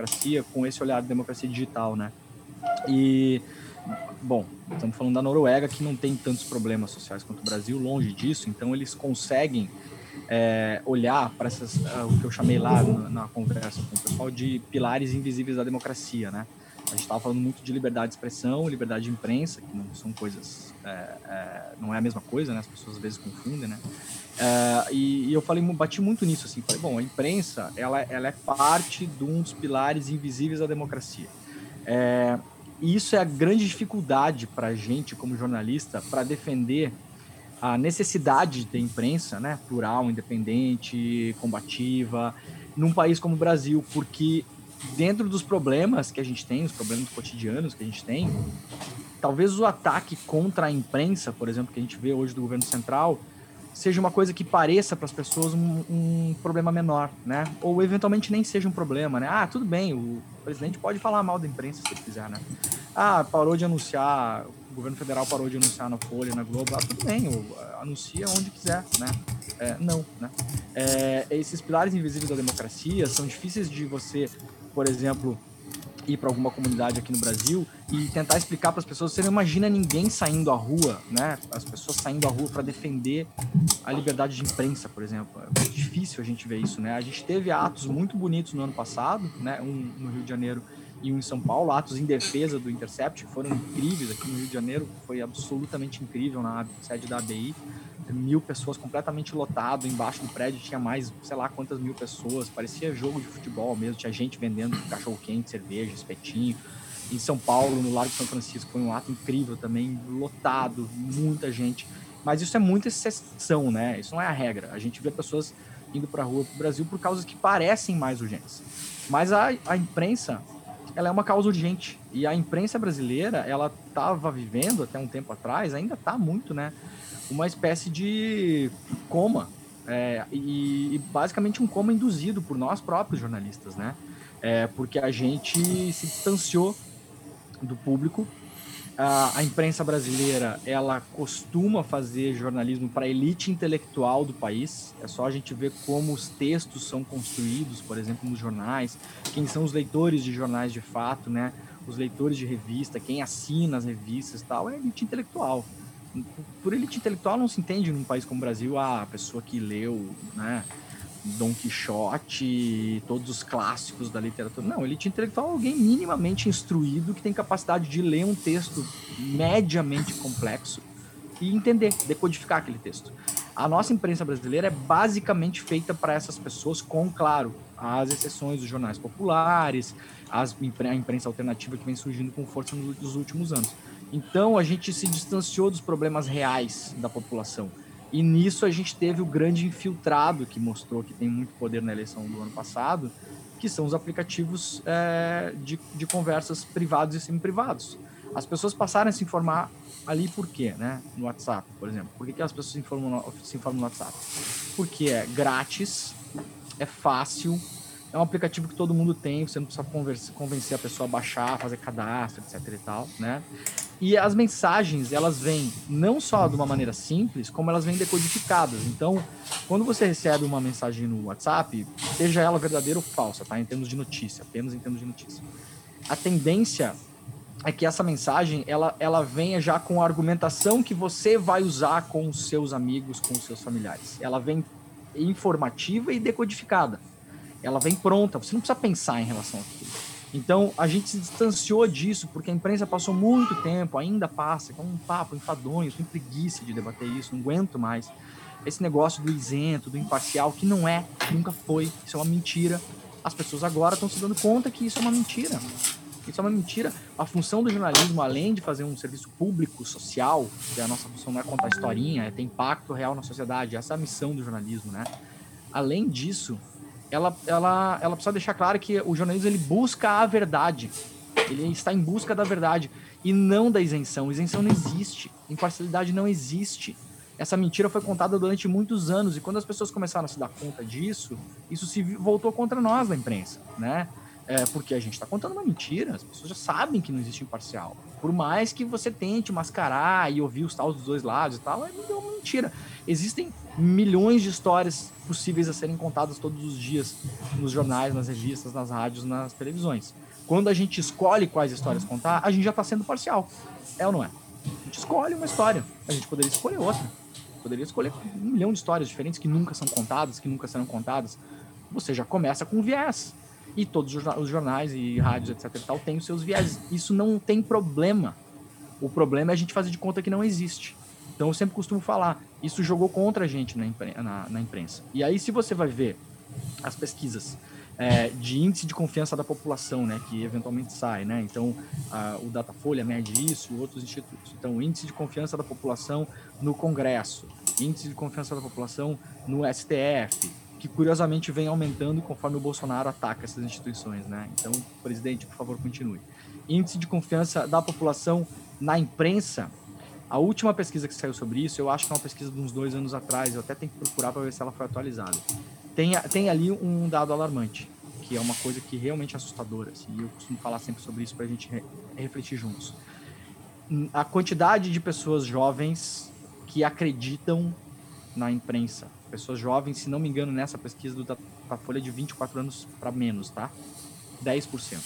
democracia com esse olhar de democracia digital, né? E bom, estamos falando da Noruega que não tem tantos problemas sociais quanto o Brasil, longe disso, então eles conseguem é, olhar para essas, uh, o que eu chamei lá na, na, conversa com o pessoal de pilares invisíveis da democracia, né? A gente estava falando muito de liberdade de expressão, liberdade de imprensa, que não são coisas, é, é, não é a mesma coisa, né? As pessoas às vezes confundem, né? É, e, e, eu falei, bati muito nisso, assim, falei, bom, a imprensa, ela, ela é parte de um dos pilares invisíveis da democracia. É, e isso é a grande dificuldade para a gente, como jornalista, para defender a necessidade de imprensa, né, plural, independente, combativa, num país como o Brasil, porque dentro dos problemas que a gente tem, os problemas cotidianos que a gente tem, talvez o ataque contra a imprensa, por exemplo, que a gente vê hoje do governo central, seja uma coisa que pareça para as pessoas um, um, problema menor, né? Ou eventualmente nem seja um problema, né? Ah, tudo bem, o presidente pode falar mal da imprensa se ele quiser, né? Ah, parou de anunciar, o governo federal parou de anunciar na Folha, na Globo, ah, tudo bem, anuncia onde quiser, né? É, não, né? É, esses pilares invisíveis da democracia são difíceis de você, por exemplo, ir para alguma comunidade aqui no Brasil e tentar explicar para as pessoas. Você não imagina ninguém saindo à rua, né? As pessoas saindo à rua para defender a liberdade de imprensa, por exemplo. É difícil a gente ver isso, né? A gente teve atos muito bonitos no ano passado, né? Um no Rio de Janeiro e um em São Paulo, atos em defesa do Intercept, que foram incríveis aqui no Rio de Janeiro, foi absolutamente incrível na sede da ABI mil pessoas completamente lotado, embaixo do prédio tinha mais, sei lá quantas mil pessoas, parecia jogo de futebol mesmo, tinha gente vendendo cachorro quente, cerveja, espetinho. Em São Paulo, no Largo São Francisco, foi um ato incrível também, lotado, muita gente. Mas isso é muita exceção, né? Isso não é a regra. A gente vê pessoas indo para a rua para o Brasil por causas que parecem mais urgentes. Mas a, a imprensa, ela é uma causa urgente. E a imprensa brasileira, ela estava vivendo até um tempo atrás, ainda está muito, né? uma espécie de coma. É, e, e, basicamente um coma induzido por nós próprios jornalistas, né? É, porque a gente se distanciou do público. A, a imprensa brasileira, ela costuma fazer jornalismo para a elite intelectual do país. É só a gente ver como os textos são construídos, por exemplo, nos jornais, quem são os leitores de jornais de fato, né? Os leitores de revista, quem assina as revistas tal, é elite intelectual por elite intelectual não se entende num país como o Brasil a pessoa que leu, né, Dom Quixote, todos os clássicos da literatura. Não, elite intelectual é alguém minimamente instruído que tem capacidade de ler um texto mediamente complexo e entender, decodificar aquele texto. A nossa imprensa brasileira é basicamente feita para essas pessoas, com, claro, as exceções dos jornais populares, as, a imprensa alternativa que vem surgindo com força nos últimos anos. Então a gente se distanciou dos problemas reais da população. E nisso a gente teve o grande infiltrado que mostrou que tem muito poder na eleição do ano passado, que são os aplicativos é, de, de conversas privados e semi-privados. As pessoas passaram a se informar ali por quê, né? No WhatsApp, por exemplo. Por que, que as pessoas se informam, no, se informam no WhatsApp? Porque é grátis, é fácil, é um aplicativo que todo mundo tem, você não precisa conversa, convencer a pessoa a baixar, fazer cadastro, etc e tal, né? E as mensagens, elas vêm não só de uma maneira simples, como elas vêm decodificadas. Então, quando você recebe uma mensagem no WhatsApp, seja ela verdadeira ou falsa, tá? Em termos de notícia, apenas em termos de notícia. A tendência é que essa mensagem, ela, ela venha já com a argumentação que você vai usar com os seus amigos, com os seus familiares. Ela vem informativa e decodificada ela vem pronta, você não precisa pensar em relação àquilo. Então, a gente se distanciou disso, porque a imprensa passou muito tempo, ainda passa, com um papo enfadonho, tem preguiça de debater isso, não aguento mais. Esse negócio do isento, do imparcial, que não é, nunca foi, isso é uma mentira. As pessoas agora estão se dando conta que isso é uma mentira. Isso é uma mentira. A função do jornalismo, além de fazer um serviço público, social, que a nossa função não é contar historinha, é ter impacto real na sociedade, essa é a missão do jornalismo, né? Além disso, ela, ela, ela precisa deixar claro que o jornalismo ele busca a verdade. Ele está em busca da verdade e não da isenção. Isenção não existe. Imparcialidade não existe. Essa mentira foi contada durante muitos anos e quando as pessoas começaram a se dar conta disso, isso se voltou contra nós da imprensa, né? É porque a gente está contando uma mentira, as pessoas já sabem que não existe imparcial. Por mais que você tente mascarar e ouvir os tal dos dois lados e tal, é uma mentira. Existem milhões de histórias possíveis a serem contadas todos os dias nos jornais, nas revistas, nas rádios, nas televisões. Quando a gente escolhe quais histórias contar, a gente já está sendo parcial. É ou não é? A gente escolhe uma história, a gente poderia escolher outra. Poderia escolher um milhão de histórias diferentes que nunca são contadas, que nunca serão contadas. Você já começa com viés. E todos os jornais e rádios, etc. E tal, têm os seus viés. Isso não tem problema. O problema é a gente fazer de conta que não existe. Então eu sempre costumo falar, isso jogou contra a gente na, na, na imprensa. E aí, se você vai ver as pesquisas é, de índice de confiança da população, né, que eventualmente sai, né? Então, a, o Datafolha mede isso outros institutos. Então, índice de confiança da população no Congresso, índice de confiança da população no STF, que curiosamente vem aumentando conforme o Bolsonaro ataca essas instituições, né? Então, presidente, por favor, continue. Índice de confiança da população na imprensa. A última pesquisa que saiu sobre isso, eu acho que é uma pesquisa de uns dois anos atrás, eu até tenho que procurar para ver se ela foi atualizada. Tem, tem ali um dado alarmante, que é uma coisa que realmente é assustadora, assim, e eu costumo falar sempre sobre isso para a gente re refletir juntos. A quantidade de pessoas jovens que acreditam na imprensa, pessoas jovens, se não me engano, nessa pesquisa do Datafolha de 24 anos para menos, tá? 10%.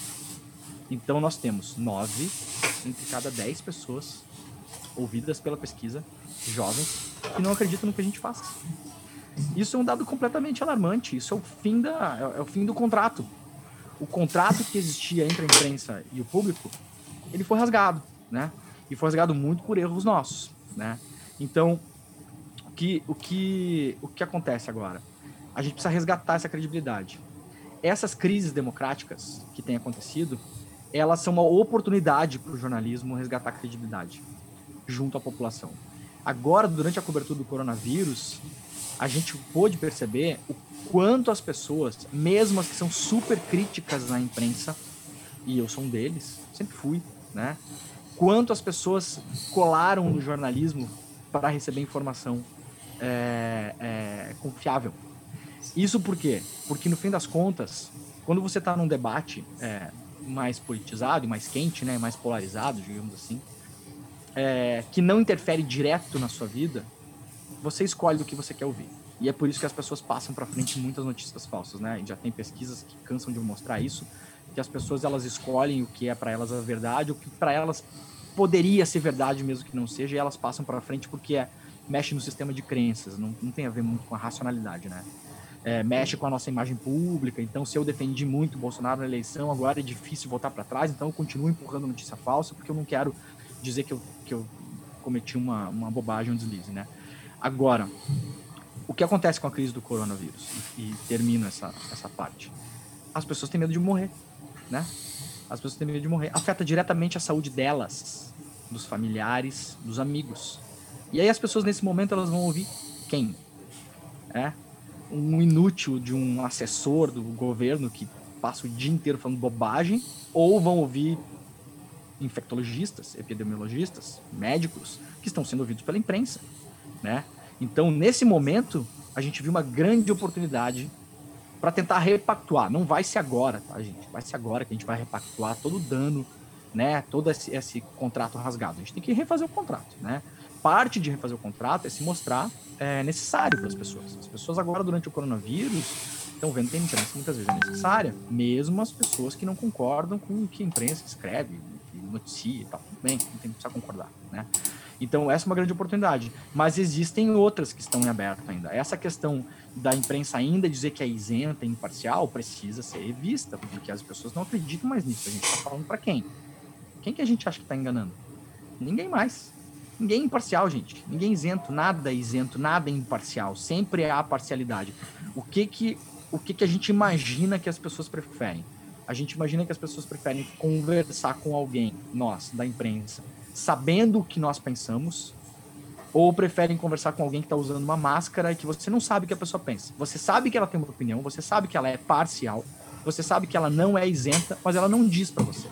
Então nós temos 9 entre cada 10 pessoas ouvidas pela pesquisa, jovens, que não acreditam no que a gente faz. Isso é um dado completamente alarmante. Isso é o fim da é o fim do contrato. O contrato que existia entre a imprensa e o público, ele foi rasgado, né? E foi rasgado muito por erros nossos, né? Então, que, o, que, o que acontece agora? A gente precisa resgatar essa credibilidade. Essas crises democráticas que têm acontecido, elas são uma oportunidade para o jornalismo resgatar credibilidade junto à população. Agora, durante a cobertura do coronavírus, a gente pôde perceber o quanto as pessoas, mesmo as que são super críticas na imprensa, e eu sou um deles, sempre fui, né? Quanto as pessoas colaram no jornalismo para receber informação é, é, confiável. Isso por quê? Porque no fim das contas, quando você está num debate é, mais politizado mais quente, né, mais polarizado, digamos assim, é, que não interfere direto na sua vida, você escolhe o que você quer ouvir. E é por isso que as pessoas passam para frente muitas notícias falsas, né? Já tem pesquisas que cansam de mostrar isso, que as pessoas elas escolhem o que é para elas a verdade, o que para elas poderia ser verdade mesmo que não seja, e elas passam para frente porque é mexe no sistema de crenças, não, não tem a ver muito com a racionalidade, né? É, mexe com a nossa imagem pública. Então, se eu defendi muito Bolsonaro na eleição, agora é difícil voltar para trás, então eu continuo empurrando notícia falsa, porque eu não quero dizer que eu, que eu cometi uma, uma bobagem, um deslize, né? Agora, o que acontece com a crise do coronavírus? E, e termino essa, essa parte. As pessoas têm medo de morrer, né? As pessoas têm medo de morrer. Afeta diretamente a saúde delas, dos familiares, dos amigos. E aí as pessoas nesse momento elas vão ouvir quem? É? Um inútil de um assessor do governo que passa o dia inteiro falando bobagem, ou vão ouvir infectologistas, epidemiologistas, médicos que estão sendo ouvidos pela imprensa, né? Então, nesse momento, a gente viu uma grande oportunidade para tentar repactuar. Não vai ser agora, tá, gente? Vai ser agora que a gente vai repactuar todo o dano, né? Todo esse, esse contrato rasgado. A gente tem que refazer o contrato, né? Parte de refazer o contrato é se mostrar é, necessário para as pessoas. As pessoas agora, durante o coronavírus, estão vendo que a imprensa muitas vezes é necessária, mesmo as pessoas que não concordam com o que a imprensa escreve, noticia e tal. Tudo bem, não tem que concordar, né? Então, essa é uma grande oportunidade. Mas existem outras que estão em aberto ainda. Essa questão da imprensa ainda dizer que é isenta, imparcial, precisa ser revista, porque as pessoas não acreditam mais nisso. A gente está falando para quem? Quem que a gente acha que está enganando? Ninguém mais. Ninguém é imparcial, gente. Ninguém é isento, nada é isento, nada é imparcial. Sempre há parcialidade. O que que, o que que a gente imagina que as pessoas preferem? A gente imagina que as pessoas preferem conversar com alguém, nós, da imprensa, sabendo o que nós pensamos, ou preferem conversar com alguém que está usando uma máscara e que você não sabe o que a pessoa pensa. Você sabe que ela tem uma opinião, você sabe que ela é parcial, você sabe que ela não é isenta, mas ela não diz para você.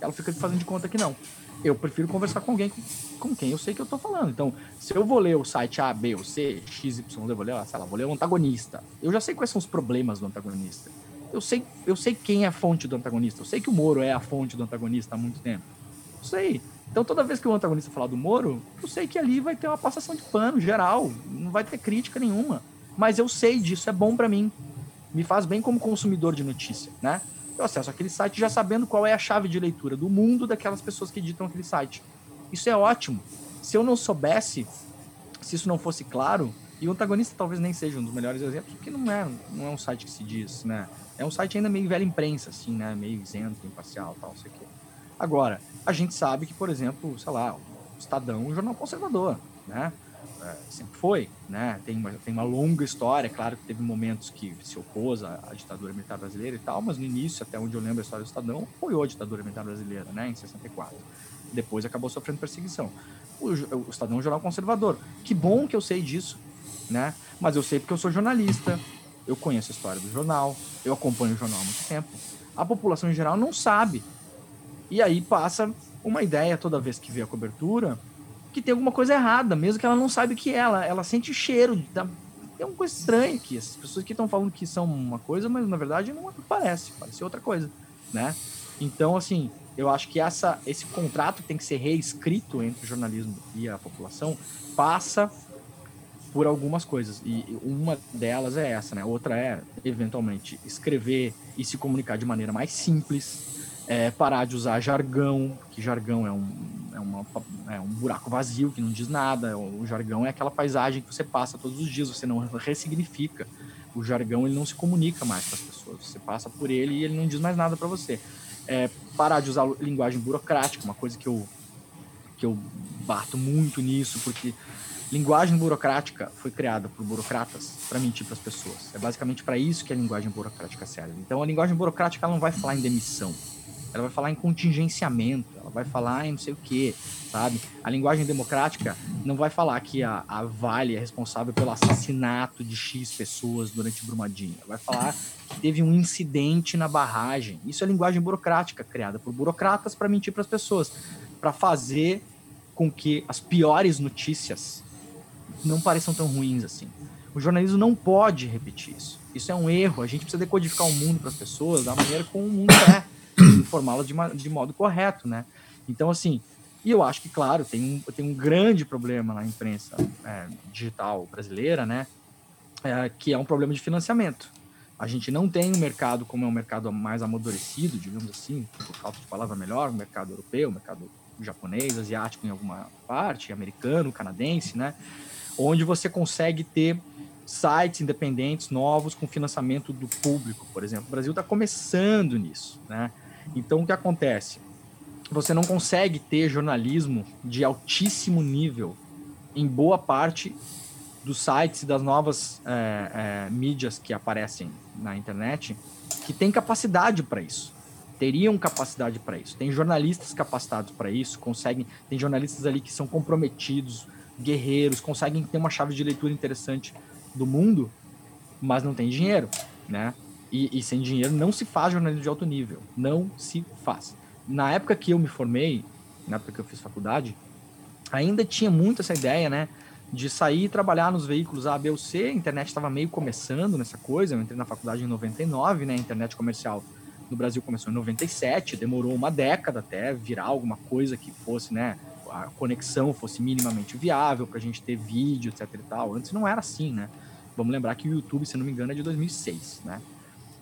Ela fica fazendo de conta que não. Eu prefiro conversar com alguém com quem eu sei que eu estou falando. Então, se eu vou ler o site A, B ou C, X, Y, eu vou ler, sei lá, vou ler o antagonista. Eu já sei quais são os problemas do antagonista. Eu sei, eu sei quem é a fonte do antagonista. Eu sei que o Moro é a fonte do antagonista há muito tempo. Eu sei. Então, toda vez que o antagonista falar do Moro, eu sei que ali vai ter uma passação de pano geral. Não vai ter crítica nenhuma. Mas eu sei disso, é bom para mim. Me faz bem como consumidor de notícia, né? Eu acesso aquele site já sabendo qual é a chave de leitura do mundo daquelas pessoas que editam aquele site. Isso é ótimo. Se eu não soubesse, se isso não fosse claro, e o antagonista talvez nem seja um dos melhores exemplos, porque não é, não é um site que se diz, né? É um site ainda meio velha imprensa, assim, né? Meio isento, imparcial, tal, sei o quê. Agora, a gente sabe que, por exemplo, sei lá, o Estadão é um jornal conservador, né? É, sempre foi, né? Tem uma, tem uma longa história, claro que teve momentos que se opôs à, à, ditadura militar brasileira e tal, mas no início, até onde eu lembro a história do Estadão, apoiou a ditadura militar brasileira, né? Em 64. Depois acabou sofrendo perseguição. O, o Estadão é um jornal conservador. Que bom que eu sei disso, né? Mas eu sei porque eu sou jornalista, eu conheço a história do jornal, eu acompanho o jornal há muito tempo. A população em geral não sabe. E aí passa uma ideia toda vez que vê a cobertura que tem alguma coisa errada, mesmo que ela não saiba o que é. Ela, ela sente o cheiro. Da... Tem uma coisa estranha aqui. Essas pessoas que estão falando que são uma coisa, mas na verdade não parece. Parece outra coisa, né? Então, assim, eu acho que essa, esse contrato tem que ser reescrito entre o jornalismo e a população passa por algumas coisas. E uma delas é essa, né? Outra é, eventualmente, escrever e se comunicar de maneira mais simples, é, parar de usar jargão, que jargão é um, é, uma, é um buraco vazio que não diz nada. O jargão é aquela paisagem que você passa todos os dias, você não ressignifica. O jargão ele não se comunica mais com as pessoas. Você passa por ele e ele não diz mais nada para você. É, parar de usar linguagem burocrática, uma coisa que eu, que eu bato muito nisso, porque Linguagem burocrática foi criada por burocratas para mentir para as pessoas. É basicamente para isso que a linguagem burocrática serve. Então, a linguagem burocrática ela não vai falar em demissão, ela vai falar em contingenciamento, ela vai falar em não sei o que, sabe? A linguagem democrática não vai falar que a, a Vale é responsável pelo assassinato de X pessoas durante Brumadinho. Ela vai falar que teve um incidente na barragem. Isso é linguagem burocrática criada por burocratas para mentir para as pessoas, para fazer com que as piores notícias não pareçam tão ruins assim. O jornalismo não pode repetir isso. Isso é um erro. A gente precisa decodificar o mundo para as pessoas da maneira como o mundo é, informá-las de, de, modo correto, né? Então, assim, e eu acho que, claro, tem um, tem um grande problema na imprensa é, digital brasileira, né? É, que é um problema de financiamento. A gente não tem um mercado como é um mercado mais amadurecido, digamos assim, por falta de palavra melhor, um mercado europeu, um mercado japonês, asiático em alguma parte, americano, canadense, né? Onde você consegue ter sites independentes novos com financiamento do público, por exemplo. O Brasil está começando nisso, né? Então, o que acontece? Você não consegue ter jornalismo de altíssimo nível em boa parte dos sites e das novas é, é, mídias que aparecem na internet que tem capacidade para isso. Teriam capacidade para isso. Tem jornalistas capacitados para isso, conseguem. Tem jornalistas ali que são comprometidos, guerreiros, conseguem ter uma chave de leitura interessante do mundo, mas não tem dinheiro, né? E, e, sem dinheiro não se faz jornalismo de alto nível, não se faz. Na época que eu me formei, na época que eu fiz faculdade, ainda tinha muito essa ideia, né? De sair e trabalhar nos veículos A, B ou C. A internet estava meio começando nessa coisa. Eu entrei na faculdade em 99, né? A internet comercial no Brasil começou em 97, demorou uma década até virar alguma coisa que fosse, né? A conexão fosse minimamente viável para a gente ter vídeo, etc e tal. Antes não era assim, né? Vamos lembrar que o YouTube, se não me engano, é de 2006, né?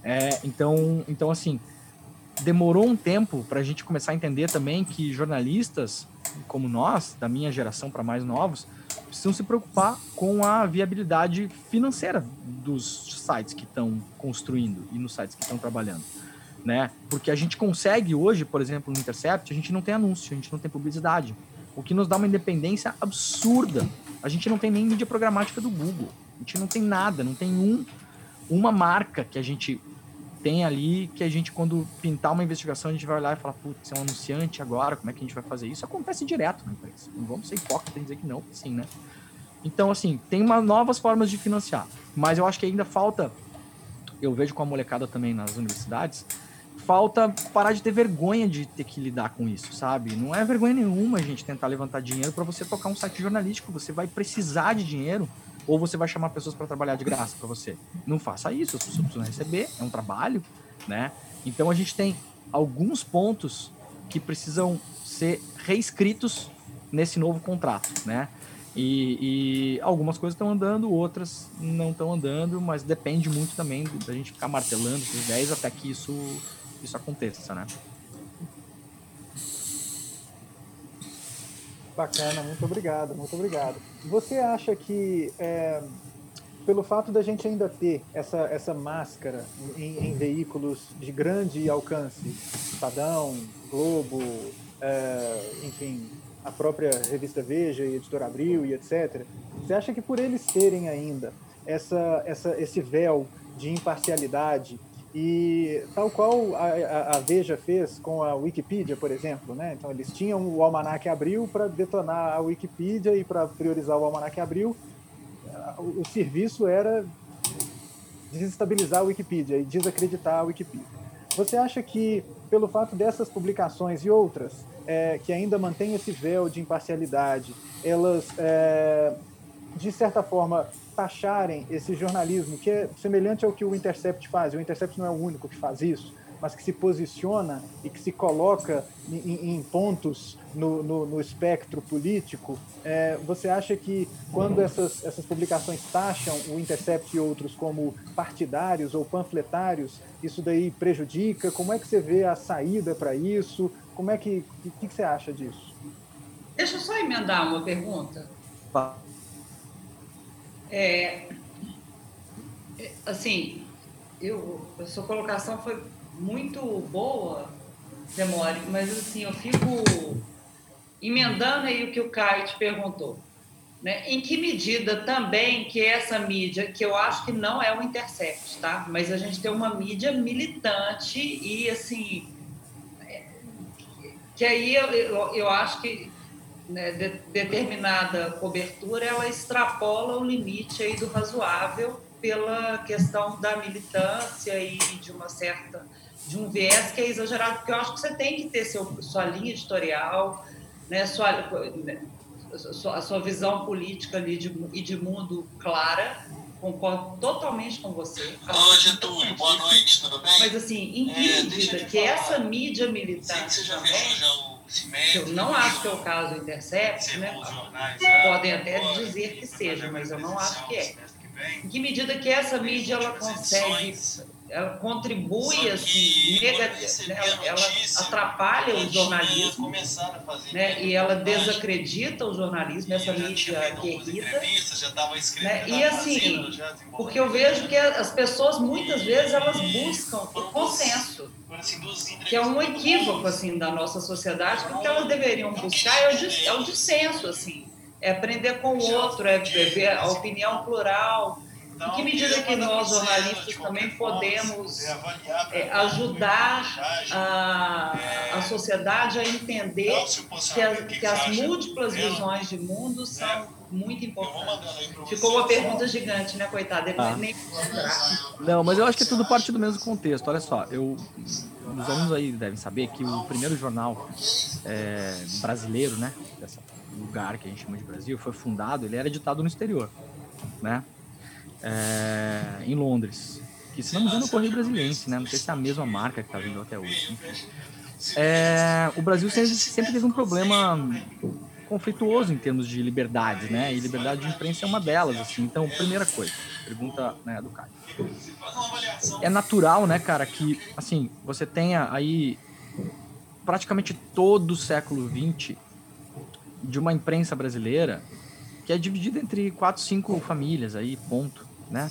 É, então, então, assim, demorou um tempo para a gente começar a entender também que jornalistas como nós, da minha geração para mais novos, precisam se preocupar com a viabilidade financeira dos sites que estão construindo e nos sites que estão trabalhando. Né? Porque a gente consegue hoje, por exemplo, no Intercept, a gente não tem anúncio, a gente não tem publicidade o que nos dá uma independência absurda. A gente não tem nem mídia programática do Google. A gente não tem nada, não tem um, uma marca que a gente tem ali que a gente, quando pintar uma investigação, a gente vai olhar e falar, putz, é um anunciante agora, como é que a gente vai fazer isso? Acontece direto na empresa. Não vamos ser hipócritas e dizer que não, sim, né? Então, assim, tem uma, novas formas de financiar. Mas eu acho que ainda falta, eu vejo com a molecada também nas universidades, falta parar de ter vergonha de ter que lidar com isso, sabe? Não é vergonha nenhuma a gente tentar levantar dinheiro para você tocar um site jornalístico. Você vai precisar de dinheiro ou você vai chamar pessoas para trabalhar de graça para você. Não faça isso, as pessoas precisam receber, é um trabalho. né? Então a gente tem alguns pontos que precisam ser reescritos nesse novo contrato, né? E, e algumas coisas estão andando, outras não estão andando, mas depende muito também da gente ficar martelando essas ideias até que isso, isso aconteça, né? Bacana, muito obrigado, muito obrigado. Você acha que é, pelo fato da gente ainda ter essa, essa máscara em, em veículos de grande alcance, Estadão, Globo, é, enfim, a própria revista Veja e Editora Abril e etc. Você acha que por eles terem ainda essa, essa, esse véu de imparcialidade e tal qual a, a, Veja fez com a Wikipedia, por exemplo, né? Então eles tinham o Almanac Abril para detonar a Wikipedia e para priorizar o Almanac Abril, o, o serviço era desestabilizar a Wikipedia e desacreditar a Wikipedia. Você acha que pelo fato dessas publicações e outras é, que ainda mantêm esse véu de imparcialidade, elas é, de certa forma taxarem esse jornalismo, que é semelhante ao que o Intercept faz. O Intercept não é o único que faz isso, mas que se posiciona e que se coloca em, em pontos no, no, no, espectro político. É, você acha que quando essas, essas publicações taxam o Intercept e outros como partidários ou panfletários, isso daí prejudica? Como é que você vê a saída para isso? Como é que, que, que você acha disso? Deixa eu só emendar uma pergunta. Tá. É, assim, eu, a sua colocação foi muito boa, Demore, mas assim, eu fico emendando aí o que o Caio te perguntou. Né? Em que medida também que essa mídia, que eu acho que não é o Intercept, tá? Mas a gente tem uma mídia militante e assim que aí eu, eu, eu acho que né, de, determinada cobertura ela extrapola o limite aí do razoável pela questão da militância e de uma certa de um viés que é exagerado porque eu acho que você tem que ter seu, sua linha editorial né sua, a sua visão política ali de, e de mundo clara concordo totalmente com você. Ô, Getúlio, boa noite, tudo bem? Mas, assim, em que é, medida que falar. essa mídia militante também, que eu não acho que é o caso do Intercept, né? Podem até dizer que seja, mas eu não acho que é. Em que medida que essa mídia ela consegue ela contribui assim, negativamente, né? ela, ela atrapalha o jornalismo, né? E ela desacredita o jornalismo, essa mídia guerrida, né? E assim, porque eu vejo que as pessoas muitas vezes elas buscam o consenso, que é um equívoco assim da nossa sociedade, que o que elas deveriam buscar é o, é o dissenso, assim, é aprender com o outro, é ver a opinião plural então, em que medida que nós, jornalistas, também podemos é, ajudar a, a é, sociedade a entender que, a, que as múltiplas visões de mundo né? são muito importantes. Ficou uma pergunta gigante, né, coitada? Ele ah. nem Não, mas eu acho que é tudo parte do mesmo contexto. Olha só, eu, os alunos aí devem saber que o primeiro jornal é, brasileiro, né, desse lugar que a gente chama de Brasil, foi fundado, ele era editado no exterior, né? É, em Londres. Que se não me engano é o Correio Brasiliense, né? Não sei se é a mesma marca que está vindo até hoje. É, o Brasil sempre, sempre teve um problema conflituoso em termos de liberdade, né? E liberdade de imprensa é uma delas, assim. Então, primeira coisa, pergunta né, do Caio. É natural, né, cara, que, assim, você tenha aí praticamente todo o século XX de uma imprensa brasileira que é dividida entre quatro, cinco famílias aí, ponto né?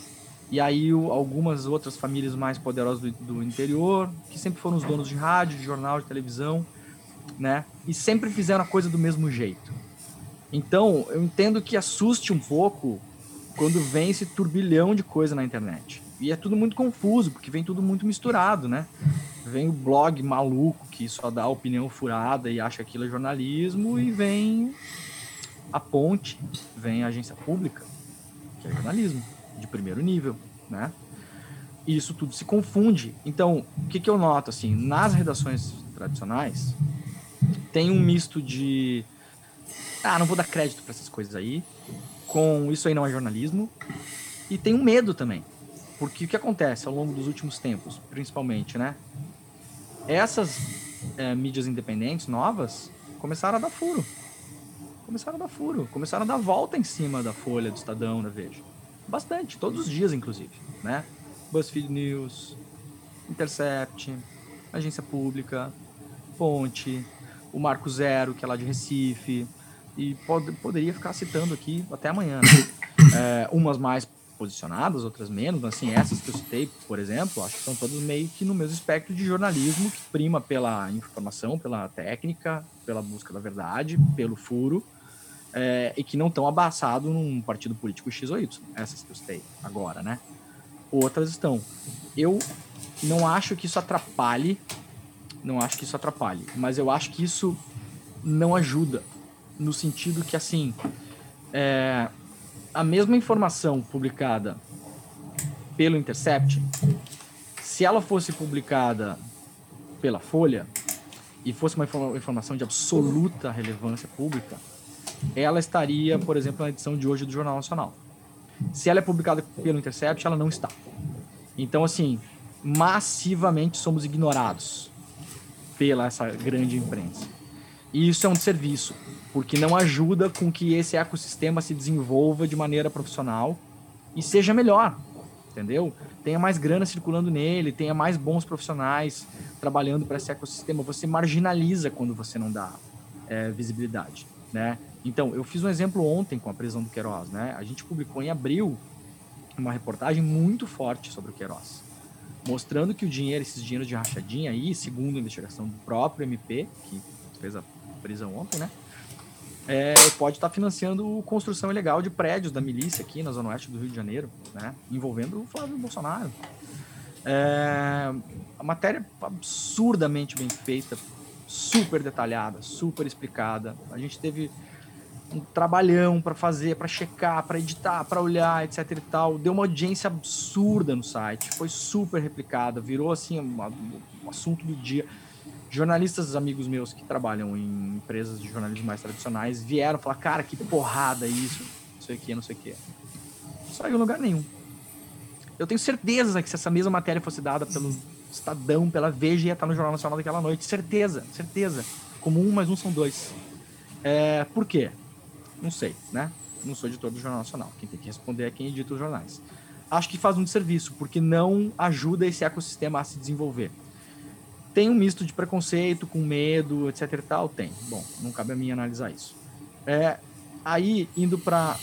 E aí algumas outras famílias mais poderosas do, do, interior, que sempre foram os donos de rádio, de jornal, de televisão, né? E sempre fizeram a coisa do mesmo jeito. Então, eu entendo que assuste um pouco quando vem esse turbilhão de coisa na internet. E é tudo muito confuso, porque vem tudo muito misturado, né? Vem o blog maluco que só dá opinião furada e acha que aquilo é jornalismo, e vem a ponte, vem a agência pública, que é jornalismo de primeiro nível, né? E isso tudo se confunde. Então, o que, que eu noto assim, nas redações tradicionais tem um misto de ah, não vou dar crédito para essas coisas aí, com isso aí não é jornalismo, e tem um medo também. Porque o que acontece ao longo dos últimos tempos, principalmente, né? Essas é, mídias independentes novas começaram a dar furo. Começaram a dar furo. Começaram a dar volta em cima da Folha, do Estadão, da Veja. Bastante, todos os dias, inclusive, né? BuzzFeed News, Intercept, Agência Pública, Ponte, o Marco Zero, que é lá de Recife, e pod poderia ficar citando aqui até amanhã. Né? É, umas mais posicionadas, outras menos, mas assim, essas que eu citei, por exemplo, acho que são todas meio que no mesmo espectro de jornalismo que prima pela informação, pela técnica, pela busca da verdade, pelo furo, é, e que não estão abaçados num partido político X ou Y, essas que eu citei agora, né? Outras estão. Eu não acho que isso atrapalhe, não acho que isso atrapalhe, mas eu acho que isso não ajuda no sentido que, assim, é, a mesma informação publicada pelo Intercept, se ela fosse publicada pela Folha e fosse uma informação de absoluta relevância pública, ela estaria, por exemplo, na edição de hoje do Jornal Nacional. Se ela é publicada pelo Intercept, ela não está. Então, assim, massivamente somos ignorados pela essa grande imprensa. E isso é um serviço, porque não ajuda com que esse ecossistema se desenvolva de maneira profissional e seja melhor, entendeu? Tenha mais grana circulando nele, tenha mais bons profissionais trabalhando para esse ecossistema. Você marginaliza quando você não dá é, visibilidade, né? Então, eu fiz um exemplo ontem com a prisão do Queiroz, né? A gente publicou em abril uma reportagem muito forte sobre o Queiroz, mostrando que o dinheiro, esses dinheiros de rachadinha aí, segundo a investigação do próprio MP, que fez a prisão ontem, né? É, pode estar financiando construção ilegal de prédios da milícia aqui na zona oeste do Rio de Janeiro, né? Envolvendo o Flávio Bolsonaro. É, a matéria absurdamente bem feita, super detalhada, super explicada. A gente teve um trabalhão para fazer, para checar, para editar, para olhar, etc e tal. Deu uma audiência absurda no site, foi super replicada, virou assim um, um assunto do dia jornalistas amigos meus que trabalham em empresas de jornalismo mais tradicionais vieram falar, cara, que porrada isso, não sei o que, não sei o que. Não saiu em lugar nenhum. Eu tenho certeza que se essa mesma matéria fosse dada pelo Estadão, pela Veja, ia estar no Jornal Nacional daquela noite. Certeza, certeza. Como um mais um são dois. É, por quê? Não sei, né? Não sou editor do Jornal Nacional. Quem tem que responder é quem edita os jornais. Acho que faz um desserviço, porque não ajuda esse ecossistema a se desenvolver. Tem um misto de preconceito, com medo, etc e tal? Tem. Bom, não cabe a mim analisar isso. É, aí, indo para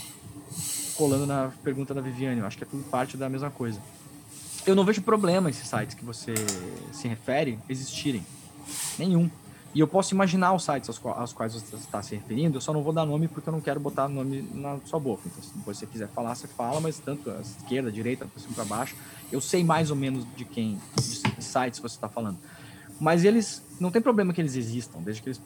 colando na pergunta da Viviane, eu acho que é tudo parte da mesma coisa. Eu não vejo problema esses sites que você se refere existirem. Nenhum. E eu posso imaginar os sites aos, aos quais você está se referindo, eu só não vou dar nome porque eu não quero botar nome na sua boca. Então, se você quiser falar, você fala, mas tanto a esquerda, a direita, para cima para baixo, eu sei mais ou menos de quem, de sites você está falando. Mas eles, não tem problema que eles existam, desde que eles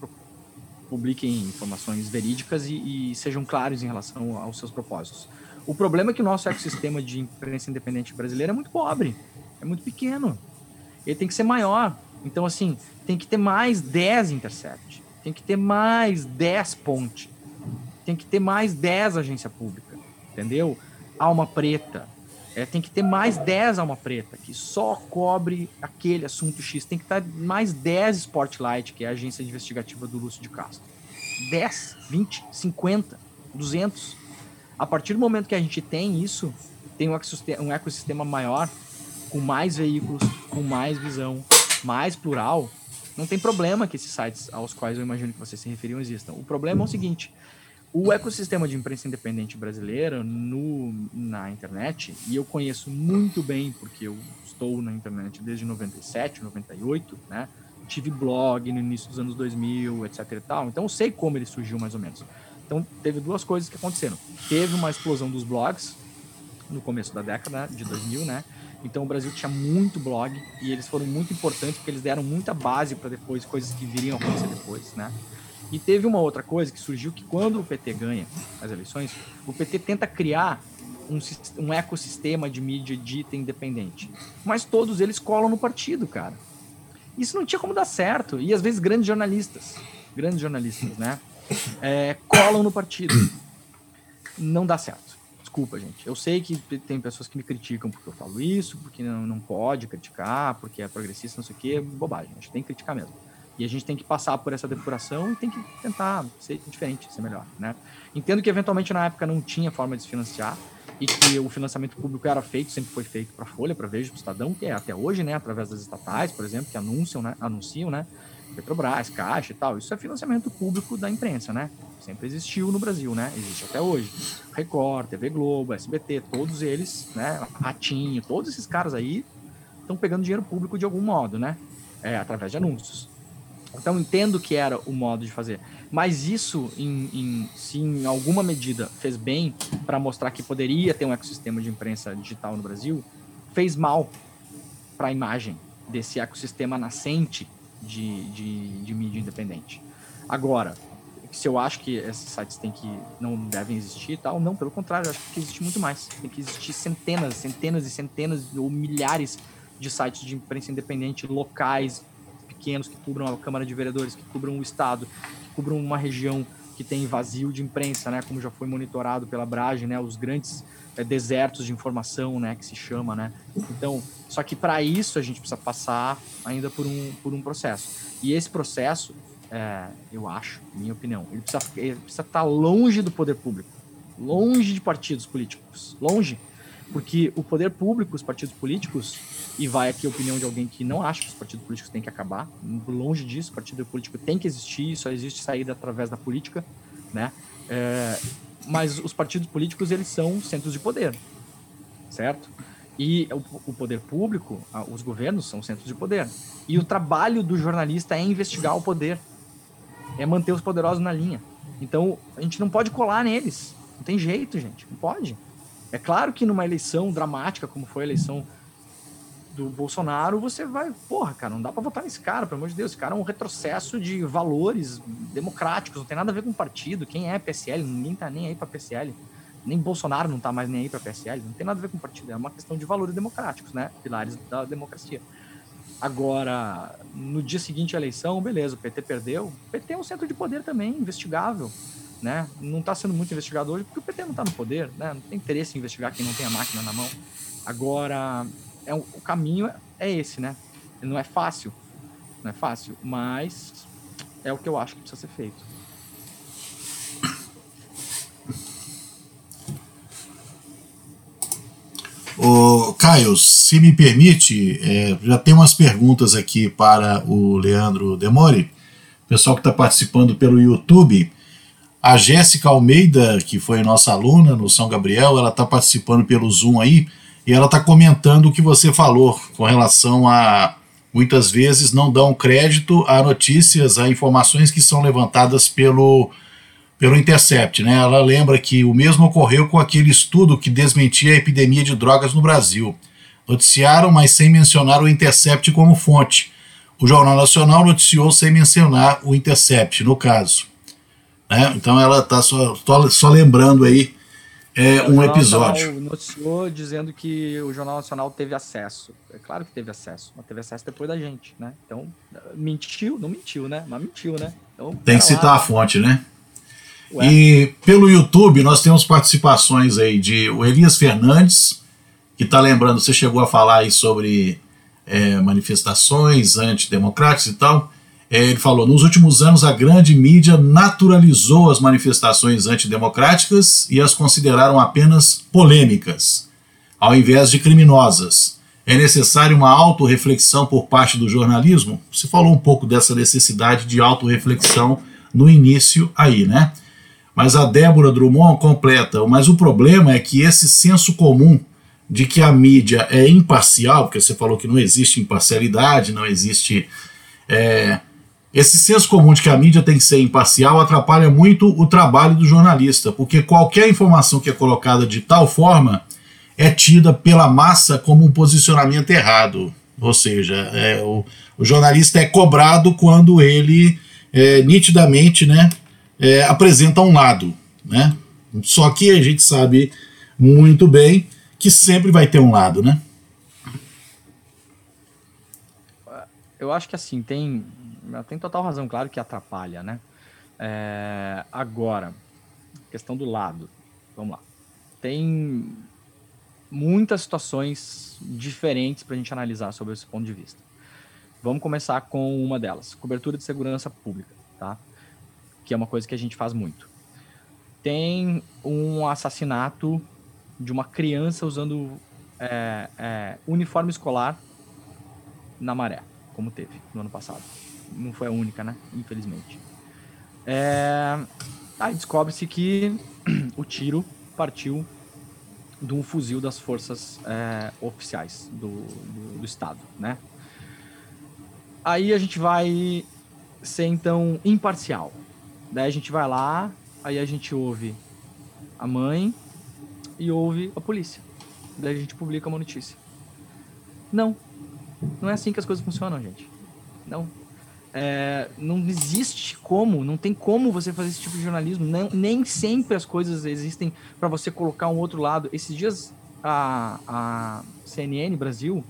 publiquem informações verídicas e, e sejam claros em relação aos seus propósitos. O problema é que o nosso ecossistema de imprensa independente brasileiro é muito pobre, é muito pequeno. Ele tem que ser maior. Então, assim, tem que ter mais 10 Intercept, tem que ter mais 10 Ponte, tem que ter mais 10 agência pública, entendeu? Alma Preta, é, tem que ter mais 10 alma preta, que só cobre aquele assunto X. Tem que estar mais 10 Spotlight, que é a agência investigativa do Lúcio de Castro. 10, 20, 50, 200. A partir do momento que a gente tem isso, tem um ecossistema, um ecossistema maior, com mais veículos, com mais visão, mais plural, não tem problema que esses sites aos quais eu imagino que vocês se referiam existam. O problema é o seguinte: o ecossistema de imprensa independente brasileira no, na internet, e eu conheço muito bem, porque eu estou na internet desde 97, 98, né? Tive blog no início dos anos 2000, etc e tal. Então eu sei como ele surgiu mais ou menos. Então teve duas coisas que aconteceram. Teve uma explosão dos blogs no começo da década de 2000, né? Então o Brasil tinha muito blog e eles foram muito importantes porque eles deram muita base para depois coisas que viriam a acontecer depois, né? E teve uma outra coisa que surgiu que quando o PT ganha as eleições, o PT tenta criar um, um ecossistema de mídia dita independente. Mas todos eles colam no partido, cara. Isso não tinha como dar certo. E às vezes grandes jornalistas, grandes jornalistas, né? É, colam no partido. Não dá certo. Desculpa, gente. Eu sei que tem pessoas que me criticam porque eu falo isso, porque não, não pode criticar, porque é progressista, não sei o quê. Bobagem, a gente tem que criticar mesmo. E a gente tem que passar por essa depuração e tem que tentar ser diferente, ser melhor, né? Entendo que eventualmente na época não tinha forma de se financiar e que o financiamento público era feito, sempre foi feito para Folha, para Veja, para Estadão, que é até hoje, né? Através das estatais, por exemplo, que anunciam, né? Anunciam, né? Petrobras, Caixa e tal. Isso é financiamento público da imprensa, né? Sempre existiu no Brasil, né? Existe até hoje. Record, TV Globo, SBT, todos eles, né? Ratinho, todos esses caras aí estão pegando dinheiro público de algum modo, né? É, através de anúncios. Então entendo que era o modo de fazer. Mas isso, em, em, se em alguma medida fez bem para mostrar que poderia ter um ecossistema de imprensa digital no Brasil, fez mal para a imagem desse ecossistema nascente de, de, de mídia independente. Agora, se eu acho que esses sites têm que não devem existir e tal, não, pelo contrário, eu acho que existir muito mais. Tem que existir centenas, centenas e centenas ou milhares de sites de imprensa independente locais, pequenos, que cubram a Câmara de Vereadores, que cubram o Estado, que cubram uma região que tem vazio de imprensa, né, como já foi monitorado pela Brage, né, os grandes é, desertos de informação, né, que se chama, né. Então, só que para isso a gente precisa passar ainda por um, por um processo. E esse processo, é, eu acho, minha opinião, ele precisa, ele precisa estar tá longe do poder público, longe de partidos políticos, longe, porque o poder público, os partidos políticos, e vai aqui a opinião de alguém que não acha que os partidos políticos têm que acabar, longe disso, o partido político tem que existir, só existe saída através da política, né? É, mas os partidos políticos, eles são centros de poder, certo? E o, poder público, os governos são centros de poder. E o trabalho do jornalista é investigar o poder, é manter os poderosos na linha. Então, a gente não pode colar neles. Não tem jeito, gente. Não pode. É claro que numa eleição dramática, como foi a eleição do Bolsonaro, você vai, porra, cara, não dá para votar nesse cara, pelo amor de Deus, esse cara é um retrocesso de valores democráticos, não tem nada a ver com partido, quem é PSL, ninguém tá nem aí para PSL, nem Bolsonaro não tá mais nem aí para PSL, não tem nada a ver com partido, é uma questão de valores democráticos, né, pilares da democracia. Agora, no dia seguinte à eleição, beleza, o PT perdeu, o PT é um centro de poder também, investigável, né? Não está sendo muito investigado hoje porque o PT não está no poder, né? Não tem interesse em investigar quem não tem a máquina na mão. Agora, é, o caminho é esse, né? Não é fácil, não é fácil, mas é o que eu acho que precisa ser feito. O Caio, se me permite, é, já tem umas perguntas aqui para o Leandro Demore, pessoal que está participando pelo YouTube. A Jéssica Almeida, que foi nossa aluna no São Gabriel, ela está participando pelo Zoom aí e ela está comentando o que você falou com relação a muitas vezes não dão crédito a notícias, a informações que são levantadas pelo, pelo Intercept. Né? Ela lembra que o mesmo ocorreu com aquele estudo que desmentia a epidemia de drogas no Brasil. Noticiaram, mas sem mencionar o Intercept como fonte. O Jornal Nacional noticiou sem mencionar o Intercept, no caso. Né? Então ela está só, só lembrando aí é, um episódio. noticiou dizendo que o Jornal Nacional teve acesso. É claro que teve acesso, mas teve acesso depois da gente, né? Então, mentiu, não mentiu, né? Mas mentiu, né? Então, Tem que citar lá. a fonte, né? Ué. E pelo YouTube nós temos participações aí de o Elias Fernandes, que está lembrando, você chegou a falar aí sobre é, manifestações antidemocráticas e tal. É, ele falou: nos últimos anos, a grande mídia naturalizou as manifestações antidemocráticas e as consideraram apenas polêmicas, ao invés de criminosas. É necessária uma autorreflexão por parte do jornalismo? Você falou um pouco dessa necessidade de autorreflexão no início aí, né? Mas a Débora Drummond completa: mas o problema é que esse senso comum de que a mídia é imparcial, porque você falou que não existe imparcialidade, não existe. É, esse senso comum de que a mídia tem que ser imparcial atrapalha muito o trabalho do jornalista, porque qualquer informação que é colocada de tal forma é tida pela massa como um posicionamento errado. Ou seja, é, o, o, jornalista é cobrado quando ele é, nitidamente né, é, apresenta um lado. Né? Só que a gente sabe muito bem que sempre vai ter um lado, né? Eu acho que assim, tem tem total razão, claro que atrapalha, né? É, agora, questão do lado. Vamos lá. tem muitas situações diferentes para a gente analisar sobre esse ponto de vista. Vamos começar com uma delas, cobertura de segurança pública? Que é uma coisa que a gente faz muito. Tem um assassinato de uma criança usando é, é, uniforme escolar na maré, como teve no ano passado. Não foi a única, né? Infelizmente. É... Aí descobre-se que o tiro partiu de um fuzil das forças é, oficiais do, do, do, Estado, né? Aí a gente vai ser, então, imparcial. Daí a gente vai lá, aí a gente ouve a mãe e ouve a polícia. Daí a gente publica uma notícia. Não. Não é assim que as coisas funcionam, gente. Não. É, não existe como, não tem como você fazer esse tipo de jornalismo. Nem sempre as coisas existem para você colocar um outro lado. Esses dias a, a CNN Brasil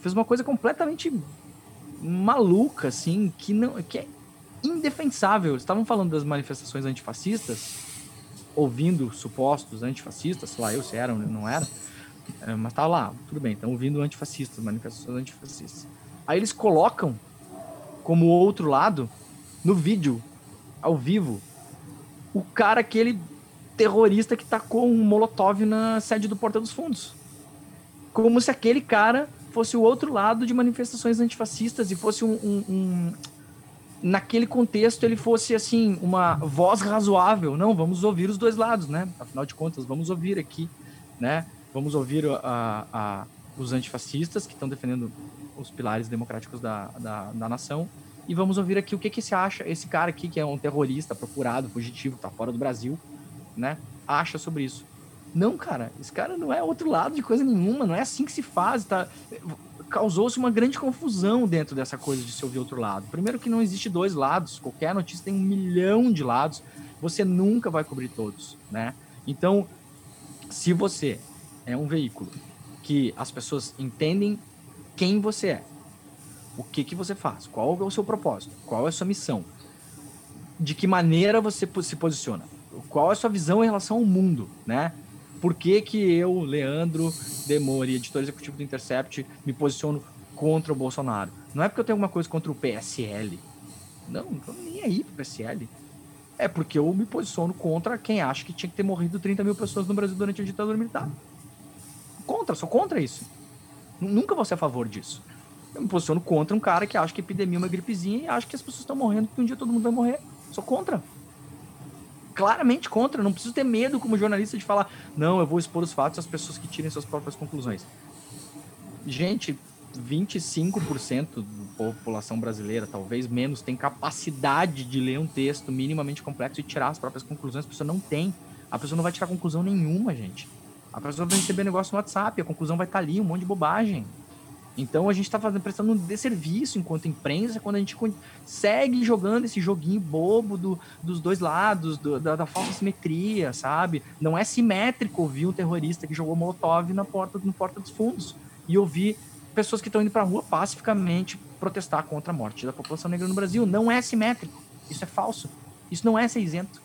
fez uma coisa completamente maluca, assim, que não que é indefensável. Estavam falando das manifestações antifascistas, ouvindo supostos antifascistas, sei lá, eu se era ou não era, é, mas tá lá, tudo bem, estão ouvindo antifascistas, manifestações antifascistas. Aí eles colocam como outro lado, no vídeo, ao vivo, o cara, aquele terrorista que tacou um molotov na sede do Porta dos Fundos. Como se aquele cara fosse o outro lado de manifestações antifascistas e fosse um, um, um naquele contexto ele fosse assim uma voz razoável não vamos ouvir os dois lados né afinal de contas vamos ouvir aqui né vamos ouvir a, a, os antifascistas que estão defendendo os pilares democráticos da, da, da, nação. E vamos ouvir aqui o que, que se acha, esse cara aqui, que é um terrorista procurado, fugitivo, tá fora do Brasil, né? Acha sobre isso. Não, cara, esse cara não é outro lado de coisa nenhuma, não é assim que se faz, tá? Causou-se uma grande confusão dentro dessa coisa de se ouvir outro lado. Primeiro que não existe dois lados, qualquer notícia tem um milhão de lados, você nunca vai cobrir todos, né? Então, se você é um veículo que as pessoas entendem quem você é, o que, que você faz, qual é o seu propósito, qual é a sua missão, de que maneira você se posiciona, qual é a sua visão em relação ao mundo, né? Por que, que eu, Leandro Demori, editor executivo do Intercept, me posiciono contra o Bolsonaro? Não é porque eu tenho alguma coisa contra o PSL. Não, não tô nem aí pro PSL. É porque eu me posiciono contra quem acha que tinha que ter morrido 30 mil pessoas no Brasil durante a ditadura militar. Contra, sou contra isso. Nunca vou ser a favor disso. Eu me posiciono contra um cara que acha que epidemia é uma gripezinha e acha que as pessoas estão morrendo, que um dia todo mundo vai morrer. Sou contra. Claramente contra. Não preciso ter medo como jornalista de falar, não, eu vou expor os fatos às pessoas que tirem suas próprias conclusões. Gente, 25% da população brasileira, talvez menos, tem capacidade de ler um texto minimamente complexo e tirar as próprias conclusões. A pessoa não tem. A pessoa não vai tirar conclusão nenhuma, gente. A pessoa vai receber negócio no WhatsApp, a conclusão vai estar tá ali, um monte de bobagem. Então a gente está fazendo prestando um desserviço enquanto imprensa quando a gente segue jogando esse joguinho bobo do, dos dois lados, do, da, da, falsa simetria, sabe? Não é simétrico ouvir um terrorista que jogou Molotov na porta, no porta dos fundos e ouvir pessoas que estão indo para a rua pacificamente protestar contra a morte da população negra no Brasil. Não é simétrico. Isso é falso. Isso não é ser isento.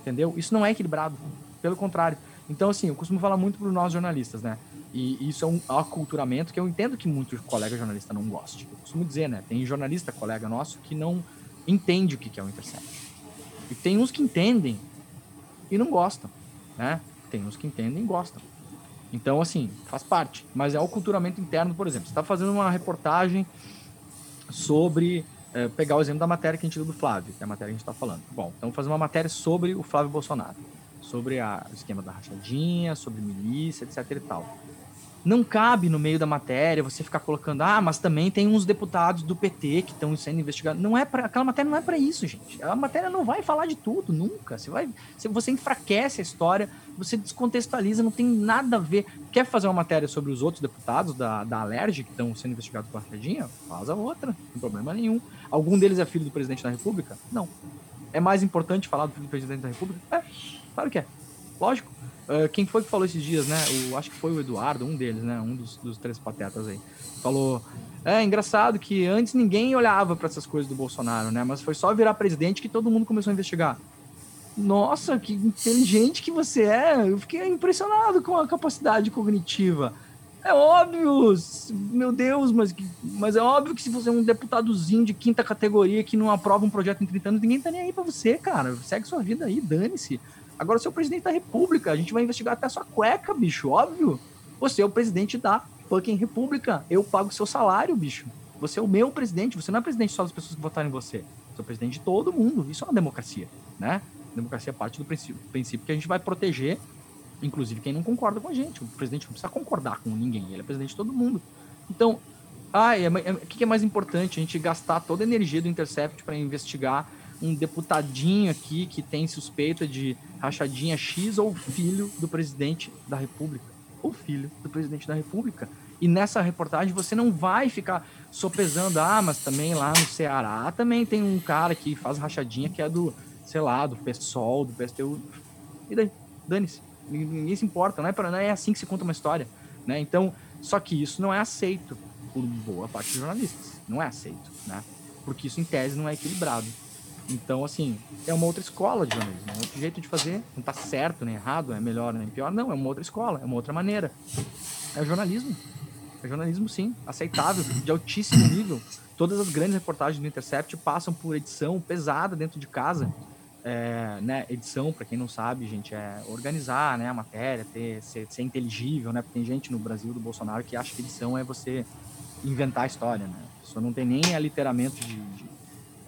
Entendeu? Isso não é equilibrado. Pelo contrário. Então, assim, eu costumo falar muito para nós jornalistas, né? E isso é um aculturamento que eu entendo que muitos colegas jornalistas não gostem. Eu costumo dizer, né? Tem jornalista, colega nosso, que não entende o que é o Intercept. E tem uns que entendem e não gostam, né? Tem uns que entendem e gostam. Então, assim, faz parte. Mas é o culturamento interno, por exemplo. Você está fazendo uma reportagem sobre. É, pegar o exemplo da matéria que a gente viu do Flávio, que é a matéria que a gente está falando. Bom, então fazer uma matéria sobre o Flávio Bolsonaro sobre a, o esquema da rachadinha, sobre milícia, etc e tal. Não cabe no meio da matéria você ficar colocando, ah, mas também tem uns deputados do PT que estão sendo investigados. Não é para aquela matéria não é para isso, gente. A matéria não vai falar de tudo nunca. Você vai, você enfraquece a história, você descontextualiza, não tem nada a ver. Quer fazer uma matéria sobre os outros deputados da, da Alerj que estão sendo investigados por rachadinha? Faz a outra, não tem problema nenhum. Algum deles é filho do presidente da República? Não. É mais importante falar do filho do presidente da República? É Claro que é. Lógico. Uh, quem foi que falou esses dias, né? O, acho que foi o Eduardo, um deles, né? Um dos, dos três patetas aí. Falou. É engraçado que antes ninguém olhava para essas coisas do Bolsonaro, né? Mas foi só virar presidente que todo mundo começou a investigar. Nossa, que inteligente que você é. Eu fiquei impressionado com a capacidade cognitiva. É óbvio, meu Deus, mas, mas é óbvio que se você é um deputadozinho de quinta categoria que não aprova um projeto em 30 anos, ninguém tá nem aí pra você, cara. Segue sua vida aí, dane-se. Agora, você é o presidente da república, a gente vai investigar até a sua cueca, bicho, óbvio. Você é o presidente da fucking república. Eu pago seu salário, bicho. Você é o meu presidente, você não é presidente só das pessoas que votaram em você. Você é o presidente de todo mundo. Isso é uma democracia, né? Democracia é parte do princípio, princípio que a gente vai proteger inclusive quem não concorda com a gente. O presidente não precisa concordar com ninguém, ele é presidente de todo mundo. Então, ah, é, é, o que é mais importante? A gente gastar toda a energia do Intercept para investigar um deputadinho aqui que tem suspeita de rachadinha X ou filho do presidente da República. Ou filho do presidente da República. E nessa reportagem você não vai ficar sopesando, ah, mas também lá no Ceará também tem um cara que faz rachadinha que é do, sei lá, do PSOL, do PSTU. E daí? Dane-se ninguém se importa, não é, pra, não é assim que se conta uma história. Né? Então, só que isso não é aceito por boa parte dos jornalistas. Não é aceito, né? Porque isso, em tese, não é equilibrado. Então, assim, é uma outra escola de jornalismo, é um outro jeito de fazer. Não tá certo nem errado, é melhor nem pior. Não, é uma outra escola, é uma outra maneira. É jornalismo. É jornalismo, sim, aceitável, de altíssimo nível. Todas as grandes reportagens do Intercept passam por edição pesada dentro de casa é, né, edição, para quem não sabe, gente, é organizar né, a matéria, ter, ser, ser, inteligível, né? Porque tem gente no Brasil do Bolsonaro que acha que edição é você inventar a história, né? Só não tem nem aliteramento de, de,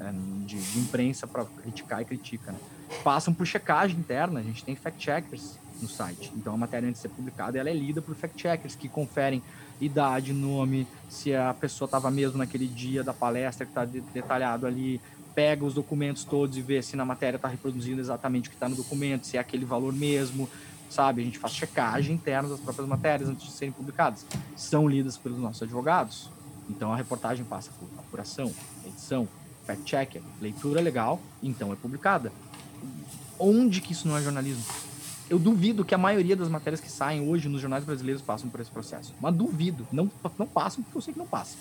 é, de, de imprensa para criticar e critica, né? Passam por checagem interna, a gente tem fact-checkers no site. Então a matéria antes de ser publicada, ela é lida por fact-checkers que conferem idade, nome, se a pessoa estava mesmo naquele dia da palestra que está detalhado ali, pega os documentos todos e vê se na matéria está reproduzindo exatamente o que está no documento, se é aquele valor mesmo, sabe? A gente faz checagem interna das próprias matérias antes de serem publicadas. São lidas pelos nossos advogados. Então a reportagem passa por apuração, edição, fact-checker, leitura legal, então é publicada. Onde que isso não é jornalismo? Eu duvido que a maioria das matérias que saem hoje nos jornais brasileiros passam por esse processo. Mas duvido. Não, não passam porque eu sei que não passam.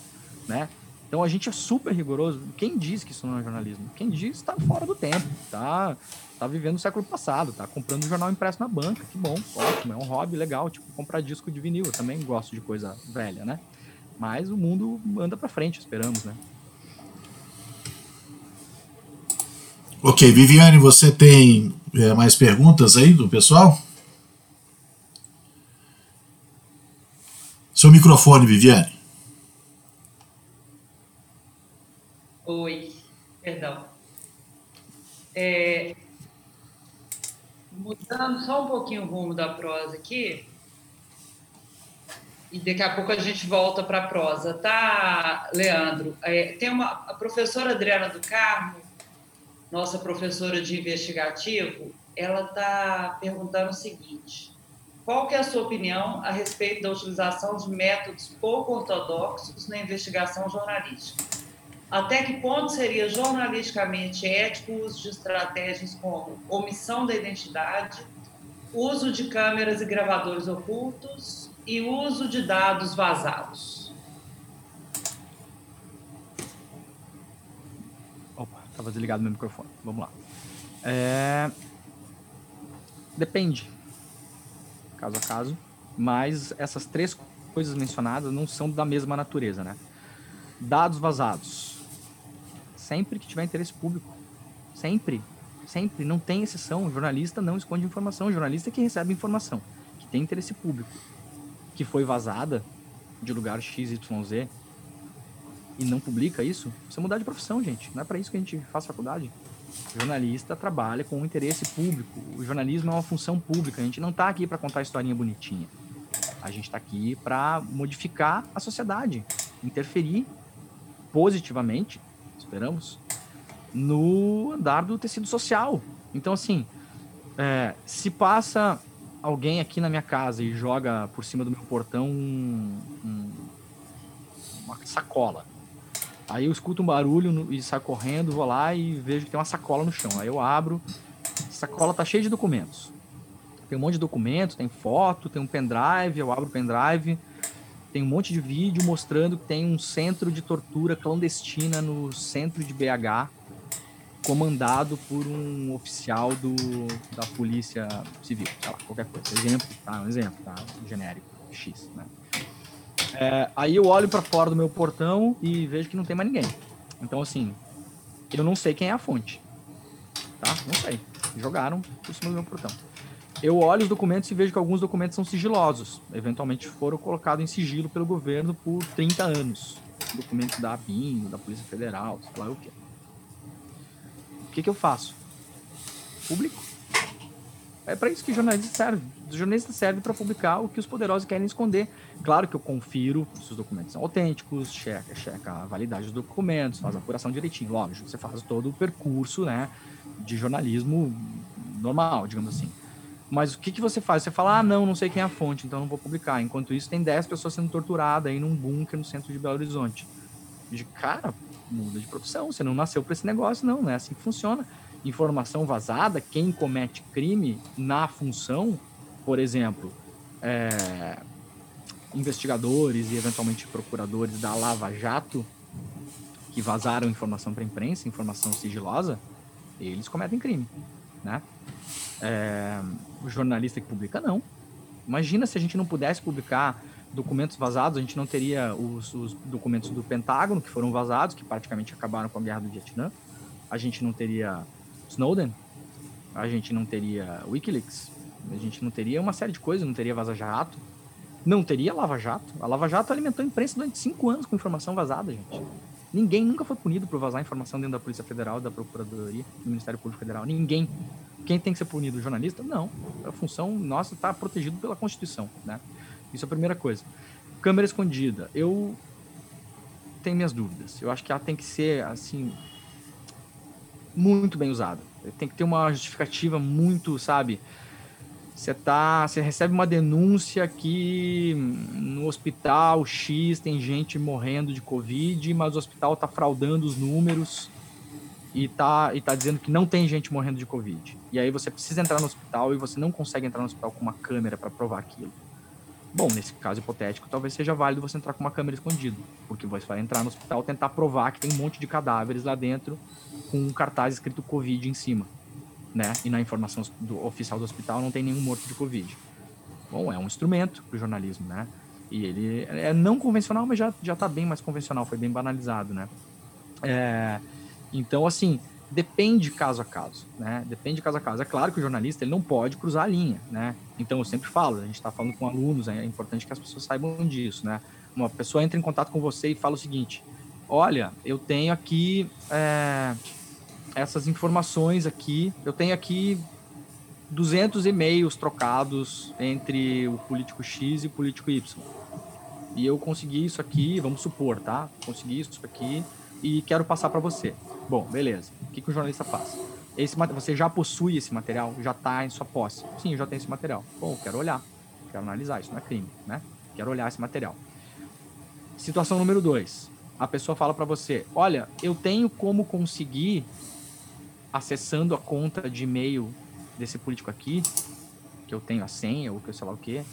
Né? Então a gente é super rigoroso. Quem diz que isso não é jornalismo? Quem diz está fora do tempo, tá, tá vivendo o século passado, tá comprando jornal impresso na banca. Que bom, ótimo, é um hobby legal, tipo comprar disco de vinil. Eu também gosto de coisa velha, né? Mas o mundo anda para frente, esperamos, né? Ok, Viviane, você tem é, mais perguntas aí do pessoal? Seu microfone, Viviane. Oi, perdão. É, mudando só um pouquinho o rumo da prosa aqui, e daqui a pouco a gente volta para a prosa, tá, Leandro? É, tem uma a professora Adriana do Carmo, nossa professora de investigativo, ela está perguntando o seguinte: qual que é a sua opinião a respeito da utilização de métodos pouco ortodoxos na investigação jornalística? Até que ponto seria jornalisticamente ético o uso de estratégias como omissão da identidade, uso de câmeras e gravadores ocultos e uso de dados vazados? Estava desligado meu microfone. Vamos lá. É... Depende, caso a caso, mas essas três coisas mencionadas não são da mesma natureza, né? Dados vazados sempre que tiver interesse público. Sempre. Sempre. Não tem exceção. O jornalista não esconde informação. O jornalista é que recebe informação, que tem interesse público, que foi vazada de lugar XYZ e não publica isso, precisa mudar de profissão, gente. Não é para isso que a gente faz faculdade. O jornalista trabalha com interesse público. O jornalismo é uma função pública. A gente não está aqui para contar historinha bonitinha. A gente está aqui para modificar a sociedade, interferir positivamente esperamos, no andar do tecido social. Então, assim, é, se passa alguém aqui na minha casa e joga por cima do meu portão um, um, uma sacola. Aí eu escuto um barulho no, e saio correndo, vou lá e vejo que tem uma sacola no chão. Aí eu abro, a sacola tá cheia de documentos. Tem um monte de documentos, tem foto, tem um pendrive, eu abro o pendrive, tem um monte de vídeo mostrando que tem um centro de tortura clandestina no centro de BH, comandado por um oficial do, da polícia civil, sei lá, qualquer coisa. Exemplo, tá? Um exemplo, tá? Genérico, X, né? É, aí eu olho para fora do meu portão e vejo que não tem mais ninguém. Então, assim, eu não sei quem é a fonte. Tá? Não sei. Jogaram por cima do meu portão. Eu olho os documentos e vejo que alguns documentos são sigilosos. Eventualmente foram colocados em sigilo pelo governo por 30 anos. Documentos da ABIN, da Polícia Federal, sei lá o quê. O que, que eu faço? Publico. É para isso que jornalista serve. O jornalista serve para publicar o que os poderosos querem esconder. Claro que eu confiro se os documentos são autênticos, checa, checa a validade dos documentos, faz a apuração direitinho. Lógico, você faz todo o percurso né, de jornalismo normal, digamos assim. Mas o que, que você faz? Você fala, ah, não, não sei quem é a fonte, então não vou publicar. Enquanto isso, tem 10 pessoas sendo torturadas aí num bunker no centro de Belo Horizonte. De cara, muda de profissão, você não nasceu para esse negócio, não, não é assim que funciona informação vazada, quem comete crime na função, por exemplo, é, investigadores e eventualmente procuradores da Lava Jato, que vazaram informação para a imprensa, informação sigilosa, eles cometem crime, né? É, o jornalista que publica, não. Imagina se a gente não pudesse publicar documentos vazados, a gente não teria os, os, documentos do Pentágono, que foram vazados, que praticamente acabaram com a guerra do Vietnã. A gente não teria Snowden, a gente não teria Wikileaks, a gente não teria uma série de coisas, não teria Vaza Jato, não teria Lava Jato. A Lava Jato alimentou a imprensa durante cinco anos com informação vazada, gente. Ninguém nunca foi punido por vazar informação dentro da Polícia Federal, da Procuradoria, do Ministério Público Federal. Ninguém. Quem tem que ser punido? O jornalista? Não. A função nossa está protegida pela Constituição, né? Isso é a primeira coisa. Câmera escondida. Eu tenho minhas dúvidas. Eu acho que ela tem que ser, assim, muito bem usado. Tem que ter uma justificativa muito, sabe? Você tá, você recebe uma denúncia que no hospital X tem gente morrendo de Covid, mas o hospital tá fraudando os números e tá, e tá dizendo que não tem gente morrendo de Covid. E aí você precisa entrar no hospital e você não consegue entrar no hospital com uma câmera para provar aquilo. Bom, nesse caso hipotético, talvez seja válido você entrar com uma câmera escondida, porque você vai entrar no hospital tentar provar que tem um monte de cadáveres lá dentro com um cartaz escrito Covid em cima, né? E na informação do oficial do hospital não tem nenhum morto de Covid. Bom, é um instrumento para o jornalismo, né? E ele é não convencional, mas já já está bem mais convencional, foi bem banalizado, né? É, então, assim, depende caso a caso, né? Depende caso a caso. É claro que o jornalista ele não pode cruzar a linha, né? Então eu sempre falo, a gente está falando com alunos, é importante que as pessoas saibam disso, né? Uma pessoa entra em contato com você e fala o seguinte: olha, eu tenho aqui é, essas informações aqui, eu tenho aqui 200 e-mails trocados entre o político X e o político Y. E eu consegui isso aqui, vamos supor, tá? Consegui isso aqui e quero passar para você. Bom, beleza. O que, que o jornalista faz? Esse, você já possui esse material? Já está em sua posse? Sim, eu já tenho esse material. Bom, quero olhar. Quero analisar. Isso não é crime, né? Quero olhar esse material. Situação número dois. A pessoa fala para você: Olha, eu tenho como conseguir, acessando a conta de e-mail desse político aqui, que eu tenho a senha ou que eu sei lá o que,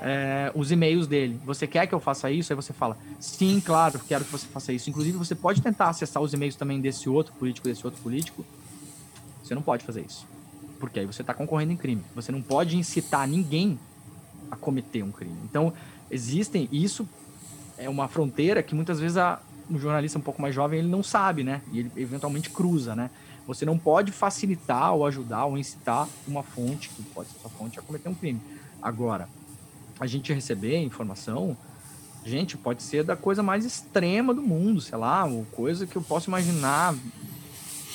é, os e-mails dele. Você quer que eu faça isso? Aí você fala, sim, claro, quero que você faça isso. Inclusive, você pode tentar acessar os e-mails também desse outro político, desse outro político. Você não pode fazer isso. Porque aí você está concorrendo em crime. Você não pode incitar ninguém a cometer um crime. Então, existem. Isso é uma fronteira que muitas vezes a, um jornalista um pouco mais jovem ele não sabe, né? E ele eventualmente cruza, né? Você não pode facilitar ou ajudar ou incitar uma fonte, que pode ser sua fonte, a cometer um crime. Agora, a gente receber informação, gente, pode ser da coisa mais extrema do mundo, sei lá, coisa que eu posso imaginar,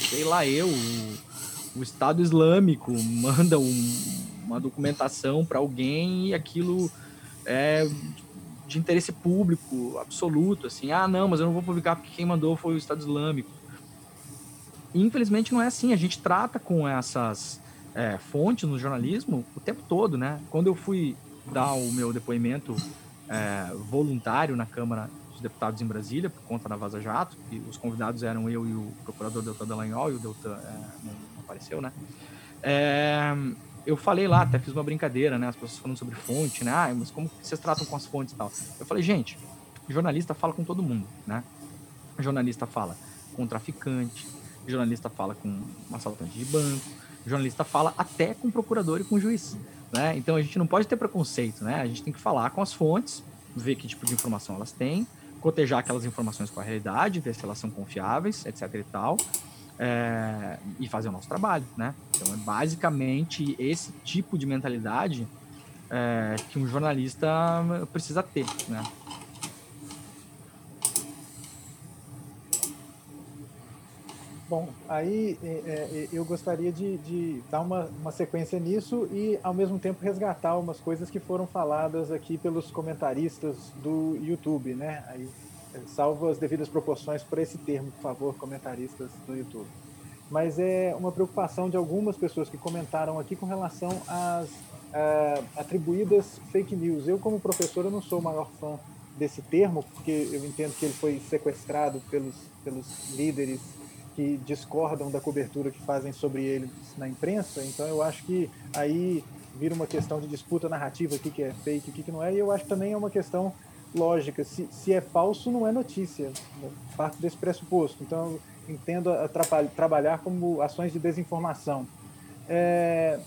sei lá, eu, o, o Estado Islâmico manda um, uma documentação para alguém e aquilo é de interesse público absoluto, assim, ah, não, mas eu não vou publicar porque quem mandou foi o Estado Islâmico. Infelizmente não é assim, a gente trata com essas é, fontes no jornalismo o tempo todo, né? Quando eu fui dar o meu depoimento é, voluntário na Câmara dos Deputados em Brasília, por conta da Vaza Jato, e os convidados eram eu e o procurador Deltan Dallagnol, e o Deltan é, não, apareceu, né? É, eu falei lá, até fiz uma brincadeira, né? As pessoas falando sobre fonte, né? Ah, mas como vocês tratam com as fontes e tal? Eu falei, gente, jornalista fala com todo mundo, né? Jornalista fala com traficante, jornalista fala com assaltante de banco, jornalista fala até com procurador e com juiz. Né? Então a gente não pode ter preconceito, né? A gente tem que falar com as fontes, ver que tipo de informação elas têm, cotejar aquelas informações com a realidade, ver se elas são confiáveis, etc e tal, é, e fazer o nosso trabalho, né? Então é basicamente esse tipo de mentalidade é, que um jornalista precisa ter, né? Bom, aí é, é, eu gostaria de, de dar uma, uma, sequência nisso e, ao mesmo tempo, resgatar umas coisas que foram faladas aqui pelos comentaristas do YouTube, né? Aí, é, salvo as devidas proporções por esse termo, por favor, comentaristas do YouTube. Mas é uma preocupação de algumas pessoas que comentaram aqui com relação às uh, atribuídas fake news. Eu, como professor, eu não sou o maior fã desse termo, porque eu entendo que ele foi sequestrado pelos, pelos líderes que discordam da cobertura que fazem sobre ele na imprensa. Então eu acho que aí vira uma questão de disputa narrativa, o que, que é fake, o que, que não é. E eu acho que também é uma questão lógica. Se, se é falso, não é notícia. Parte desse pressuposto. Então eu entendo a trabalhar como ações de desinformação. É,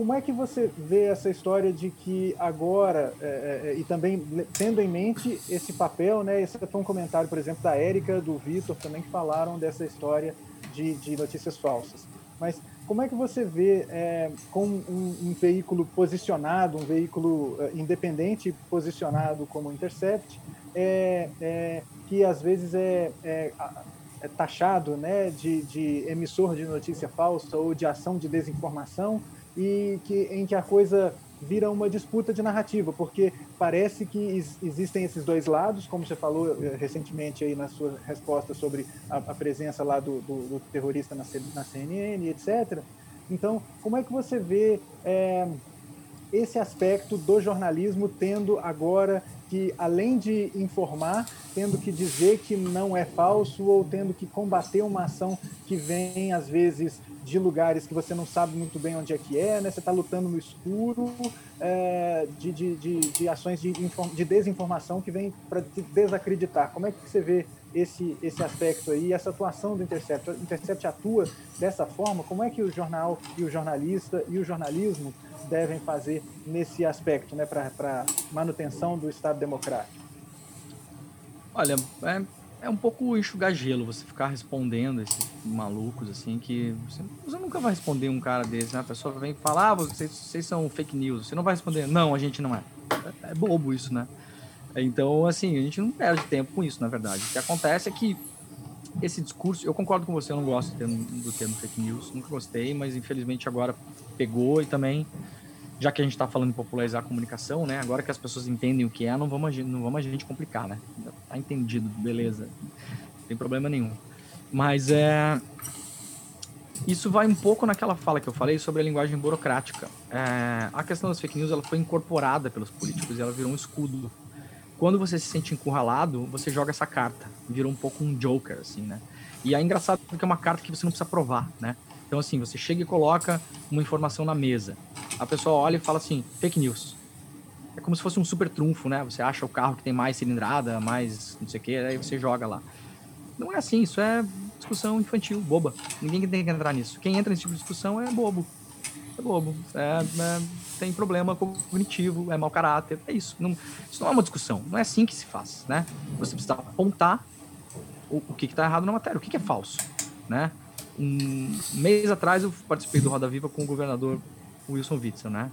como é que você vê essa história de que agora, é, é, é, e também tendo em mente esse papel, né, esse foi um comentário, por exemplo, da Érica, do Vitor, também que falaram dessa história de, de notícias falsas. Mas como é que você vê é, com um, um, veículo posicionado, um veículo uh, independente posicionado como o Intercept, é, é, que às vezes é, é, é taxado né, de, de emissor de notícia falsa ou de ação de desinformação, e que, em que a coisa vira uma disputa de narrativa, porque parece que existem esses dois lados, como você falou eh, recentemente aí na sua resposta sobre a, a presença lá do, do, do terrorista na, na, CNN, etc. Então, como é que você vê é, esse aspecto do jornalismo tendo agora que, além de informar, tendo que dizer que não é falso ou tendo que combater uma ação que vem, às vezes, de lugares que você não sabe muito bem onde é que é, né? Você está lutando no escuro, é, de, de, de, de, ações de, de desinformação que vem para te desacreditar. Como é que você vê esse, esse aspecto aí, essa atuação do Intercept? O Intercept atua dessa forma? Como é que o jornal e o jornalista e o jornalismo devem fazer nesse aspecto, né, para manutenção do Estado democrático? Olha, é é um pouco enxugar gelo você ficar respondendo esses malucos assim que você, você, nunca vai responder um cara desse, né? A pessoa vem falar, ah, vocês, vocês são fake news. Você não vai responder, não, a gente não é. É, é bobo isso, né? Então, assim, a gente não perde tempo com isso, na verdade. O que acontece é que esse discurso, eu concordo com você, eu não gosto do termo, do termo fake news, nunca gostei, mas infelizmente agora pegou e também já que a gente está falando em popularizar a comunicação, né? Agora que as pessoas entendem o que é, não vamos, não vamos a gente complicar, né? Tá entendido, beleza. Não tem problema nenhum. Mas é. Isso vai um pouco naquela fala que eu falei sobre a linguagem burocrática. É, a questão das fake news ela foi incorporada pelos políticos e ela virou um escudo. Quando você se sente encurralado, você joga essa carta. Virou um pouco um joker, assim, né? E é engraçado porque é uma carta que você não precisa provar, né? Então, assim, você chega e coloca uma informação na mesa. A pessoa olha e fala assim, fake news. É como se fosse um super trunfo, né? Você acha o carro que tem mais cilindrada, mais não sei o quê, aí você joga lá. Não é assim, isso é discussão infantil, boba. Ninguém tem que entrar nisso. Quem entra nesse tipo de discussão é bobo. É bobo. É, é, tem problema cognitivo, é mau caráter. É isso. Não, isso não é uma discussão. Não é assim que se faz, né? Você precisa apontar o, o que está errado na matéria, o que, que é falso, né? Um mês atrás eu participei do Roda Viva com o governador Wilson Witzel, né?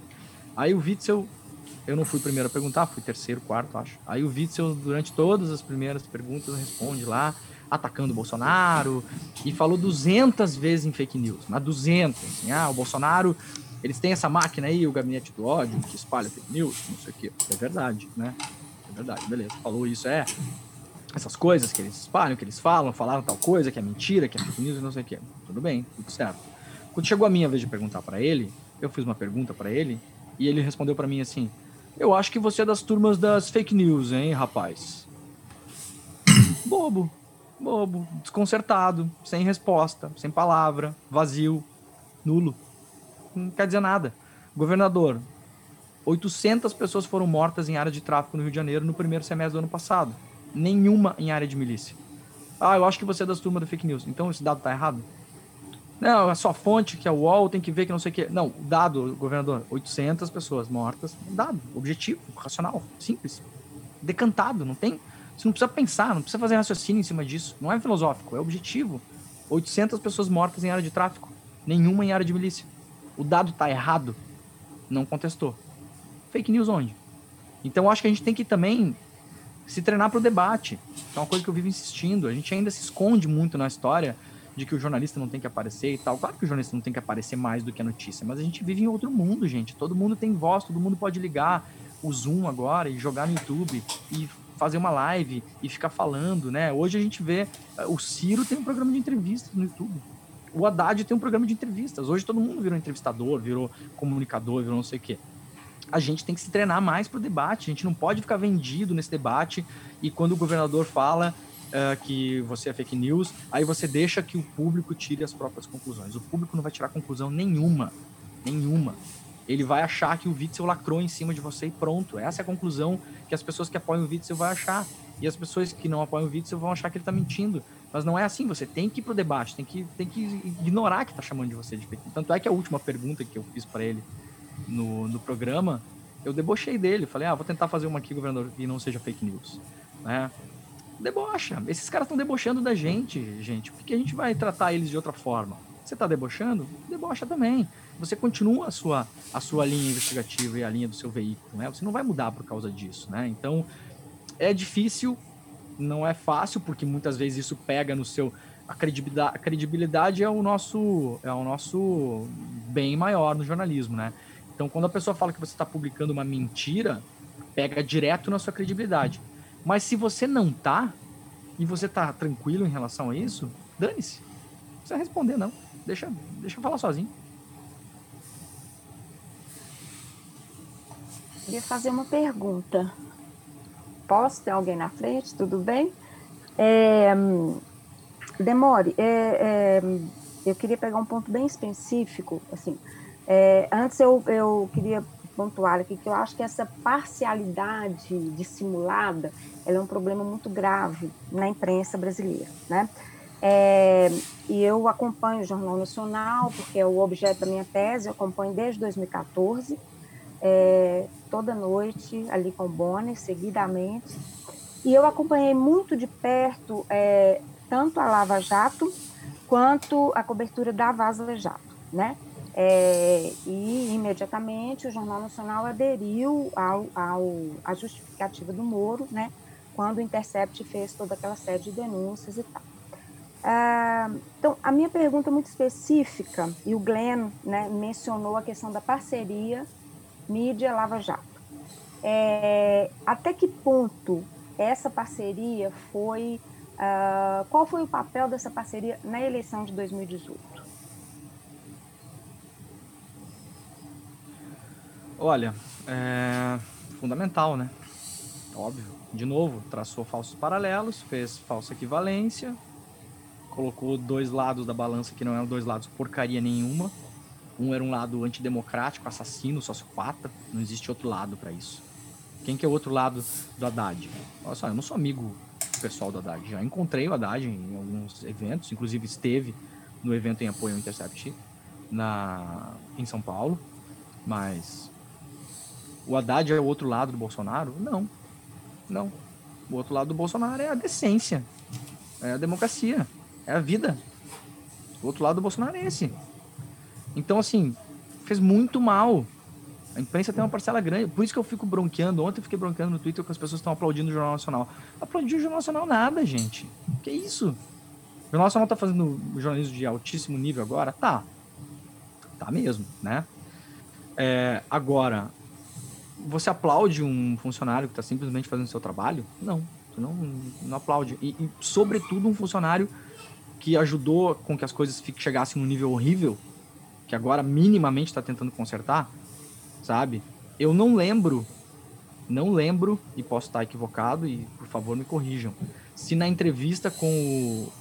Aí o Witzel, eu não fui o primeiro a perguntar, fui terceiro, quarto, acho. Aí o Witzel, durante todas as primeiras perguntas, responde lá, atacando o Bolsonaro, e falou 200 vezes em fake news, mas 200, assim, ah, o Bolsonaro, eles têm essa máquina aí, o gabinete do ódio, que espalha fake news, não sei o quê. É verdade, né? É verdade, beleza. Falou isso, é essas coisas que eles espalham, que eles falam, falaram tal coisa, que é mentira, que é fake news, não sei o quê. Tudo bem, tudo certo. Quando chegou a minha vez de perguntar para ele, eu fiz uma pergunta para ele e ele respondeu para mim assim: Eu acho que você é das turmas das fake news, hein, rapaz? Bobo, bobo, desconcertado, sem resposta, sem palavra, vazio, nulo. Não quer dizer nada. Governador, 800 pessoas foram mortas em área de tráfico no Rio de Janeiro no primeiro semestre do ano passado nenhuma em área de milícia. Ah, eu acho que você é das turmas da fake news. Então esse dado tá errado? Não, a sua fonte, que é o UOL, tem que ver que não sei o quê. Não, dado, governador, 800 pessoas mortas. Dado, objetivo, racional, simples. Decantado, não tem. Você não precisa pensar, não precisa fazer raciocínio em cima disso. Não é filosófico, é objetivo. 800 pessoas mortas em área de tráfico, nenhuma em área de milícia. O dado tá errado, não contestou. Fake news onde? Então acho que a gente tem que também se treinar para o debate. É uma coisa que eu vivo insistindo. A gente ainda se esconde muito na história de que o jornalista não tem que aparecer e tal. Claro que o jornalista não tem que aparecer mais do que a notícia, mas a gente vive em outro mundo, gente. Todo mundo tem voz, todo mundo pode ligar o Zoom agora e jogar no YouTube e fazer uma live e ficar falando, né? Hoje a gente vê eh, o Ciro tem um programa de entrevistas no YouTube. O Haddad tem um programa de entrevistas. Hoje todo mundo virou entrevistador, virou comunicador, virou não sei o quê. A gente tem que se treinar mais para o debate. A gente não pode ficar vendido nesse debate e quando o governador fala uh, que você é fake news, aí você deixa que o público tire as próprias conclusões. O público não vai tirar conclusão nenhuma. Nenhuma. Ele vai achar que o Witzel lacrou em cima de você e pronto. Essa é a conclusão que as pessoas que apoiam o Witzel vão achar. E as pessoas que não apoiam o Witzel vão achar que ele está mentindo. Mas não é assim, você tem que ir pro debate, tem que, tem que ignorar que está chamando de você de fake news. Tanto é que a última pergunta que eu fiz para ele no, no programa, eu debochei dele. Falei, ah, vou tentar fazer uma aqui, governador, que não seja fake news. Né? debocha. Esses caras estão debochando da gente, gente. Por que a gente vai tratar eles de outra forma? Você está debochando? Debocha também. Você continua a sua, a sua linha investigativa e a linha do seu veículo, né? Você não vai mudar por causa disso, né? Então, é difícil, não é fácil, porque muitas vezes isso pega no seu... A credibilidade, a credibilidade é o nosso é o nosso bem maior no jornalismo, né? Então, quando a pessoa fala que você está publicando uma mentira, pega direto na sua credibilidade. Mas se você não tá, e você tá tranquilo em relação a isso, dane-se. Não precisa responder, não. Deixa, deixa eu falar sozinho. Queria fazer uma pergunta. Posso? Tem alguém na frente? Tudo bem? É, Demore, é, é, eu queria pegar um ponto bem específico. Assim, é, antes eu, eu queria pontuar aqui que eu acho que essa parcialidade dissimulada é um problema muito grave na imprensa brasileira, né? É, e eu acompanho o Jornal Nacional, porque é o objeto da minha tese, eu acompanho desde 2014, é, toda noite ali com o Bonner, seguidamente, e eu acompanhei muito de perto é, tanto a Lava Jato quanto a cobertura da Vaza Jato, né? É, e imediatamente o Jornal Nacional aderiu ao, ao, à justificativa do Moro, né, quando o Intercept fez toda aquela série de denúncias e tal. Ah, então, a minha pergunta é muito específica, e o Glenn né, mencionou a questão da parceria mídia-Lava Jato. É, até que ponto essa parceria foi. Uh, qual foi o papel dessa parceria na eleição de 2018? Olha, é fundamental, né? Óbvio. De novo, traçou falsos paralelos, fez falsa equivalência, colocou dois lados da balança que não eram dois lados porcaria nenhuma. Um era um lado antidemocrático, assassino, sociopata. Não existe outro lado para isso. Quem que é o outro lado do Haddad? Olha só, eu não sou amigo pessoal do Haddad. Já encontrei o Haddad em alguns eventos, inclusive esteve no evento em apoio ao Intercept na, em São Paulo. Mas o Haddad é o outro lado do Bolsonaro? Não. Não. O outro lado do Bolsonaro é a decência. É a democracia. É a vida. O outro lado do Bolsonaro é esse. Então, assim, fez muito mal. A imprensa tem uma parcela grande. Por isso que eu fico bronqueando. Ontem eu fiquei bronqueando no Twitter que as pessoas estão aplaudindo o Jornal Nacional. Aplaudir o Jornal Nacional nada, gente. Que isso? O Jornal Nacional tá fazendo jornalismo de altíssimo nível agora? Tá. Tá mesmo, né? É, agora, você aplaude um funcionário que está simplesmente fazendo seu trabalho? Não, você não, não aplaude. E, e, sobretudo, um funcionário que ajudou com que as coisas chegassem num nível horrível, que agora minimamente está tentando consertar, sabe? Eu não lembro, não lembro, e posso estar equivocado, e por favor me corrijam, se na entrevista com o,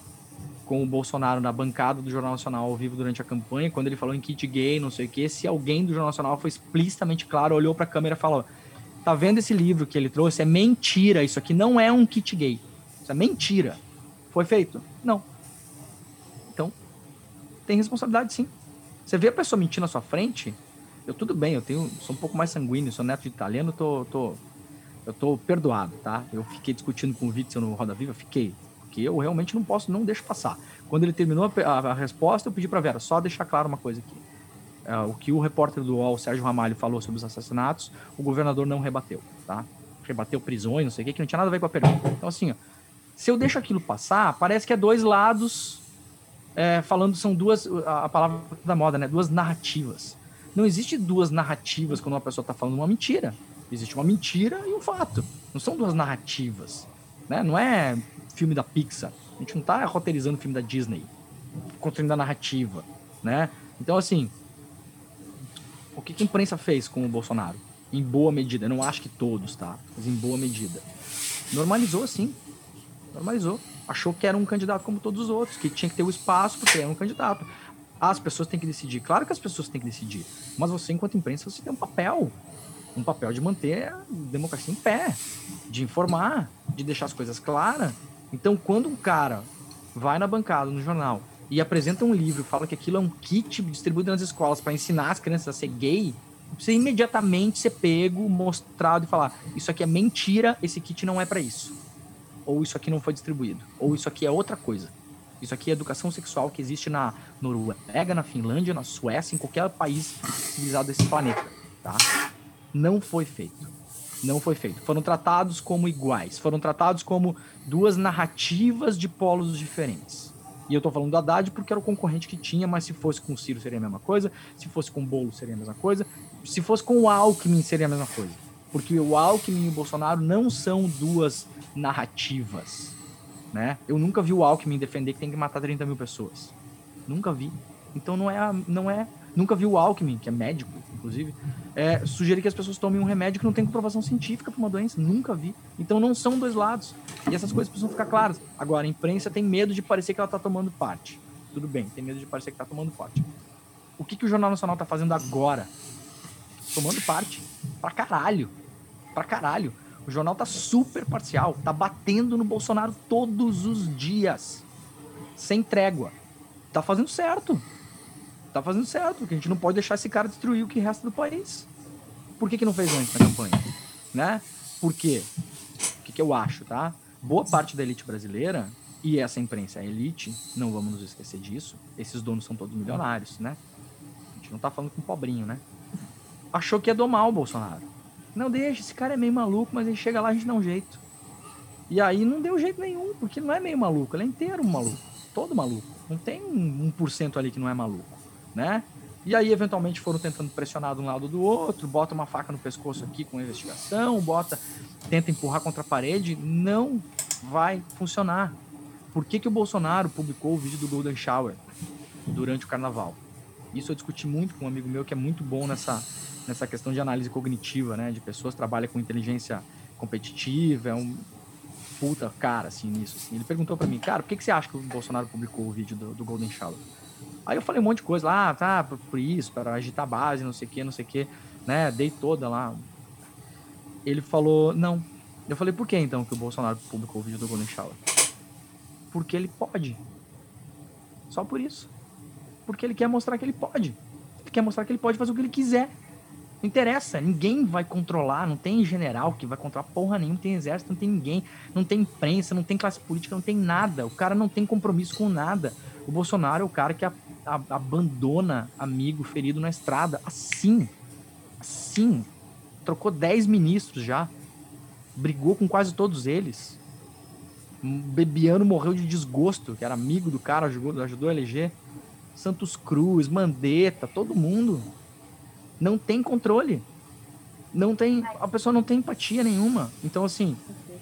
com o Bolsonaro na bancada do Jornal Nacional ao vivo durante a campanha, quando ele falou em kit gay, não sei o que, se alguém do Jornal Nacional foi explicitamente claro, olhou para a câmera e falou: tá vendo esse livro que ele trouxe? É mentira, isso aqui não é um kit gay. Isso é mentira. Foi feito? Não. Então, tem responsabilidade sim. Você vê a pessoa mentir na sua frente, eu tudo bem, eu tenho, sou um pouco mais sanguíneo, sou neto de italiano, tô, tô, eu tô perdoado, tá? Eu fiquei discutindo com o Witzel no Roda Viva, fiquei, porque eu realmente não posso, não deixo passar. Quando ele terminou a, a, a resposta, eu pedi para Vera, só deixar claro uma coisa aqui. É, o que o repórter do UOL, Sérgio Ramalho, falou sobre os assassinatos, o governador não rebateu, tá? Rebateu prisões, não sei o que, que não tinha nada a ver com a pergunta. Então, assim, ó, se eu deixo aquilo passar, parece que é dois lados é, falando, são duas, a, a palavra da moda, né? Duas narrativas. Não existe duas narrativas quando uma pessoa está falando uma mentira. Existe uma mentira e um fato. Não são duas narrativas. Né? Não é filme da Pixar. A gente não está roteirizando filme da Disney, construindo a narrativa. Né? Então, assim, o que, que a imprensa fez com o Bolsonaro? Em boa medida, eu não acho que todos, tá? Mas em boa medida. Normalizou, sim. Normalizou. Achou que era um candidato como todos os outros, que tinha que ter o espaço porque era um candidato. As pessoas têm que decidir. Claro que as pessoas têm que decidir. Mas você, enquanto imprensa, você tem um papel. Um papel de manter a democracia em pé, de informar, de deixar as coisas claras. Então, quando um cara vai na bancada, no jornal, e apresenta um livro, fala que aquilo é um kit distribuído nas escolas para ensinar as crianças a ser gay, você imediatamente ser pego, mostrado e falar: Isso aqui é mentira, esse kit não é para isso. Ou isso aqui não foi distribuído. Ou isso aqui é outra coisa. Isso aqui é educação sexual que existe na Noruega, na Finlândia, na Suécia, em qualquer país civilizado desse planeta. Tá? Não foi feito. Não foi feito. Foram tratados como iguais. Foram tratados como duas narrativas de polos diferentes. E eu tô falando do Haddad porque era o concorrente que tinha, mas se fosse com o Ciro seria a mesma coisa, se fosse com o Bolo seria a mesma coisa, se fosse com o Alckmin seria a mesma coisa. Porque o Alckmin e o Bolsonaro não são duas narrativas, né? Eu nunca vi o Alckmin defender que tem que matar 30 mil pessoas. Nunca vi. Então não é, não é Nunca vi o Alckmin, que é médico, inclusive, é, sugerir que as pessoas tomem um remédio que não tem comprovação científica para uma doença. Nunca vi. Então não são dois lados. E essas coisas precisam ficar claras. Agora, a imprensa tem medo de parecer que ela está tomando parte. Tudo bem, tem medo de parecer que está tomando parte. O que, que o Jornal Nacional está fazendo agora? Tomando parte. Pra caralho. Pra caralho. O jornal tá super parcial, tá batendo no Bolsonaro todos os dias. Sem trégua. Tá fazendo certo tá fazendo certo, porque a gente não pode deixar esse cara destruir o que resta do país. Por que, que não fez antes na campanha? Né? Por quê? O que, que eu acho, tá? Boa parte da elite brasileira, e essa imprensa é elite, não vamos nos esquecer disso, esses donos são todos milionários, né? A gente não tá falando com um pobrinho, né? Achou que ia domar o Bolsonaro. Não deixa, esse cara é meio maluco, mas ele chega lá a gente dá um jeito. E aí não deu jeito nenhum, porque não é meio maluco, ele é inteiro maluco, todo maluco. Não tem um, um cento ali que não é maluco né? E aí, eventualmente, foram tentando pressionar de um lado do outro, bota uma faca no pescoço aqui com investigação, bota, tenta empurrar contra a parede, não vai funcionar. Por que, que o Bolsonaro publicou o vídeo do Golden Shower durante o carnaval? Isso eu discuti muito com um amigo meu que é muito bom nessa, nessa questão de análise cognitiva, né? De pessoas que trabalham com inteligência competitiva, é um puta cara, assim, nisso. Assim. Ele perguntou para mim, cara, por que, que você acha que o Bolsonaro publicou o vídeo do, do Golden Shower? Aí eu falei um monte de coisa lá, ah, tá, por isso, para agitar base, não sei o que, não sei o que, né? Dei toda lá. Ele falou, não. Eu falei, por que então que o Bolsonaro publicou o vídeo do Golden Shower? Porque ele pode. Só por isso. Porque ele quer mostrar que ele pode. Ele quer mostrar que ele pode fazer o que ele quiser. Não interessa, ninguém vai controlar, não tem general que vai controlar porra nenhuma, não tem exército, não tem ninguém, não tem imprensa, não tem classe política, não tem nada. O cara não tem compromisso com nada. O Bolsonaro é o cara que a, a, abandona amigo ferido na estrada. Assim. Assim. Trocou 10 ministros já. Brigou com quase todos eles. Bebiano morreu de desgosto, que era amigo do cara, ajudou, ajudou a eleger. Santos Cruz, Mandetta, todo mundo. Não tem controle. Não tem. A pessoa não tem empatia nenhuma. Então, assim,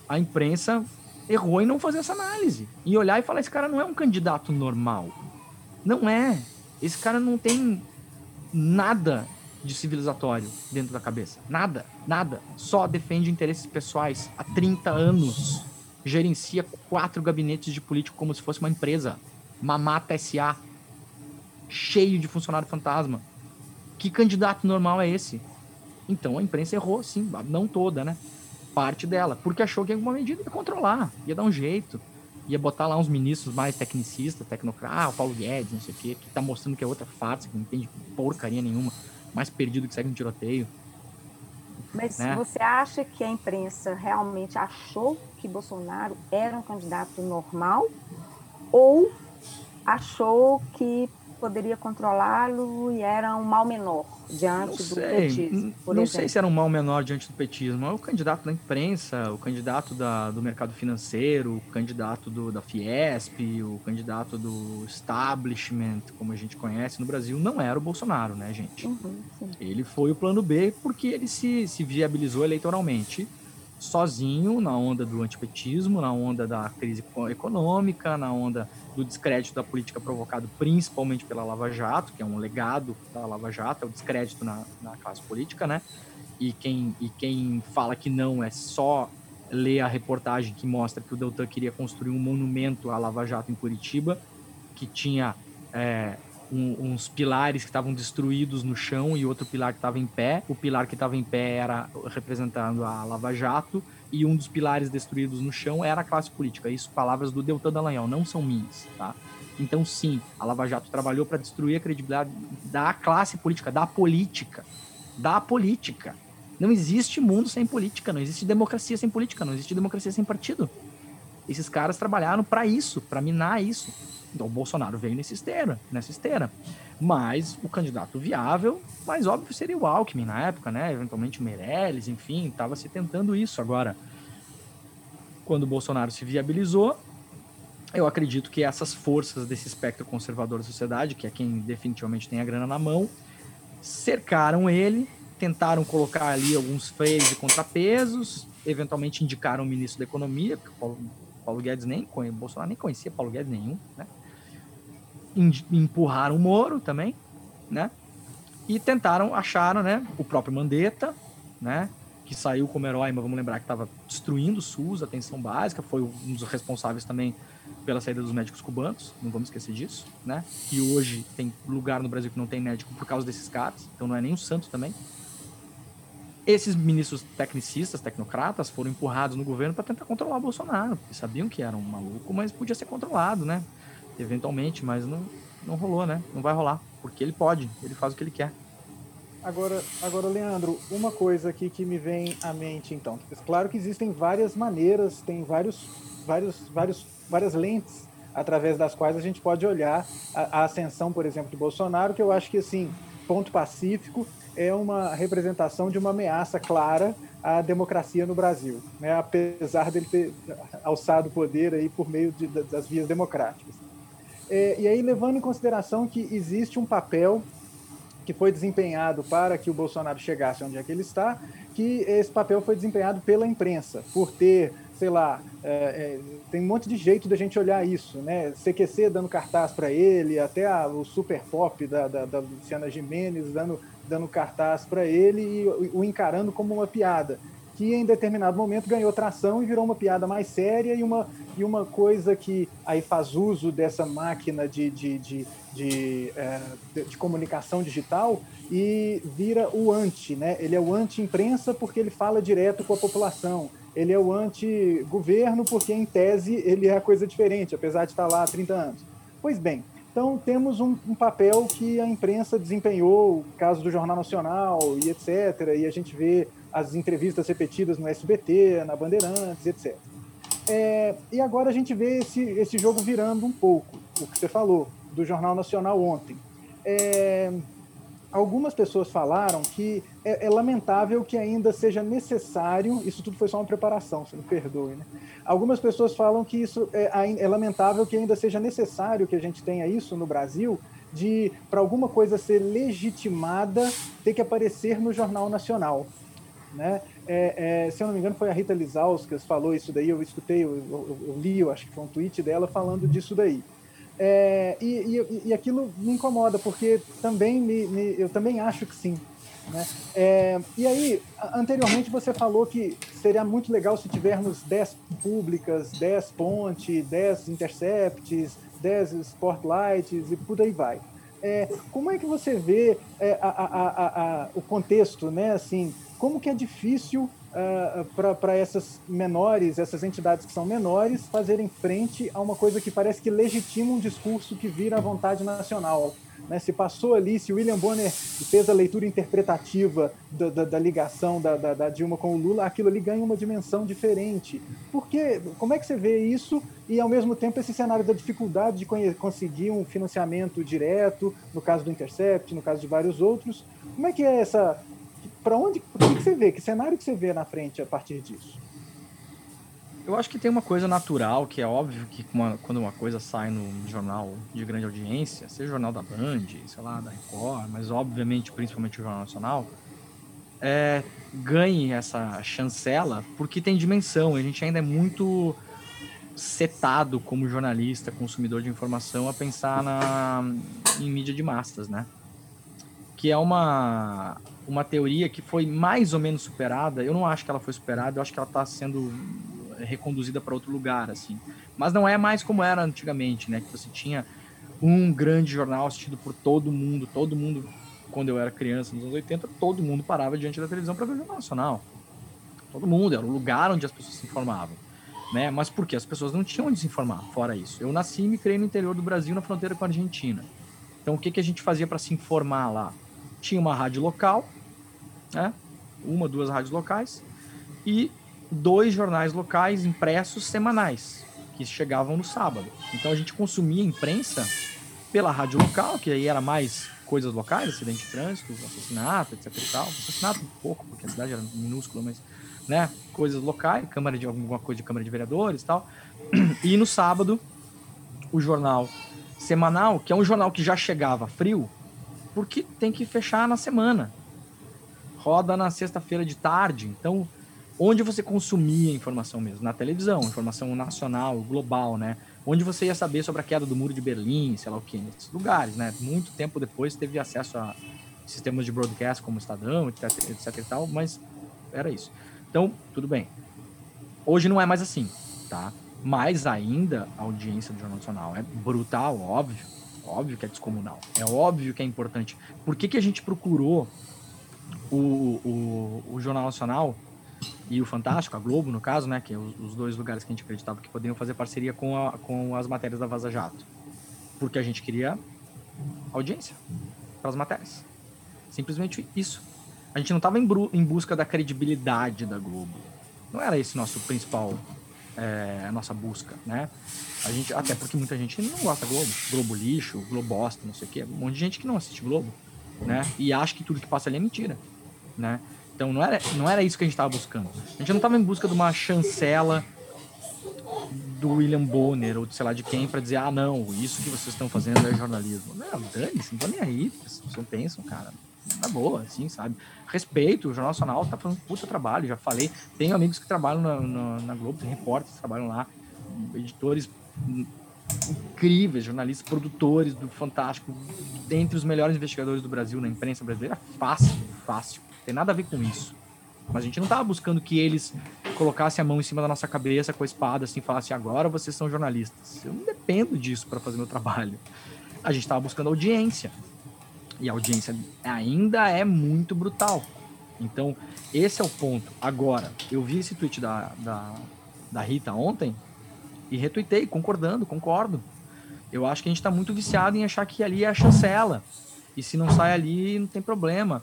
a imprensa errou em não fazer essa análise. E olhar e falar: esse cara não é um candidato normal. Não é. Esse cara não tem nada de civilizatório dentro da cabeça. Nada, nada. Só defende interesses pessoais há 30 anos. Gerencia quatro gabinetes de político como se fosse uma empresa. Mamata SA. Cheio de funcionário fantasma. Que candidato normal é esse? Então a imprensa errou, sim, não toda, né? parte dela, porque achou que alguma medida ia controlar, ia dar um jeito. ia botar lá uns ministros mais tecnicistas, tecnocratas, ah, o Paulo Guedes, não sei o quê, que tá mostrando que é outra farsa, que não entende porcaria nenhuma, mais perdido que segue um tiroteio. Mas né? você acha que a imprensa realmente achou que Bolsonaro era um candidato normal ou achou que poderia controlá-lo e era um mal menor diante do petismo. Não exemplo. sei se era um mal menor diante do petismo. É o candidato da imprensa, o candidato da, do mercado financeiro, o candidato do, da Fiesp, o candidato do establishment, como a gente conhece no Brasil, não era o Bolsonaro, né, gente? Uhum, ele foi o plano B porque ele se, se viabilizou eleitoralmente sozinho na onda do antipetismo, na onda da crise econômica, na onda do descrédito da política provocado principalmente pela Lava Jato, que é um legado da Lava Jato, é o descrédito na, na classe política, né? E quem, e quem fala que não é só ler a reportagem que mostra que o Deltan queria construir um monumento à Lava Jato em Curitiba, que tinha é, um, uns pilares que estavam destruídos no chão e outro pilar que estava em pé. O pilar que estava em pé era representando a Lava Jato e um dos pilares destruídos no chão era a classe política. Isso, palavras do Deltan Dallagnol, não são minhas, tá? Então, sim, a Lava Jato trabalhou para destruir a credibilidade da classe política, da política. Da política. Não existe mundo sem política, não existe democracia sem política, não existe democracia sem partido. Esses caras trabalharam para isso, para minar isso. Então o Bolsonaro veio nessa esteira, nessa esteira. Mas o candidato viável, mais óbvio seria o Alckmin na época, né? Eventualmente o Meirelles, enfim, estava se tentando isso. Agora, quando o Bolsonaro se viabilizou, eu acredito que essas forças desse espectro conservador da sociedade, que é quem definitivamente tem a grana na mão, cercaram ele, tentaram colocar ali alguns freios e contrapesos, eventualmente indicaram o ministro da Economia, Paulo, Guedes nem conhecia, Bolsonaro nem conhecia Paulo Guedes nenhum, né? empurraram o Moro também, né? E tentaram, acharam, né? O próprio Mandetta, né? Que saiu como herói, mas vamos lembrar que estava destruindo o SUS, atenção básica, foi um dos responsáveis também pela saída dos médicos cubanos, não vamos esquecer disso, né? Que hoje tem lugar no Brasil que não tem médico por causa desses caras, então não é nem o santo também. Esses ministros tecnicistas, tecnocratas, foram empurrados no governo para tentar controlar o Bolsonaro, porque sabiam que era um maluco, mas podia ser controlado, né? eventualmente, mas não, não rolou, né? Não vai rolar, porque ele pode, ele faz o que ele quer. Agora, agora, Leandro, uma coisa aqui que me vem à mente, então. Claro que existem várias maneiras, tem vários, vários, vários, várias lentes através das quais a gente pode olhar a, a ascensão, por exemplo, de Bolsonaro, que eu acho que, assim, ponto pacífico, é uma representação de uma ameaça clara à democracia no Brasil, né? apesar dele ter alçado o poder aí por meio de, das vias democráticas. É, e aí, levando em consideração que existe um papel que foi desempenhado para que o Bolsonaro chegasse onde é que ele está, que esse papel foi desempenhado pela imprensa, por ter, sei lá, é, é, tem um monte de jeito da gente olhar isso, né? CQC dando cartaz para ele, até a, o super pop da, da, da Luciana Jimenez dando, dando cartaz para ele e o, o encarando como uma piada que em determinado momento ganhou tração e virou uma piada mais séria e uma, e uma coisa que aí faz uso dessa máquina de, de, de, de, é, de comunicação digital e vira o anti, né? Ele é o anti-imprensa porque ele fala direto com a população. Ele é o anti-governo porque, em tese, ele é a coisa diferente, apesar de estar lá há 30 anos. Pois bem, então temos um, um, papel que a imprensa desempenhou, o caso do Jornal Nacional e etc. E a gente vê as entrevistas repetidas no SBT, na Bandeirantes, etc. É, e agora a gente vê esse, esse jogo virando um pouco, o que você falou, do Jornal Nacional ontem. É, algumas pessoas falaram que é, é, lamentável que ainda seja necessário, isso tudo foi só uma preparação, se me perdoe, né? Algumas pessoas falam que isso é, é lamentável que ainda seja necessário que a gente tenha isso no Brasil, de para alguma coisa ser legitimada ter que aparecer no Jornal Nacional. Né? É, é, se eu não me engano, foi a Rita Lizauskas que falou isso daí, eu escutei, eu, eu, eu, li, eu acho que foi um tweet dela falando disso daí. É, e, e, e, aquilo me incomoda, porque também me, me, eu também acho que sim. Né? É, e aí, anteriormente você falou que seria muito legal se tivermos 10 públicas, 10 pontes, 10 intercepts, 10 spotlights e por aí vai. É, como é que você vê é, a, a, a, o contexto, né? Assim, como que é difícil uh, para essas menores, essas entidades que são menores, fazerem frente a uma coisa que parece que legitima um discurso que vira a vontade nacional. Né? Se passou ali, se William Bonner fez a leitura interpretativa da, da, da ligação da, da, Dilma com o Lula, aquilo ali ganha uma dimensão diferente. Porque, como é que você vê isso e, ao mesmo tempo, esse cenário da dificuldade de conseguir um financiamento direto, no caso do Intercept, no caso de vários outros, como é que é essa... Para onde... O que, que você vê? Que cenário que você vê na frente a partir disso? Eu acho que tem uma coisa natural, que é óbvio que uma, quando uma coisa sai no jornal de grande audiência, seja o jornal da Band, sei lá, da Record, mas obviamente, principalmente o Jornal Nacional, é, ganhe essa chancela porque tem dimensão. A gente ainda é muito setado como jornalista, consumidor de informação, a pensar na, em mídia de massas, né? Que é uma, uma teoria que foi mais ou menos superada. Eu não acho que ela foi superada, eu acho que ela está sendo reconduzida para outro lugar, assim. Mas não é mais como era antigamente, né? Que você tinha um grande jornal assistido por todo mundo, todo mundo, quando eu era criança, nos anos 80, todo mundo parava diante da televisão para ver o Jornal Nacional. Todo mundo, era o lugar onde as pessoas se informavam. Né? Mas por quê? As pessoas não tinham onde se informar, fora isso. Eu nasci e me criei no interior do Brasil, na fronteira com a Argentina. Então, o que, que a gente fazia para se informar lá? Tinha uma rádio local, né? uma, duas rádios locais, e dois jornais locais impressos semanais, que chegavam no sábado. Então a gente consumia imprensa pela rádio local, que aí era mais coisas locais, acidente de trânsito, assassinato, etc e tal. Assassinato um pouco, porque a cidade era minúscula, mas, né, coisas locais, câmara de alguma coisa de câmara de vereadores e tal. E no sábado, o jornal semanal, que é um jornal que já chegava frio, porque tem que fechar na semana. Roda na sexta-feira de tarde, então onde você consumia informação mesmo, na televisão, informação nacional, global, né? Onde você ia saber sobre a queda do muro de Berlim, sei lá o que, nesses lugares, né? Muito tempo depois teve acesso a sistemas de broadcast como Estadão, etc, etc e tal, mas era isso. Então, tudo bem. Hoje não é mais assim, tá? Mas ainda a audiência do Jornal Nacional é brutal, óbvio. Óbvio que é descomunal. É óbvio que é importante. Por que, que a gente procurou o, o, o Jornal Nacional e o Fantástico, a Globo, no caso, né, que é os, dois lugares que a gente acreditava que poderiam fazer parceria com, a, com as matérias da Vaza Jato. Porque a gente queria audiência para as matérias. Simplesmente isso. A gente não estava em, em, busca da credibilidade da Globo. Não era esse nosso principal, é, a nossa busca, né? A gente, até porque muita gente não gosta Globo. Globo lixo, Globo bosta, não sei o quê. Um monte de gente que não assiste Globo, né? E acha que tudo que passa ali é mentira, né? Então não era, não era isso que a gente estava buscando. A gente não estava em busca de uma chancela do William Bonner ou de sei lá de quem para dizer, ah, não, isso que vocês estão fazendo é jornalismo. Não, dane-se, não tô nem aí, vocês não pensam, cara. Na boa, assim, sabe? Respeito, o Jornal Nacional tá fazendo um puta trabalho, já falei. Tenho amigos que trabalham na, na, na Globo, tem repórteres que trabalham lá, editores incríveis, jornalistas, produtores do Fantástico, dentre os melhores investigadores do Brasil na imprensa brasileira, fácil, fácil. Tem nada a ver com isso. Mas a gente não estava buscando que eles colocassem a mão em cima da nossa cabeça com a espada, assim, falassem, agora vocês são jornalistas. Eu não dependo disso para fazer meu trabalho. A gente estava buscando audiência. E a audiência ainda é muito brutal. Então, esse é o ponto. Agora, eu vi esse tweet da, da, da Rita ontem e retuitei, concordando, concordo. Eu acho que a gente está muito viciado em achar que ali é a chancela. E se não sai ali, não tem problema.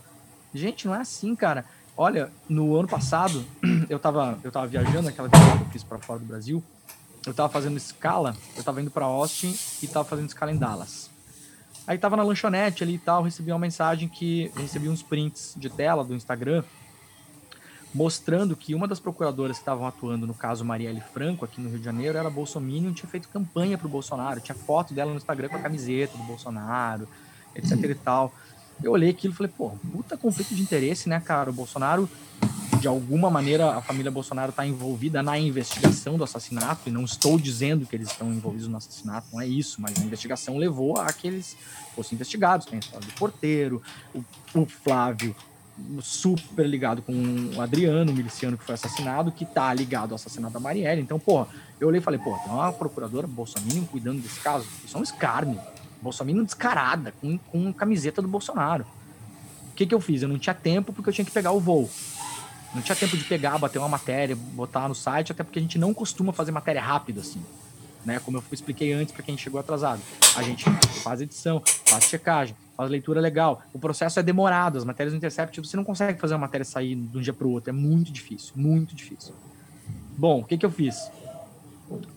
Gente, não é assim, cara. Olha, no ano passado, eu tava, eu tava viajando, aquela viagem que eu fiz para fora do Brasil. Eu tava fazendo escala, eu tava indo para Austin e tava fazendo escala em Dallas. Aí tava na lanchonete ali e tal, recebi uma mensagem que recebi uns prints de tela do Instagram mostrando que uma das procuradoras que estavam atuando no caso Marielle Franco aqui no Rio de Janeiro era Bolsonaro e tinha feito campanha pro Bolsonaro, tinha foto dela no Instagram com a camiseta do Bolsonaro, etc e tal. Eu olhei aquilo e falei, pô, puta conflito de interesse, né, cara? O Bolsonaro, de alguma maneira, a família Bolsonaro está envolvida na investigação do assassinato, e não estou dizendo que eles estão envolvidos no assassinato, não é isso, mas a investigação levou a que eles fossem investigados. Tem a história do porteiro, o, o Flávio, super ligado com o Adriano, o miliciano que foi assassinado, que tá ligado ao assassinato da Marielle. Então, porra, eu olhei e falei, pô, tem uma procuradora Bolsonaro cuidando desse caso. Isso é um escárnio. Bolsonaro descarada, com, com camiseta do Bolsonaro. O que, que eu fiz? Eu não tinha tempo porque eu tinha que pegar o voo. Não tinha tempo de pegar, bater uma matéria, botar no site, até porque a gente não costuma fazer matéria rápida assim. Né? Como eu expliquei antes para quem chegou atrasado. A gente faz edição, faz checagem, faz leitura legal. O processo é demorado. As matérias do Intercept, você não consegue fazer uma matéria sair de um dia para o outro. É muito difícil, muito difícil. Bom, o que, que eu fiz?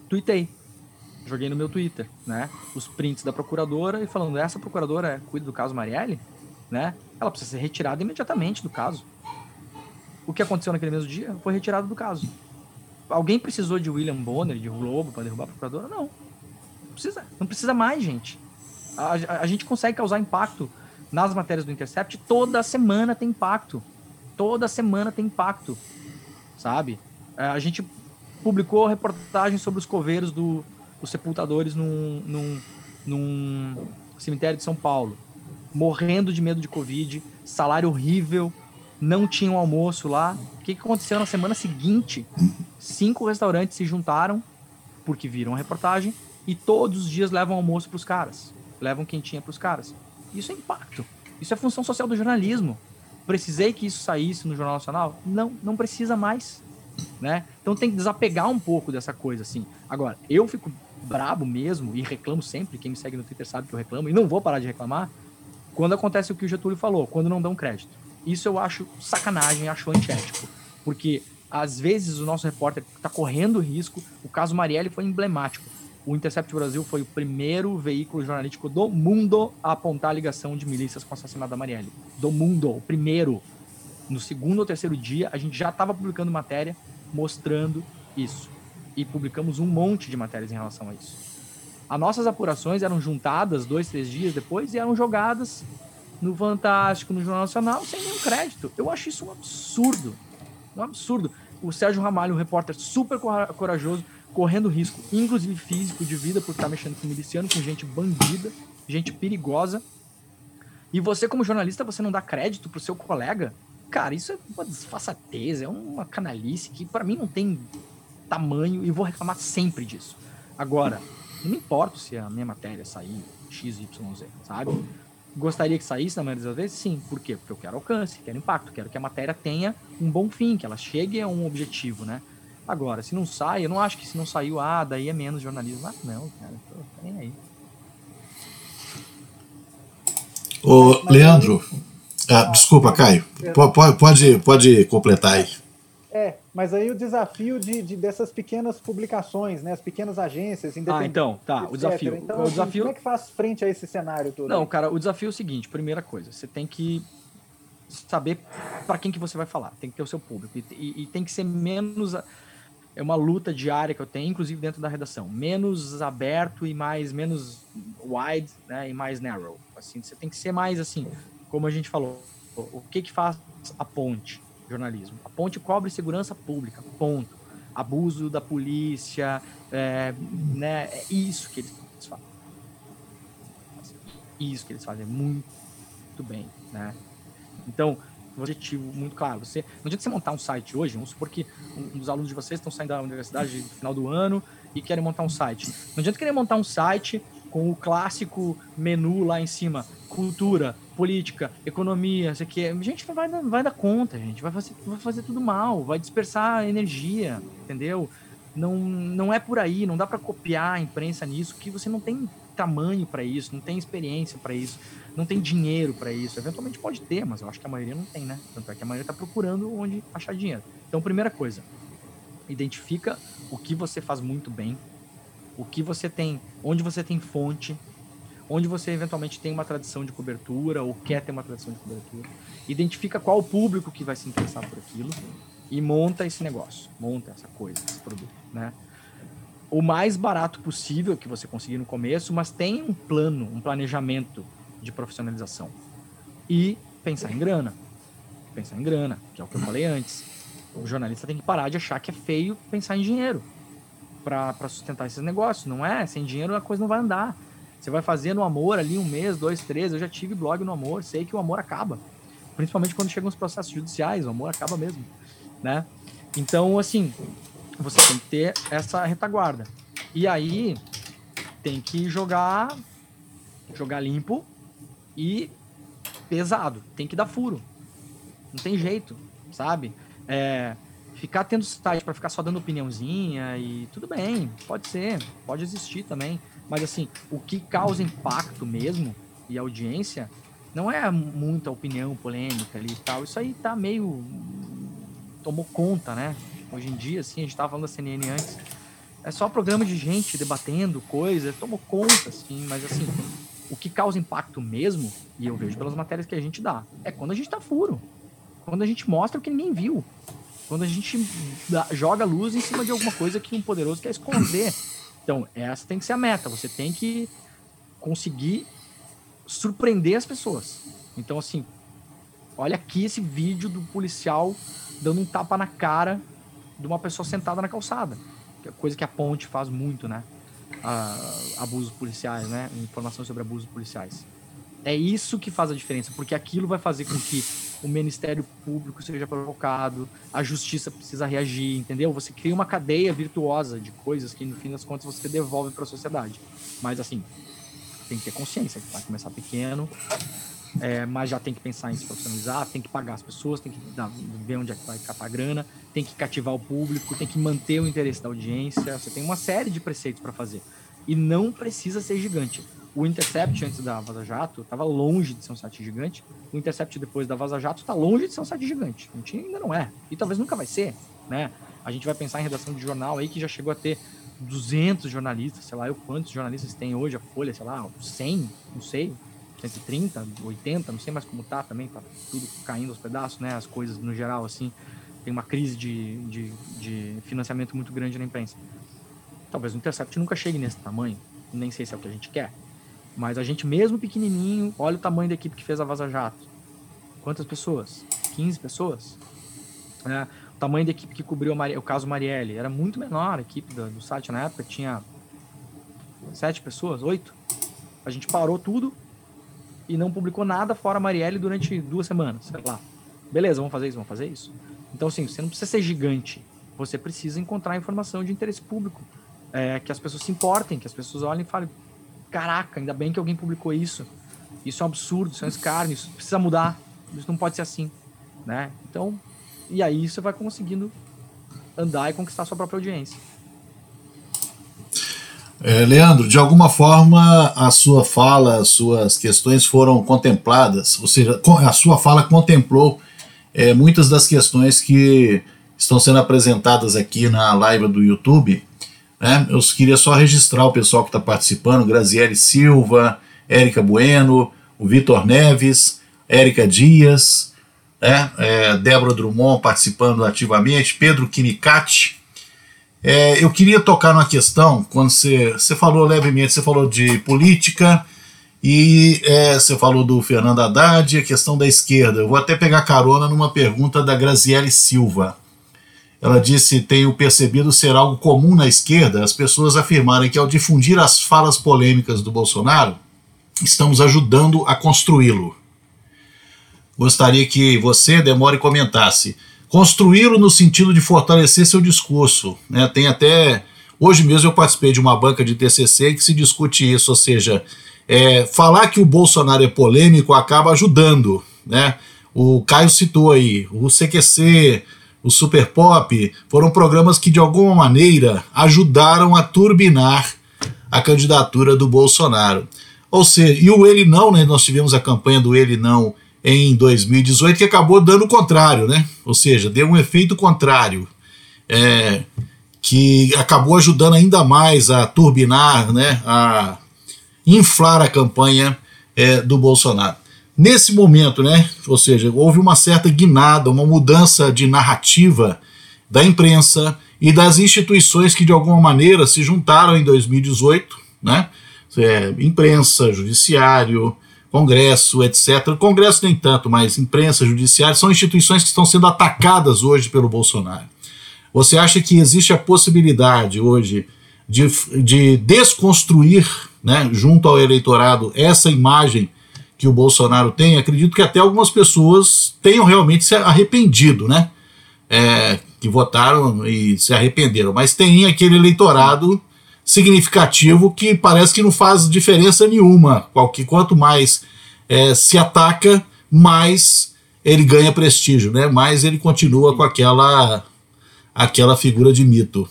Tuitei. Joguei no meu Twitter, né? Os prints da procuradora e falando, essa procuradora cuida do caso Marielle, né? Ela precisa ser retirada imediatamente do caso. O que aconteceu naquele mesmo dia foi retirado do caso. Alguém precisou de William Bonner, de Globo, para derrubar a procuradora? Não. Não precisa, não precisa mais, gente. A, a, a, gente consegue causar impacto nas matérias do Intercept. Toda semana tem impacto. Toda semana tem impacto. Sabe? É, a gente publicou reportagem sobre os coveiros do, dos sepultadores num, num, num cemitério de São Paulo. Morrendo de medo de Covid, salário horrível, não tinha um almoço lá. O que, que aconteceu na semana seguinte? Cinco restaurantes se juntaram porque viram a reportagem e todos os dias levam almoço para os caras, levam quentinha para os caras. Isso é impacto. Isso é função social do jornalismo. Precisei que isso saísse no Jornal Nacional? Não, não precisa mais, né? Então tem que desapegar um pouco dessa coisa assim. Agora, eu fico brabo mesmo e reclamo sempre, quem me segue no Twitter sabe que eu reclamo e não vou parar de reclamar, quando acontece o que o Getúlio falou, quando não dão crédito. Isso eu acho sacanagem, acho antiético. Porque às vezes o nosso repórter está correndo risco. O caso Marielle foi emblemático. O Intercept Brasil foi o primeiro veículo jornalístico do mundo a apontar a ligação de milícias com o assassinato da Marielle. Do mundo, o primeiro. No segundo ou terceiro dia, a gente já estava publicando matéria mostrando isso. E publicamos um monte de matérias em relação a isso. As nossas apurações eram juntadas dois, três dias depois e eram jogadas no Fantástico, no Jornal Nacional, sem nenhum crédito. Eu acho isso um absurdo. Um absurdo. O Sérgio Ramalho, um repórter super corajoso, correndo risco, inclusive físico, de vida, por estar mexendo com miliciano, com gente bandida, gente perigosa. E você, como jornalista, você não dá crédito pro seu colega? Cara, isso é uma desfaçatez, é uma canalice que para mim não tem tamanho e vou reclamar sempre disso. Agora, não me importo se a minha matéria sair XYZ, sabe? Gostaria que saísse na maioria das vezes? Sim. Por quê? Porque eu quero alcance, quero impacto, quero que a matéria tenha um bom fim, que ela chegue a um objetivo, né? Agora, se não sai, eu não acho que se não saiu, ah, daí é menos jornalismo. Ah, não, cara, tô, nem aí. Ô, Leandro, ah, desculpa, Caio. Pode, pode, pode completar aí. É, mas aí o desafio de, de, dessas pequenas publicações, né? As pequenas agências, Ah, então, tá. Etc. O desafio. Então, o assim, desafio... como é que faz frente a esse cenário todo? Não, cara, o desafio é o seguinte: primeira coisa, você tem que saber para quem que você vai falar, tem que ter o seu público. E, e, e, tem que ser menos. É uma luta diária que eu tenho, inclusive dentro da redação. Menos aberto e mais. menos wide né, e mais narrow. Assim, você tem que ser mais assim, como a gente falou. O que que faz a ponte? Jornalismo. A ponte cobre segurança pública, ponto. Abuso da polícia, é, né, é isso que eles fazem. Isso que eles fazem muito bem, né? Então, um objetivo muito claro. Você, não adianta você montar um site hoje, vamos supor que um dos alunos de vocês estão saindo da universidade no final do ano e querem montar um site. Não adianta querer montar um site com o clássico menu lá em cima, cultura, política, economia, isso aqui. A gente vai, vai dar conta, gente. Vai fazer, vai fazer tudo mal, vai dispersar energia, entendeu? Não, não é por aí, não dá para copiar a imprensa nisso, que você não tem tamanho para isso, não tem experiência para isso, não tem dinheiro para isso. Eventualmente pode ter, mas eu acho que a maioria não tem, né? Tanto é que a maioria está procurando onde achar dinheiro. Então, primeira coisa, identifica o que você faz muito bem, o que você tem, onde você tem fonte, onde você eventualmente tem uma tradição de cobertura ou quer ter uma tradição de cobertura. Identifica qual o público que vai se interessar por aquilo e monta esse negócio, monta essa coisa, esse produto, né? O mais barato possível que você conseguir no começo, mas tem um plano, um planejamento de profissionalização. E pensar em grana. Pensar em grana, que é o que eu falei antes. O jornalista tem que parar de achar que é feio pensar em dinheiro para sustentar esses negócios. Não é? Sem dinheiro a coisa não vai andar. Você vai fazer no amor ali um mês, dois, três. Eu já tive blog no amor, sei que o amor acaba. Principalmente quando chegam os processos judiciais, o amor acaba mesmo, né? Então, assim, você tem que ter essa retaguarda. E aí tem que jogar jogar limpo e pesado, tem que dar furo. Não tem jeito, sabe? é, ficar tendo site para ficar só dando opiniãozinha e tudo bem, pode ser, pode existir também. Mas assim, o que causa impacto mesmo e audiência não é muita opinião polêmica ali e tal. Isso aí tá meio. tomou conta, né? Hoje em dia, assim, a gente tava falando da CNN antes. É só programa de gente debatendo coisa, tomou conta, assim, mas assim, o que causa impacto mesmo, e eu vejo pelas matérias que a gente dá, é quando a gente tá furo. Quando a gente mostra o que ninguém viu. Quando a gente joga luz em cima de alguma coisa que um poderoso quer esconder. Então, essa tem que ser a meta. Você tem que conseguir surpreender as pessoas. Então, assim, olha aqui esse vídeo do policial dando um tapa na cara de uma pessoa sentada na calçada. É coisa que a ponte faz muito, né? abusos policiais, né? Informação sobre abusos policiais. É isso que faz a diferença, porque aquilo vai fazer com que o Ministério Público seja provocado, a justiça precisa reagir, entendeu? Você cria uma cadeia virtuosa de coisas que, no fim das contas, você devolve para a sociedade. Mas, assim, tem que ter consciência, que vai começar pequeno, é, mas já tem que pensar em se profissionalizar, tem que pagar as pessoas, tem que dar, ver onde é que vai capar a grana, tem que cativar o público, tem que manter o interesse da audiência. Você tem uma série de preceitos para fazer. E não precisa ser gigante. O Intercept antes da Vaza Jato estava longe de ser um site gigante. O Intercept depois da Vaza Jato está longe de ser um site gigante. A gente ainda não é. E talvez nunca vai ser, né? A gente vai pensar em redação de jornal aí que já chegou a ter 200 jornalistas, sei lá, eu quantos jornalistas tem hoje a Folha, sei lá, 100, não sei, 130, 80, não sei mais como tá também, tá tudo caindo aos pedaços, né, as coisas no geral, assim, tem uma crise de, de, de financiamento muito grande na imprensa. Talvez o Intercept nunca chegue nesse tamanho, nem sei se é o que a gente quer, mas a gente mesmo pequenininho, olha o tamanho da equipe que fez a Vaza Jato. Quantas pessoas? 15 pessoas? É, o tamanho da equipe que cobriu o caso Marielle era muito menor. A equipe do, do site na época tinha sete pessoas, oito. A gente parou tudo e não publicou nada fora Marielle durante duas semanas, sei lá. Beleza, vamos fazer isso, vamos fazer isso. Então, assim, você não precisa ser gigante. Você precisa encontrar informação de interesse público. É, que as pessoas se importem, que as pessoas olhem e falem: caraca, ainda bem que alguém publicou isso. Isso é um absurdo, isso é um escárnio, isso precisa mudar. Isso não pode ser assim. Né? Então, e aí você vai conseguindo andar e conquistar sua própria audiência. É, Leandro, de alguma forma a sua fala, as suas questões foram contempladas, ou seja, a sua fala contemplou é, muitas das questões que estão sendo apresentadas aqui na live do YouTube. Né? Eu queria só registrar o pessoal que está participando: Graziele Silva, Érica Bueno, o Vitor Neves, Érica Dias, né? É, Débora Drummond participando ativamente, Pedro Kinikati. É, eu queria tocar numa questão, quando você, você falou levemente, você falou de política e é, você falou do Fernando Haddad, a questão da esquerda. Eu vou até pegar carona numa pergunta da Graziele Silva. Ela disse: Tenho percebido ser algo comum na esquerda as pessoas afirmarem que, ao difundir as falas polêmicas do Bolsonaro, estamos ajudando a construí-lo. Gostaria que você, Demore, comentasse. Construí-lo no sentido de fortalecer seu discurso. Né? Tem até. Hoje mesmo eu participei de uma banca de TCC que se discute isso, ou seja, é, falar que o Bolsonaro é polêmico acaba ajudando. Né? O Caio citou aí, o CQC, o Super Pop, foram programas que de alguma maneira ajudaram a turbinar a candidatura do Bolsonaro. Ou seja, e o Ele Não, né? Nós tivemos a campanha do Ele Não em 2018 que acabou dando o contrário, né? Ou seja, deu um efeito contrário, é, que acabou ajudando ainda mais a turbinar, né? A inflar a campanha é, do Bolsonaro. Nesse momento, né? Ou seja, houve uma certa guinada, uma mudança de narrativa da imprensa e das instituições que de alguma maneira se juntaram em 2018, né? É, imprensa, judiciário, Congresso, etc. Congresso nem tanto, mas imprensa, judiciário, são instituições que estão sendo atacadas hoje pelo Bolsonaro. Você acha que existe a possibilidade hoje de, de desconstruir, né, junto ao eleitorado, essa imagem que o Bolsonaro tem? Acredito que até algumas pessoas tenham realmente se arrependido, né? É, que votaram e se arrependeram, mas tem aquele eleitorado significativo que parece que não faz diferença nenhuma. Quanto mais é, se ataca, mais ele ganha prestígio, né? Mas ele continua com aquela aquela figura de mito.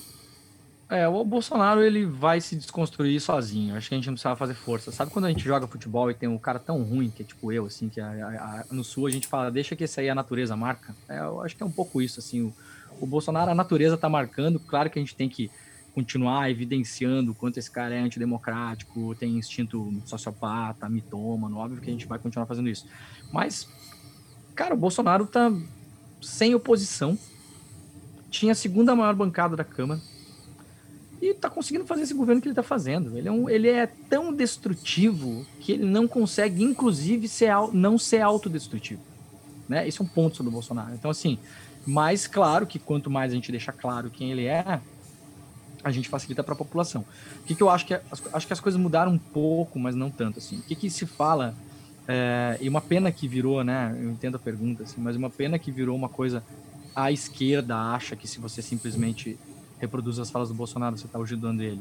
É, o Bolsonaro ele vai se desconstruir sozinho. Acho que a gente não precisava fazer força. Sabe quando a gente joga futebol e tem um cara tão ruim que é tipo eu, assim, que a, a, a, no sul a gente fala, deixa que esse aí a natureza marca. É, eu acho que é um pouco isso, assim. O, o Bolsonaro, a natureza tá marcando. Claro que a gente tem que continuar evidenciando o quanto esse cara é antidemocrático, tem instinto sociopata, mitômano. Óbvio que a gente vai continuar fazendo isso. Mas, cara, o Bolsonaro tá sem oposição. Tinha a segunda maior bancada da Câmara e está conseguindo fazer esse governo que ele está fazendo. Ele é, um, ele é tão destrutivo que ele não consegue, inclusive, ser, não ser autodestrutivo. Né? Esse é um ponto sobre o Bolsonaro. Então, assim, mais claro que quanto mais a gente deixa claro quem ele é, a gente facilita para a população. O que, que eu acho que acho que as coisas mudaram um pouco, mas não tanto assim. O que, que se fala é, e uma pena que virou, né? Eu entendo a pergunta, assim, mas uma pena que virou uma coisa a esquerda acha que se você simplesmente reproduz as falas do Bolsonaro, você está ajudando ele.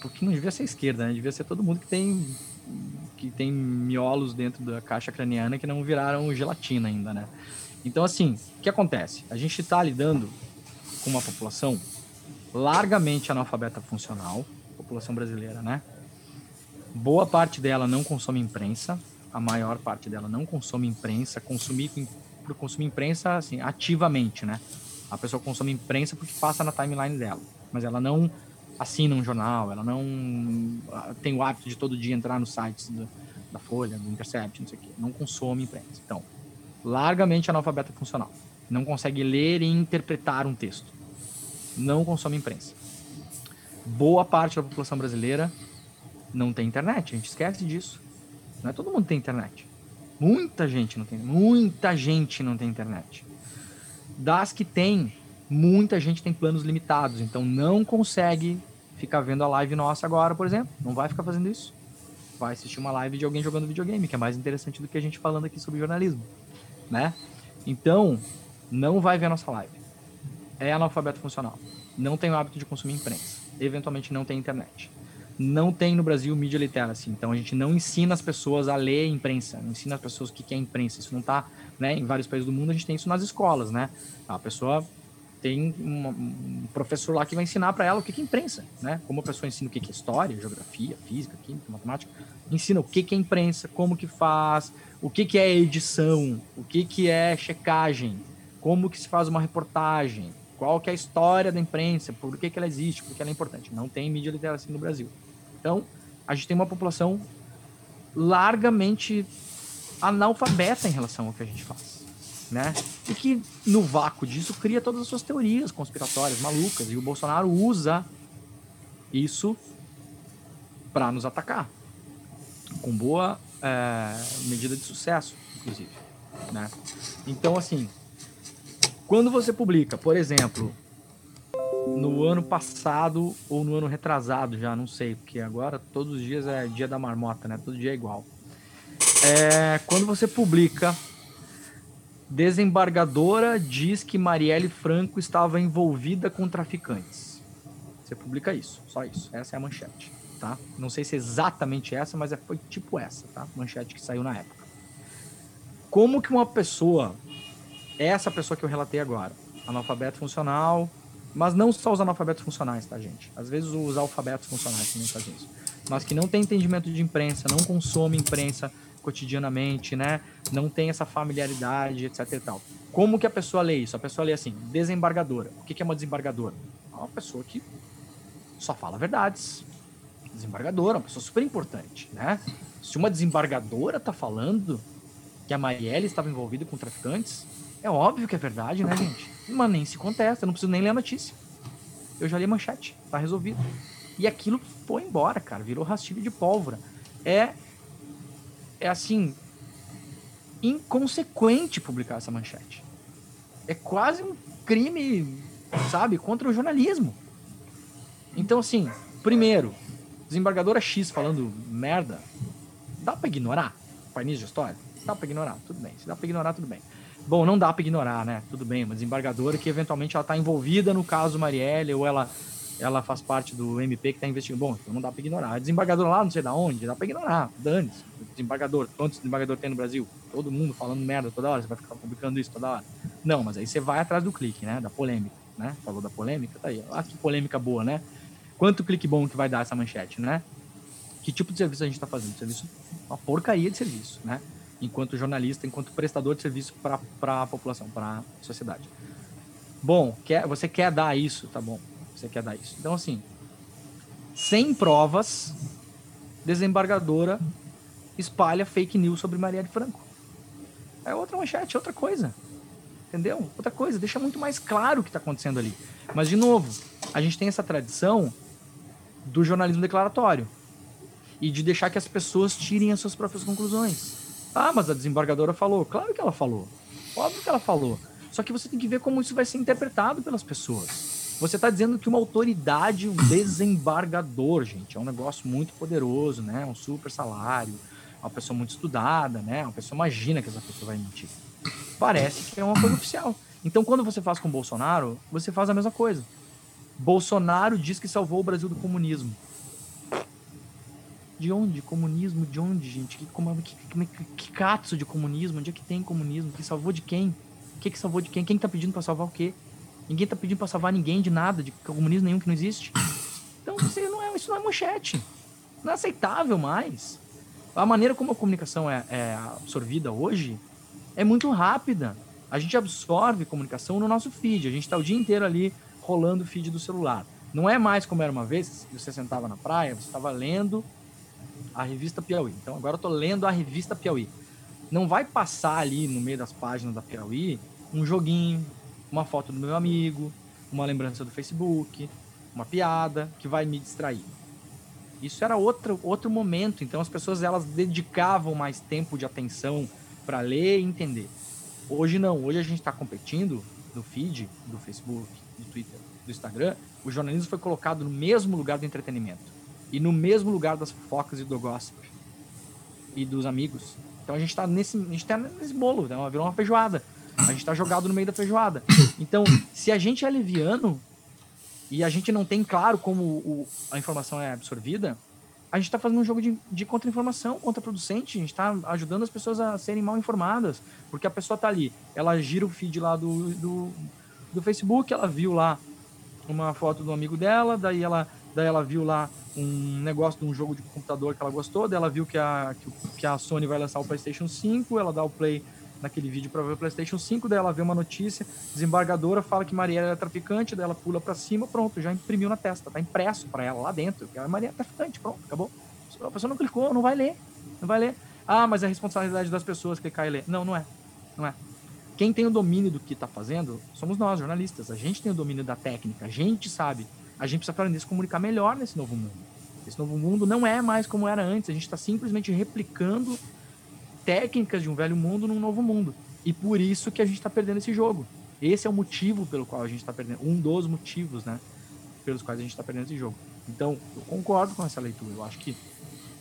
Porque não devia ser esquerda, né? Devia ser todo mundo que tem que tem miolos dentro da caixa craniana que não viraram gelatina ainda, né? Então, assim, o que acontece? A gente está lidando com uma população largamente analfabeta funcional, população brasileira, né? Boa parte dela não consome imprensa, a maior parte dela não consome imprensa, consumir consumir imprensa assim ativamente, né? A pessoa consome imprensa porque passa na timeline dela, mas ela não assina um jornal, ela não ah, tem o hábito de todo dia entrar nos sites do, da Folha, do Intercept, não sei o quê. Não consome imprensa. Então, largamente analfabeta funcional. Não consegue ler e interpretar um texto. Não consome imprensa. Boa parte da população brasileira não tem internet, a gente esquece disso. Não é todo mundo tem internet. Muita gente não tem, muita gente não tem internet. Das que tem, muita gente tem planos limitados, então não consegue ficar vendo a live nossa agora, por exemplo. Não vai ficar fazendo isso. Vai assistir uma live de alguém jogando videogame, que é mais interessante do que a gente falando aqui sobre jornalismo, né? Então, não vai ver a nossa live. É analfabeto funcional. Não tem o hábito de consumir imprensa. Eventualmente não tem internet não tem no Brasil mídia literacy. Então a gente não ensina as pessoas a ler imprensa, não ensina as pessoas o que é imprensa. Isso não está, né? Em vários países do mundo a gente tem isso nas escolas, né? A pessoa tem um, professor lá que vai ensinar para ela o que é imprensa, né? Como a pessoa ensina o que é história, geografia, física, química, matemática, ensina o que é imprensa, como que faz, o que é edição, o que é checagem, como que se faz uma reportagem, qual que é a história da imprensa, por que, que ela existe, por que ela é importante. Não tem mídia literacia no Brasil. Então, a gente tem uma população largamente analfabeta em relação ao que a gente faz, né? E que no vácuo disso cria todas as suas teorias conspiratórias malucas e o Bolsonaro usa isso para nos atacar com boa é, medida de sucesso, inclusive, né? Então, assim, quando você publica, por exemplo, no ano passado ou no ano retrasado já, não sei, porque agora todos os dias é dia da marmota, né? Todo dia é igual. É, quando você publica, desembargadora diz que Marielle Franco estava envolvida com traficantes. Você publica isso, só isso. Essa é a manchete, tá? Não sei se é exatamente essa, mas é, foi tipo essa, tá? Manchete que saiu na época. Como que uma pessoa, essa pessoa que eu relatei agora, analfabeto funcional, mas não só os analfabetos funcionais, tá, gente? Às vezes os alfabetos funcionais também fazem isso. Mas que não tem entendimento de imprensa, não consome imprensa cotidianamente, né? Não tem essa familiaridade, etc e tal. Como que a pessoa lê isso? A pessoa lê assim, desembargadora. O que é uma desembargadora? É uma pessoa que só fala verdades. Desembargadora, uma pessoa super importante, né? Se uma desembargadora tá falando que a Marielle estava envolvida com traficantes, é óbvio que é verdade, né, gente? Mas nem se contesta, não preciso nem ler a notícia. Eu já li a manchete, tá resolvido. E aquilo foi embora, cara, virou rastilho de pólvora. É, é assim, inconsequente publicar essa manchete. É quase um crime, sabe, contra o jornalismo. Então, assim, primeiro, desembargadora X falando merda, dá para ignorar? Painel de história? Dá para ignorar, tudo bem. Se dá para ignorar, tudo bem. Bom, não dá para ignorar, né? Tudo bem, uma desembargadora que eventualmente ela está envolvida no caso Marielle ou ela ela faz parte do MP que está investigando. Bom, então não dá para ignorar. A desembargadora lá, não sei da onde, dá para ignorar. Dane-se. Desembargador, quantos desembargador tem no Brasil? Todo mundo falando merda toda hora, você vai ficar publicando isso toda hora. Não, mas aí você vai atrás do clique, né? Da polêmica, né? Falou da polêmica, tá aí. Ah, que polêmica boa, né? Quanto clique bom que vai dar essa manchete, né? Que tipo de serviço a gente está fazendo? Serviço, uma porcaria de serviço, né? Enquanto jornalista, enquanto prestador de serviço para a população, para a sociedade. Bom, quer, você quer dar isso, tá bom? Você quer dar isso. Então, assim, sem provas, desembargadora espalha fake news sobre Maria de Franco. É outra manchete, outra coisa. Entendeu? Outra coisa, deixa muito mais claro o que está acontecendo ali. Mas, de novo, a gente tem essa tradição do jornalismo declaratório e de deixar que as pessoas tirem as suas próprias conclusões. Ah, mas a desembargadora falou. Claro que ela falou. Óbvio que ela falou. Só que você tem que ver como isso vai ser interpretado pelas pessoas. Você está dizendo que uma autoridade, um desembargador, gente, é um negócio muito poderoso, né? Um super salário, uma pessoa muito estudada, né? Uma pessoa imagina que essa pessoa vai mentir. Parece que é uma coisa oficial. Então, quando você faz com Bolsonaro, você faz a mesma coisa. Bolsonaro diz que salvou o Brasil do comunismo. De onde? Comunismo? De onde, gente? Que, como, que, que, que catso de comunismo? Onde é que tem comunismo? Que salvou de quem? Que que salvou de quem? Quem tá pedindo para salvar o quê? Ninguém tá pedindo para salvar ninguém de nada, de comunismo nenhum que não existe. Então, você não é, isso não é manchete. Não é aceitável mais. A maneira como a comunicação é, é absorvida hoje é muito rápida. A gente absorve comunicação no nosso feed. A gente está o dia inteiro ali rolando o feed do celular. Não é mais como era uma vez, você sentava na praia, você estava lendo a revista Piauí. Então agora eu estou lendo a revista Piauí. Não vai passar ali no meio das páginas da Piauí um joguinho, uma foto do meu amigo, uma lembrança do Facebook, uma piada que vai me distrair. Isso era outro, outro momento, então as pessoas elas dedicavam mais tempo de atenção para ler e entender. Hoje não, hoje a gente está competindo no feed do Facebook, do Twitter, do Instagram, o jornalismo foi colocado no mesmo lugar do entretenimento e no mesmo lugar das fofocas e do gossip e dos amigos. Então a gente está nesse, a gente tá nesse bolo, né? virou uma feijoada. A gente está jogado no meio da feijoada. Então, se a gente é leviano e a gente não tem claro como o, a informação é absorvida, a gente está fazendo um jogo de, de contra-informação, contra-producente. A gente está ajudando as pessoas a serem mal informadas. Porque a pessoa está ali, ela gira o feed lá do, do do Facebook, ela viu lá uma foto do amigo dela, daí ela, daí ela viu lá um negócio de um jogo de computador que ela gostou, daí ela viu que a, que, a Sony vai lançar o PlayStation 5, ela dá o play naquele vídeo para ver o PlayStation 5, daí ela vê uma notícia, desembargadora fala que Mariela é traficante, daí ela pula para cima, pronto, já imprimiu na testa, tá impresso para ela lá dentro, que a Mariela é traficante, pronto, acabou. A pessoa não clicou, não vai ler, não vai ler. Ah, mas é a responsabilidade das pessoas clicar e ler. Não, não é. Não é. Quem tem o domínio do que está fazendo somos nós, jornalistas. A gente tem o domínio da técnica, a gente sabe. A gente precisa aprender a se comunicar melhor nesse novo mundo. Esse novo mundo não é mais como era antes. A gente está simplesmente replicando técnicas de um velho mundo num novo mundo. E por isso que a gente está perdendo esse jogo. Esse é o motivo pelo qual a gente está perdendo. Um dos motivos, né? Pelos quais a gente está perdendo esse jogo. Então, eu concordo com essa leitura. Eu acho que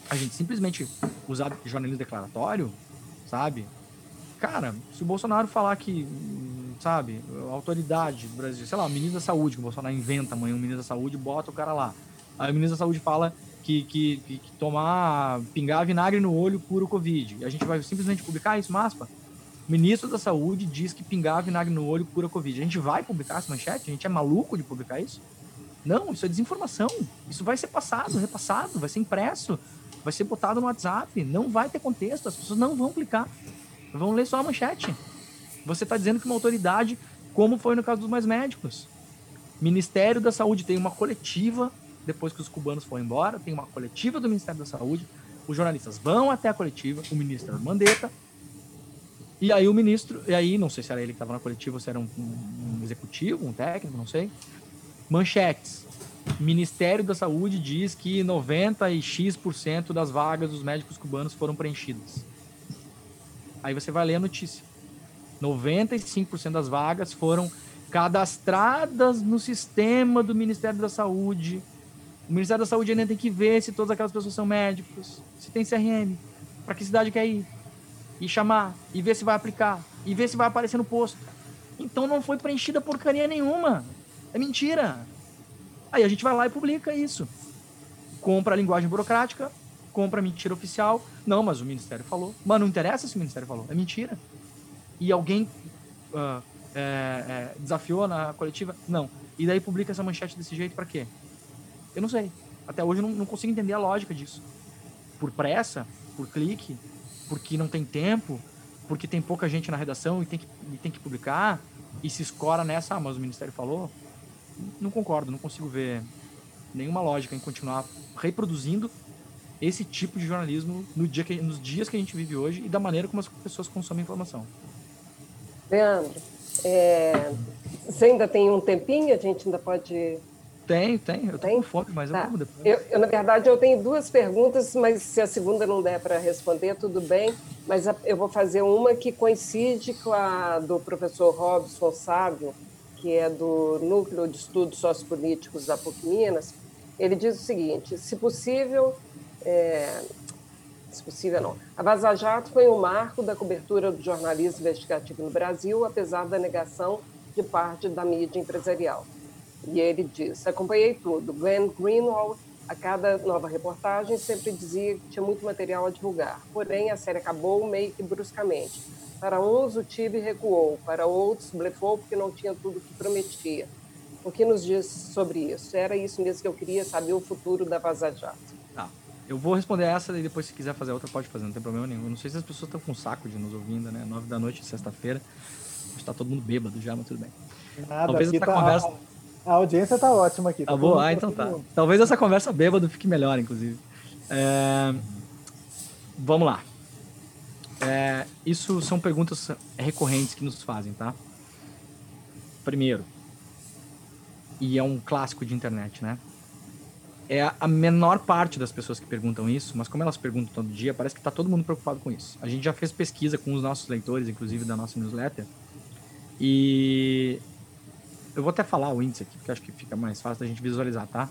a gente simplesmente usar jornalismo declaratório, sabe? cara, se o Bolsonaro falar que, sabe, a autoridade do Brasil, sei lá, o ministro da Saúde, que o Bolsonaro inventa amanhã um ministro da Saúde, bota o cara lá. Aí o ministro da Saúde fala que, que, que, tomar, pingar vinagre no olho cura o Covid. A gente vai simplesmente publicar isso, Maspa? O ministro da Saúde diz que pingar vinagre no olho cura Covid. A gente vai publicar essa manchete? A gente é maluco de publicar isso? Não, isso é desinformação. Isso vai ser passado, repassado, vai ser impresso, vai ser botado no WhatsApp. Não vai ter contexto, as pessoas não vão clicar. Vão ler só a manchete. Você está dizendo que uma autoridade, como foi no caso dos mais médicos, Ministério da Saúde tem uma coletiva, depois que os cubanos foram embora, tem uma coletiva do Ministério da Saúde, os jornalistas vão até a coletiva, o ministro Mandetta, e aí o ministro, e aí não sei se era ele que estava na coletiva ou se era um, um, executivo, um técnico, não sei. Manchetes. Ministério da Saúde diz que 90 e X% das vagas dos médicos cubanos foram preenchidas. Aí você vai ler a notícia. 95% das vagas foram cadastradas no sistema do Ministério da Saúde. O Ministério da Saúde ainda tem que ver se todas aquelas pessoas são médicos, se tem CRM, para que cidade quer ir, e chamar, e ver se vai aplicar, e ver se vai aparecer no posto. Então não foi preenchida porcaria nenhuma. É mentira. Aí a gente vai lá e publica isso. Compra a linguagem burocrática, compra a mentira oficial. Não, mas o Ministério falou. Mas não interessa se o Ministério falou, é mentira. E alguém uh, é, é, desafiou na coletiva? Não. E daí publica essa manchete desse jeito para quê? Eu não sei. Até hoje eu não, não consigo entender a lógica disso. Por pressa, por clique, porque não tem tempo, porque tem pouca gente na redação e tem que, e tem que publicar, e se escora nessa, ah, mas o Ministério falou. Não concordo, não consigo ver nenhuma lógica em continuar reproduzindo esse tipo de jornalismo no dia que, nos dias que a gente vive hoje e da maneira como as pessoas consomem informação. Leandro, é, você ainda tem um tempinho? A gente ainda pode tem, tem. Eu tô tem? com fome, mas tá. eu como depois. Eu, eu, na verdade, eu tenho duas perguntas, mas se a segunda não der para responder, tudo bem. Mas eu vou fazer uma que coincide com a do professor Robson Sávio, que é do Núcleo de Estudos Sociopolíticos da PUC Minas. Ele diz o seguinte: se possível, é, se possível não, a Vaza Jato foi um marco da cobertura do jornalismo investigativo no Brasil, apesar da negação de parte da mídia empresarial. E ele diz: acompanhei tudo. Glenn Greenwald, a cada nova reportagem, sempre dizia que tinha muito material a divulgar. Porém, a série acabou meio que bruscamente. Para uns, o time recuou, para outros, blefou porque não tinha tudo que prometia. O que nos diz sobre isso? Era isso mesmo que eu queria saber, o futuro da Vaza Jato. Tá. Eu vou responder essa e depois, se quiser fazer outra, pode fazer, não tem problema nenhum. Não sei se as pessoas estão com saco de nos ouvindo, né? Nove da noite, sexta-feira. Está todo mundo bêbado já, mas tudo bem. Nada, Talvez essa tá, conversa. A audiência tá ótima aqui. Tá, tá boa? Ah, então tá. Talvez essa conversa bêbado fique melhor, inclusive. É... Vamos lá. É... Isso são perguntas recorrentes que nos fazem, tá? Primeiro, e é um clássico de internet, né? É a menor parte das pessoas que perguntam isso, mas como elas perguntam todo dia, parece que tá todo mundo preocupado com isso. A gente já fez pesquisa com os nossos leitores, inclusive da nossa newsletter, e eu vou até falar o índice aqui, porque acho que fica mais fácil da gente visualizar, tá?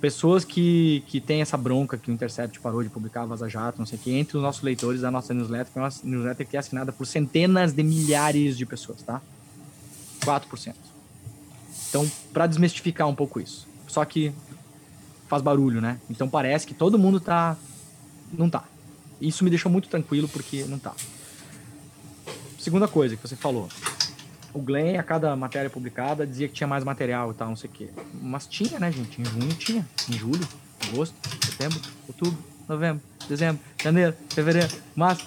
Pessoas que, que têm essa bronca que o Intercept parou de publicar Vaza Jato, não sei o que, entre os nossos leitores da nossa newsletter, que é uma newsletter que é assinada por centenas de milhares de pessoas, tá? 4%. Então, para desmistificar um pouco isso. Só que faz barulho, né? Então parece que todo mundo tá. Não tá. Isso me deixou muito tranquilo porque não tá. Segunda coisa que você falou o Glenn, a cada matéria publicada, dizia que tinha mais material e tal, não sei o quê. Mas tinha, né, gente? Em junho tinha. Em julho, agosto, setembro, outubro, novembro, dezembro, janeiro, fevereiro, março.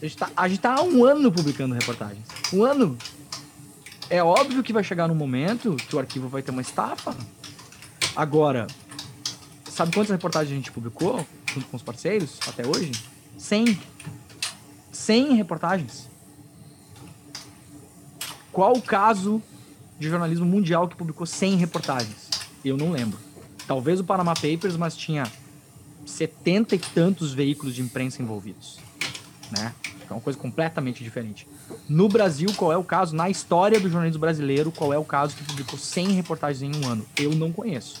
A gente, tá, a gente tá há um ano publicando reportagens. Um ano. É óbvio que vai chegar num momento que o arquivo vai ter uma estafa. Agora, sabe quantas reportagens a gente publicou junto com os parceiros até hoje? 100. 100 reportagens. Qual o caso de jornalismo mundial que publicou 100 reportagens? Eu não lembro. Talvez o Panama Papers, mas tinha setenta e tantos veículos de imprensa envolvidos, né? É uma coisa completamente diferente. No Brasil, qual é o caso? Na história do jornalismo brasileiro, qual é o caso que publicou 100 reportagens em um ano? Eu não conheço.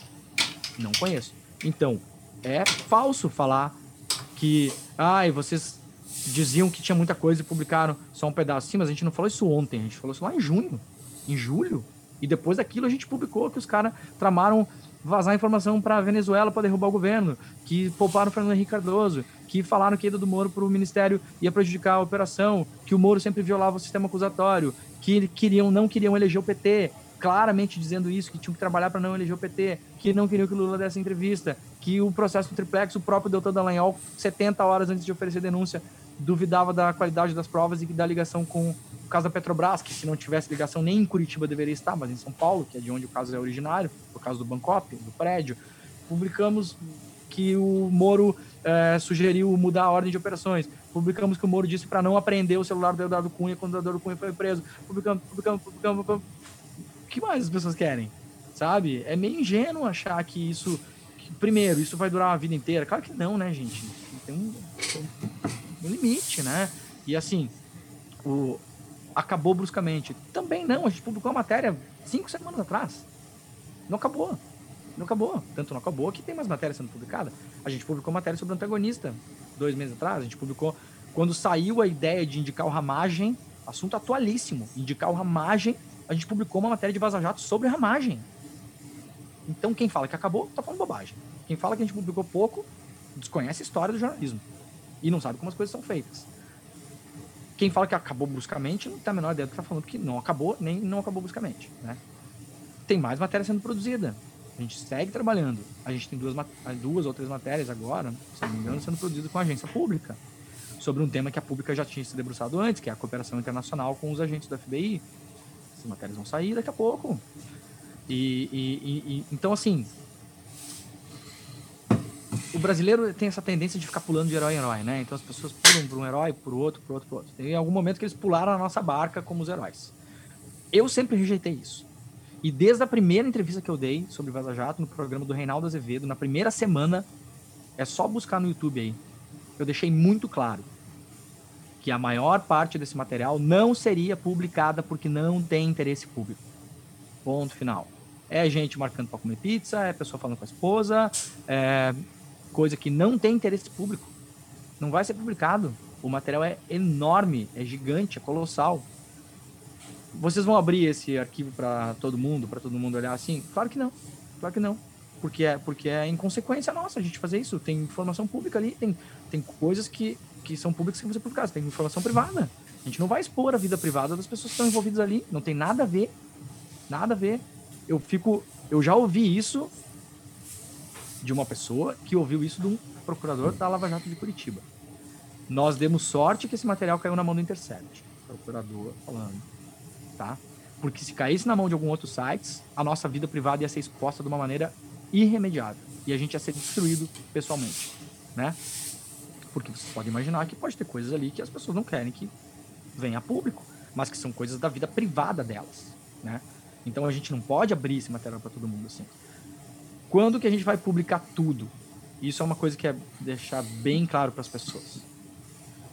Não conheço. Então, é falso falar que, ai, vocês diziam que tinha muita coisa e publicaram só um pedaço. Sim, mas a gente não falou isso ontem, a gente falou isso lá em junho, em julho. E depois daquilo a gente publicou que os caras tramaram vazar informação para Venezuela para derrubar o governo, que pouparam Fernando Henrique Cardoso, que falaram que a ida do Moro para o ministério ia prejudicar a operação, que o Moro sempre violava o sistema acusatório, que queriam não queriam eleger o PT, claramente dizendo isso, que tinham que trabalhar para não eleger o PT, que não queriam que o Lula desse entrevista, que o processo do triplex, o próprio doutor Dallagnol, 70 horas antes de oferecer denúncia, duvidava da qualidade das provas e da ligação com o caso da Petrobras, que se não tivesse ligação nem em Curitiba deveria estar, mas em São Paulo, que é de onde o caso é originário, por causa do Bancop, do prédio, publicamos que o Moro é, sugeriu mudar a ordem de operações. Publicamos que o Moro disse para não apreender o celular do Eduardo Cunha quando o Eduardo Cunha foi preso. Publicamos, publicamos, publicamos. O que mais as pessoas querem? Sabe? É meio ingênuo achar que isso. Que, primeiro, isso vai durar a vida inteira. Claro que não, né, gente? Tem um, limite, né? E assim, o, acabou bruscamente. Também não, a gente publicou a matéria cinco semanas atrás. Não acabou. Não acabou. Tanto não acabou que tem mais matéria sendo publicada. A gente publicou matéria sobre o antagonista dois meses atrás. A gente publicou quando saiu a ideia de indicar o Ramagem, assunto atualíssimo, indicar o Ramagem, a gente publicou uma matéria de Vaza Jato sobre Ramagem. Então, quem fala que acabou, tá falando bobagem. Quem fala que a gente publicou pouco, desconhece a história do jornalismo. E não sabe como as coisas são feitas. Quem fala que acabou bruscamente não tem a menor ideia do que está falando, que não acabou, nem não acabou bruscamente. Né? Tem mais matéria sendo produzida. A gente segue trabalhando. A gente tem duas, duas ou três matérias agora, se não me engano, sendo produzidas com a agência pública. Sobre um tema que a pública já tinha se debruçado antes, que é a cooperação internacional com os agentes do FBI. Essas matérias vão sair daqui a pouco. E, e, e então, assim, o brasileiro tem essa tendência de ficar pulando de herói em herói, né? Então as pessoas pulam para um herói, para outro, para outro, para outro. Tem algum momento que eles pularam a nossa barca como os heróis. Eu sempre rejeitei isso. E desde a primeira entrevista que eu dei sobre Vaza Jato, no programa do Reinaldo Azevedo, na primeira semana, é só buscar no YouTube aí. Eu deixei muito claro que a maior parte desse material não seria publicada porque não tem interesse público. Ponto final. É gente marcando para comer pizza, é pessoa falando com a esposa, é coisa que não tem interesse público. Não vai ser publicado. O material é enorme, é gigante, é colossal. Vocês vão abrir esse arquivo para todo mundo, para todo mundo olhar assim? Claro que não. Claro que não. Porque é, porque é inconsequência nossa a gente fazer isso. Tem informação pública ali, tem, tem coisas que, que são públicas que vão ser publicadas, tem informação privada. A gente não vai expor a vida privada das pessoas que estão envolvidas ali. Não tem nada a ver. Nada a ver. Eu fico. Eu já ouvi isso de uma pessoa que ouviu isso de um procurador da Lava Jato de Curitiba. Nós demos sorte que esse material caiu na mão do Intercept. Procurador falando, tá? Porque se caísse na mão de algum outro site, a nossa vida privada ia ser exposta de uma maneira irremediável e a gente ia ser destruído pessoalmente, né? Porque vocês podem imaginar que pode ter coisas ali que as pessoas não querem que venha a público, mas que são coisas da vida privada delas, né? Então a gente não pode abrir esse material para todo mundo assim. Quando que a gente vai publicar tudo? Isso é uma coisa que é deixar bem claro para as pessoas.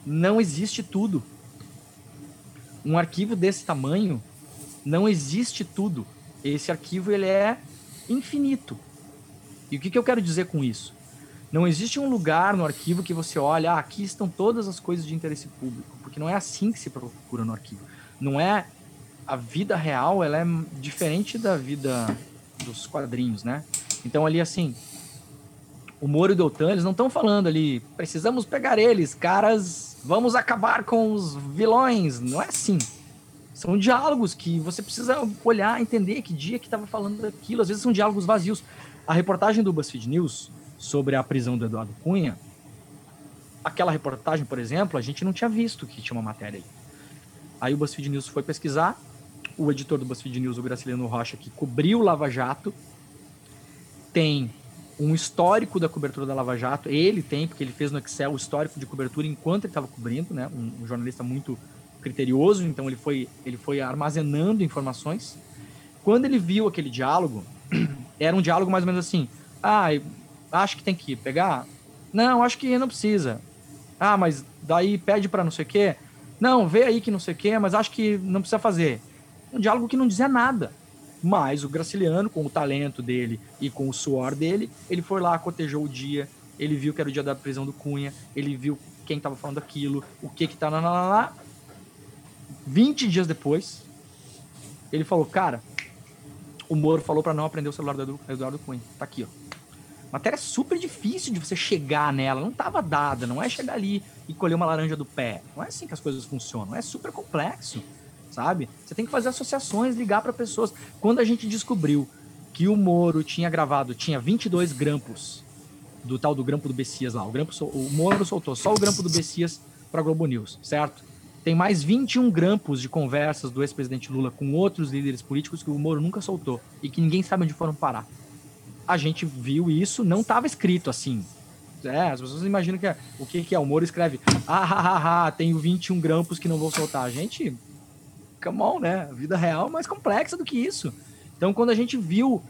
Não existe tudo. Um arquivo desse tamanho não existe tudo. Esse arquivo ele é infinito. E o que, que eu quero dizer com isso? Não existe um lugar no arquivo que você olha, ah, aqui estão todas as coisas de interesse público, porque não é assim que se procura no arquivo. Não é a vida real, ela é diferente da vida dos quadrinhos, né? Então ali assim, o Moro e o Deltan, eles não estão falando ali, precisamos pegar eles, caras, vamos acabar com os vilões. Não é assim. São diálogos que você precisa olhar, entender que dia que estava falando daquilo. Às vezes são diálogos vazios. A reportagem do BuzzFeed News sobre a prisão do Eduardo Cunha, aquela reportagem, por exemplo, a gente não tinha visto que tinha uma matéria aí. Aí o BuzzFeed News foi pesquisar, o editor do BuzzFeed News, o Graciliano Rocha, que cobriu o Lava Jato, tem um histórico da cobertura da Lava Jato. Ele tem, porque ele fez no Excel o histórico de cobertura enquanto ele estava cobrindo, né? Um, um, jornalista muito criterioso, então ele foi, ele foi armazenando informações. Quando ele viu aquele diálogo, era um diálogo mais ou menos assim: ah, acho que tem que pegar? Não, acho que não precisa. Ah, mas daí pede para não sei o quê? Não, vê aí que não sei o quê, mas acho que não precisa fazer. Um diálogo que não dizia nada. Mas o Graciliano, com o talento dele e com o suor dele, ele foi lá, cotejou o dia, ele viu que era o dia da prisão do Cunha, ele viu quem estava falando aquilo, o que que tá lá, lá, lá. 20 dias depois, ele falou, cara, o Moro falou para não aprender o celular do Eduardo Cunha. Tá aqui, ó. Matéria super difícil de você chegar nela, não estava dada, não é chegar ali e colher uma laranja do pé. Não é assim que as coisas funcionam, é super complexo sabe? Você tem que fazer associações, ligar para pessoas. Quando a gente descobriu que o Moro tinha gravado, tinha 22 grampos do tal do grampo do Bessias lá. O, grampo, o Moro soltou só o grampo do Bessias para Globo News, certo? Tem mais 21 grampos de conversas do ex-presidente Lula com outros líderes políticos que o Moro nunca soltou e que ninguém sabe onde foram parar. A gente viu isso, não estava escrito assim. É, as pessoas imaginam que é, o que, que é. O Moro escreve, ah, ah, ah, ah, tenho 21 grampos que não vou soltar. Gente come on, né? Vida real é mais complexa do que isso. Então, quando a gente viu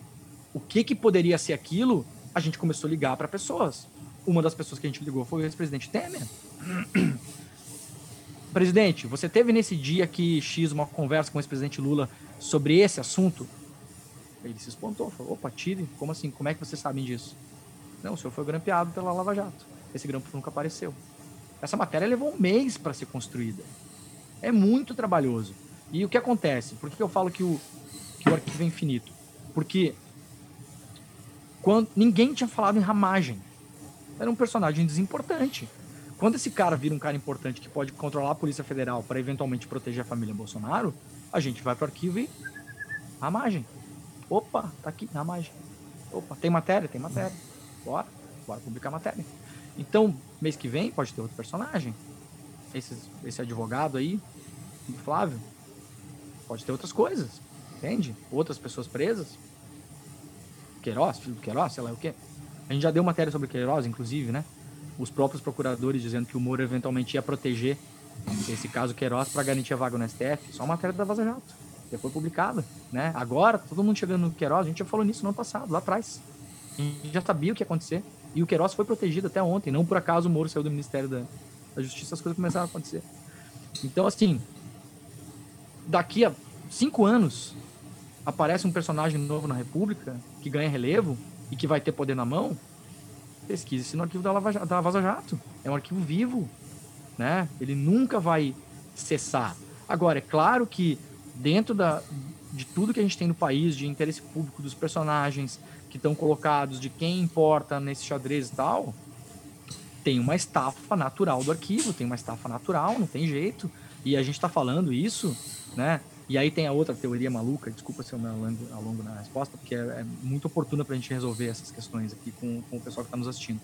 o que, que poderia ser aquilo, a gente começou a ligar para pessoas. Uma das pessoas que a gente ligou foi o ex-presidente Temer. Presidente, você teve nesse dia que X uma conversa com o ex-presidente Lula sobre esse assunto? Ele se espantou, falou: opa, tire, como assim? Como é que vocês sabem disso? Não, o senhor foi grampeado pela Lava Jato. Esse grampo nunca apareceu. Essa matéria levou um mês para ser construída. É muito trabalhoso. E o que acontece? Por que eu falo que o, que o arquivo é infinito? Porque quando ninguém tinha falado em ramagem. Era um personagem desimportante. Quando esse cara vira um cara importante que pode controlar a Polícia Federal para eventualmente proteger a família Bolsonaro, a gente vai para o arquivo e ramagem. Opa, tá aqui, ramagem. Opa, tem matéria? Tem matéria. Bora, bora publicar matéria. Então, mês que vem pode ter outro personagem. Esse, esse advogado aí, Flávio, pode ter outras coisas, entende? Outras pessoas presas. Queiroz, filho do Queiroz, sei lá o quê. A gente já deu matéria sobre Queiroz, inclusive, né? Os próprios procuradores dizendo que o Moro eventualmente ia proteger esse caso Queiroz para garantir a vaga no STF. Só matéria da Vaza Jato. Já foi publicada, né? Agora, todo mundo chegando no Queiroz, a gente já falou nisso no ano passado, lá atrás. A gente já sabia o que ia acontecer. E o Queiroz foi protegido até ontem. Não por acaso o Moro saiu do Ministério da, da Justiça, as coisas começaram a acontecer. Então, assim, daqui a cinco anos aparece um personagem novo na República que ganha relevo e que vai ter poder na mão, pesquise-se no arquivo da, Lava, da Vaza Jato. É um arquivo vivo, né? Ele nunca vai cessar. Agora, é claro que dentro da, de tudo que a gente tem no país, de interesse público dos personagens que estão colocados, de quem importa nesse xadrez e tal, tem uma estafa natural do arquivo, tem uma estafa natural, não tem jeito. E a gente está falando isso, né? E aí tem a outra teoria maluca, desculpa se eu me alongo, alongo na resposta, porque é, é muito oportuna para a gente resolver essas questões aqui com, com o pessoal que está nos assistindo.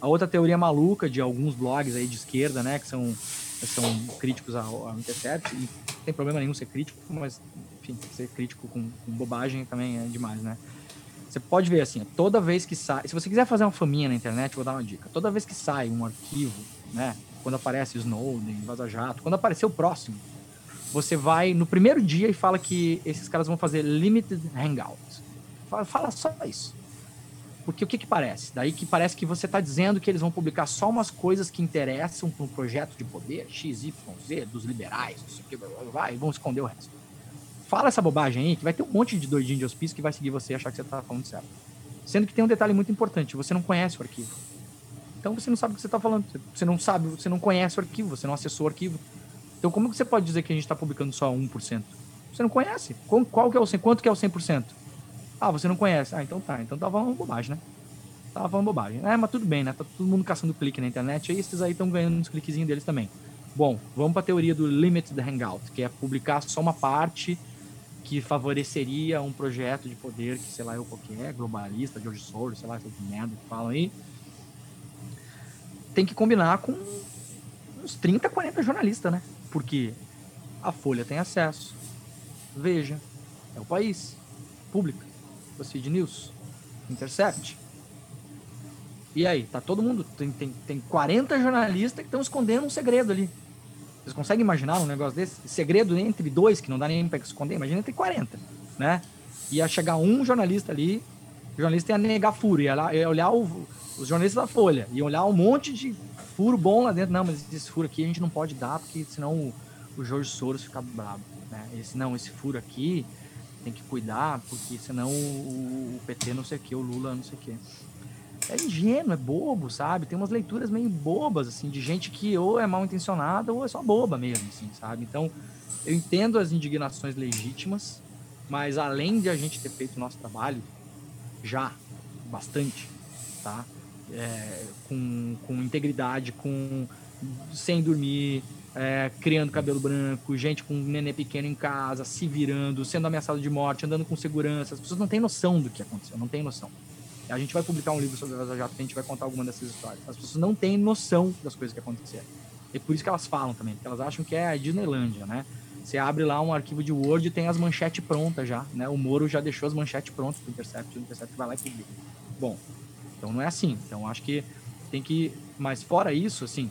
A outra teoria maluca de alguns blogs aí de esquerda, né, que são, são críticos ao, ao Intercept, e não tem problema nenhum ser crítico, mas, enfim, ser crítico com, com bobagem também é demais, né? Você pode ver assim, toda vez que sai. Se você quiser fazer uma faminha na internet, vou dar uma dica. Toda vez que sai um arquivo, né? Quando aparece Snowden, Vaza Jato, quando aparecer o próximo, você vai no primeiro dia e fala que esses caras vão fazer limited hangout. Fala, fala só isso. Porque o que que parece? Daí que parece que você está dizendo que eles vão publicar só umas coisas que interessam para um projeto de poder, X, Y, Z, dos liberais, não sei o que, vai, e vão esconder o resto. Fala essa bobagem aí, que vai ter um monte de doidinho de hospício que vai seguir você e achar que você está falando certo. Sendo que tem um detalhe muito importante, você não conhece o arquivo. Então você não sabe o que você está falando. Você não sabe, você não conhece o arquivo, você não acessou o arquivo. Então, como que você pode dizer que a gente está publicando só 1%? Você não conhece. Qual que é o 100%? Quanto que é o 100%? Ah, você não conhece. Ah, então tá. Então tava falando bobagem, né? Tava falando bobagem. É, mas tudo bem, né? Tá todo mundo caçando clique na internet. E esses aí estão ganhando uns cliquezinhos deles também. Bom, vamos para a teoria do limit the hangout, que é publicar só uma parte que favoreceria um projeto de poder que, sei lá, eu qualquer, globalista, George Soros, sei lá, essas merda que falam aí. Tem que combinar com uns 30, 40 jornalistas, né? Porque a Folha tem acesso. Veja, é o país. Pública. BuzzFeed News. Intercept. E aí, tá todo mundo. Tem, tem, tem 40 jornalistas que estão escondendo um segredo ali. Vocês conseguem imaginar um negócio desse? Segredo entre dois, que não dá nem para esconder, imagina entre 40, né? Ia chegar um jornalista ali, o jornalista ia negar furo, ia, lá, ia olhar o, os jornalistas da Folha, ia olhar um monte de furo bom lá dentro. Não, mas esse furo aqui a gente não pode dar, porque senão o, o Jorge Soros fica bravo. Né? Esse, não, esse furo aqui tem que cuidar, porque senão o, o PT não sei o que, o Lula não sei o que. É ingênuo, é bobo, sabe? Tem umas leituras meio bobas, assim, de gente que ou é mal intencionada ou é só boba mesmo, assim, sabe? Então, eu entendo as indignações legítimas, mas além de a gente ter feito o nosso trabalho, já, bastante, tá? É, com, com integridade, com sem dormir, é, criando cabelo branco, gente com nenê pequeno em casa, se virando, sendo ameaçado de morte, andando com segurança. As pessoas não têm noção do que aconteceu, não têm noção. A gente vai publicar um livro sobre a Vaza Jato a gente vai contar alguma dessas histórias. As pessoas não têm noção das coisas que aconteceram. É por isso que elas falam também, porque elas acham que é a Disneylândia, né? Você abre lá um arquivo de Word e tem as manchetes prontas já, né? O Moro já deixou as manchetes prontas para o Intercept, o Intercept vai lá e publica. Bom, então não é assim. Então acho que tem que. Mas fora isso, assim,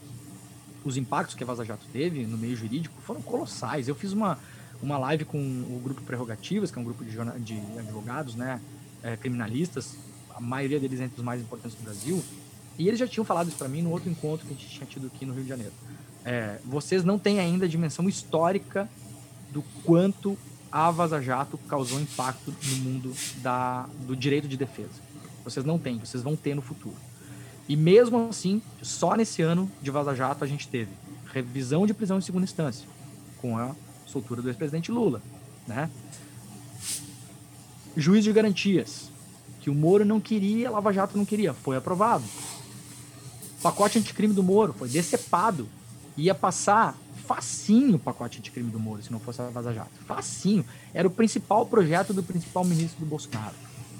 os impactos que a Vaza Jato teve no meio jurídico foram colossais. Eu fiz uma, uma live com o grupo Prerrogativas, que é um grupo de, de advogados, né, é, criminalistas, a maioria deles entre os mais importantes do Brasil, e eles já tinham falado isso para mim no outro encontro que a gente tinha tido aqui no Rio de Janeiro. É, vocês não têm ainda a dimensão histórica do quanto a Vaza Jato causou impacto no mundo da, do direito de defesa. Vocês não têm, vocês vão ter no futuro. E mesmo assim, só nesse ano de Vaza Jato a gente teve revisão de prisão em segunda instância, com a soltura do ex-presidente Lula, né? Juiz de garantias, que o Moro não queria, Lava Jato não queria. Foi aprovado. O pacote anticrime do Moro foi decepado. Ia passar facinho o pacote anticrime do Moro, se não fosse a Vaza Jato. Facinho. Era o principal projeto do principal ministro do Bolsonaro.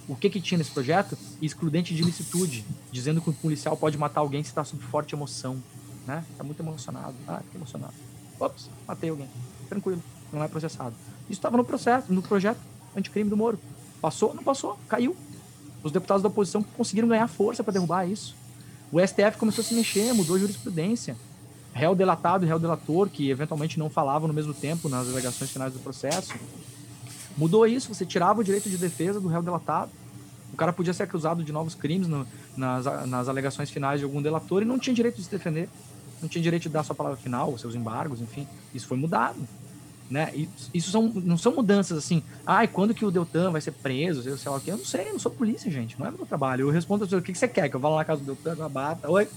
O que que tinha nesse projeto? Excludente de ilicitude, dizendo que um policial pode matar alguém se está sob forte emoção. Né? Tá muito emocionado. Ah, que emocionado. Ops, matei alguém. Tranquilo, não é processado. Isso estava no processo, no projeto anticrime do Moro. Passou? Não passou, caiu. Os deputados da oposição conseguiram ganhar força para derrubar isso. O STF começou a se mexer, mudou a jurisprudência. Réu delatado e réu delator, que eventualmente não falavam no mesmo tempo nas alegações finais do processo. Mudou isso, você tirava o direito de defesa do réu delatado. O cara podia ser acusado de novos crimes no, nas, nas alegações finais de algum delator e não tinha direito de se defender. Não tinha direito de dar sua palavra final, seus embargos, enfim. Isso foi mudado. Né? Isso são, não são mudanças assim, ai, ah, quando que o Deltan vai ser preso, eu sei lá o que, eu não sei, eu não sou polícia, gente, não é meu trabalho. Eu respondo a o que, que você quer? Que eu vá lá na casa do Deltan, na bata, oi,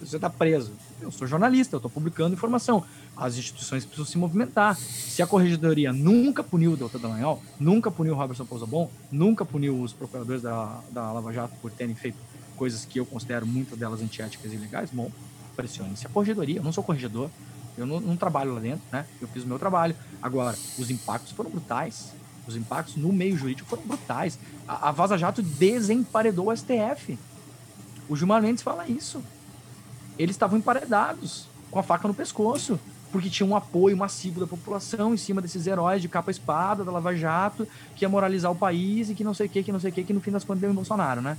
você tá preso. Eu sou jornalista, eu tô publicando informação. As instituições precisam se movimentar. Se a corregedoria nunca puniu o Deltan Dallagnol, nunca puniu o Robertson Bom, nunca puniu os procuradores da, da Lava Jato por terem feito coisas que eu considero muitas delas antiéticas e ilegais, bom, pressione-se a corregedoria. Eu não sou corregedor, eu não, não, trabalho lá dentro, né? Eu fiz o meu trabalho. Agora, os impactos foram brutais. Os impactos no meio jurídico foram brutais. A, a Vaza Jato desemparedou o STF. O Gilmar Mendes fala isso. Eles estavam emparedados, com a faca no pescoço, porque tinha um apoio massivo da população em cima desses heróis de capa espada da Lava Jato, que ia moralizar o país e que não sei o que, que não sei o que, que no fim das contas deu em Bolsonaro, né?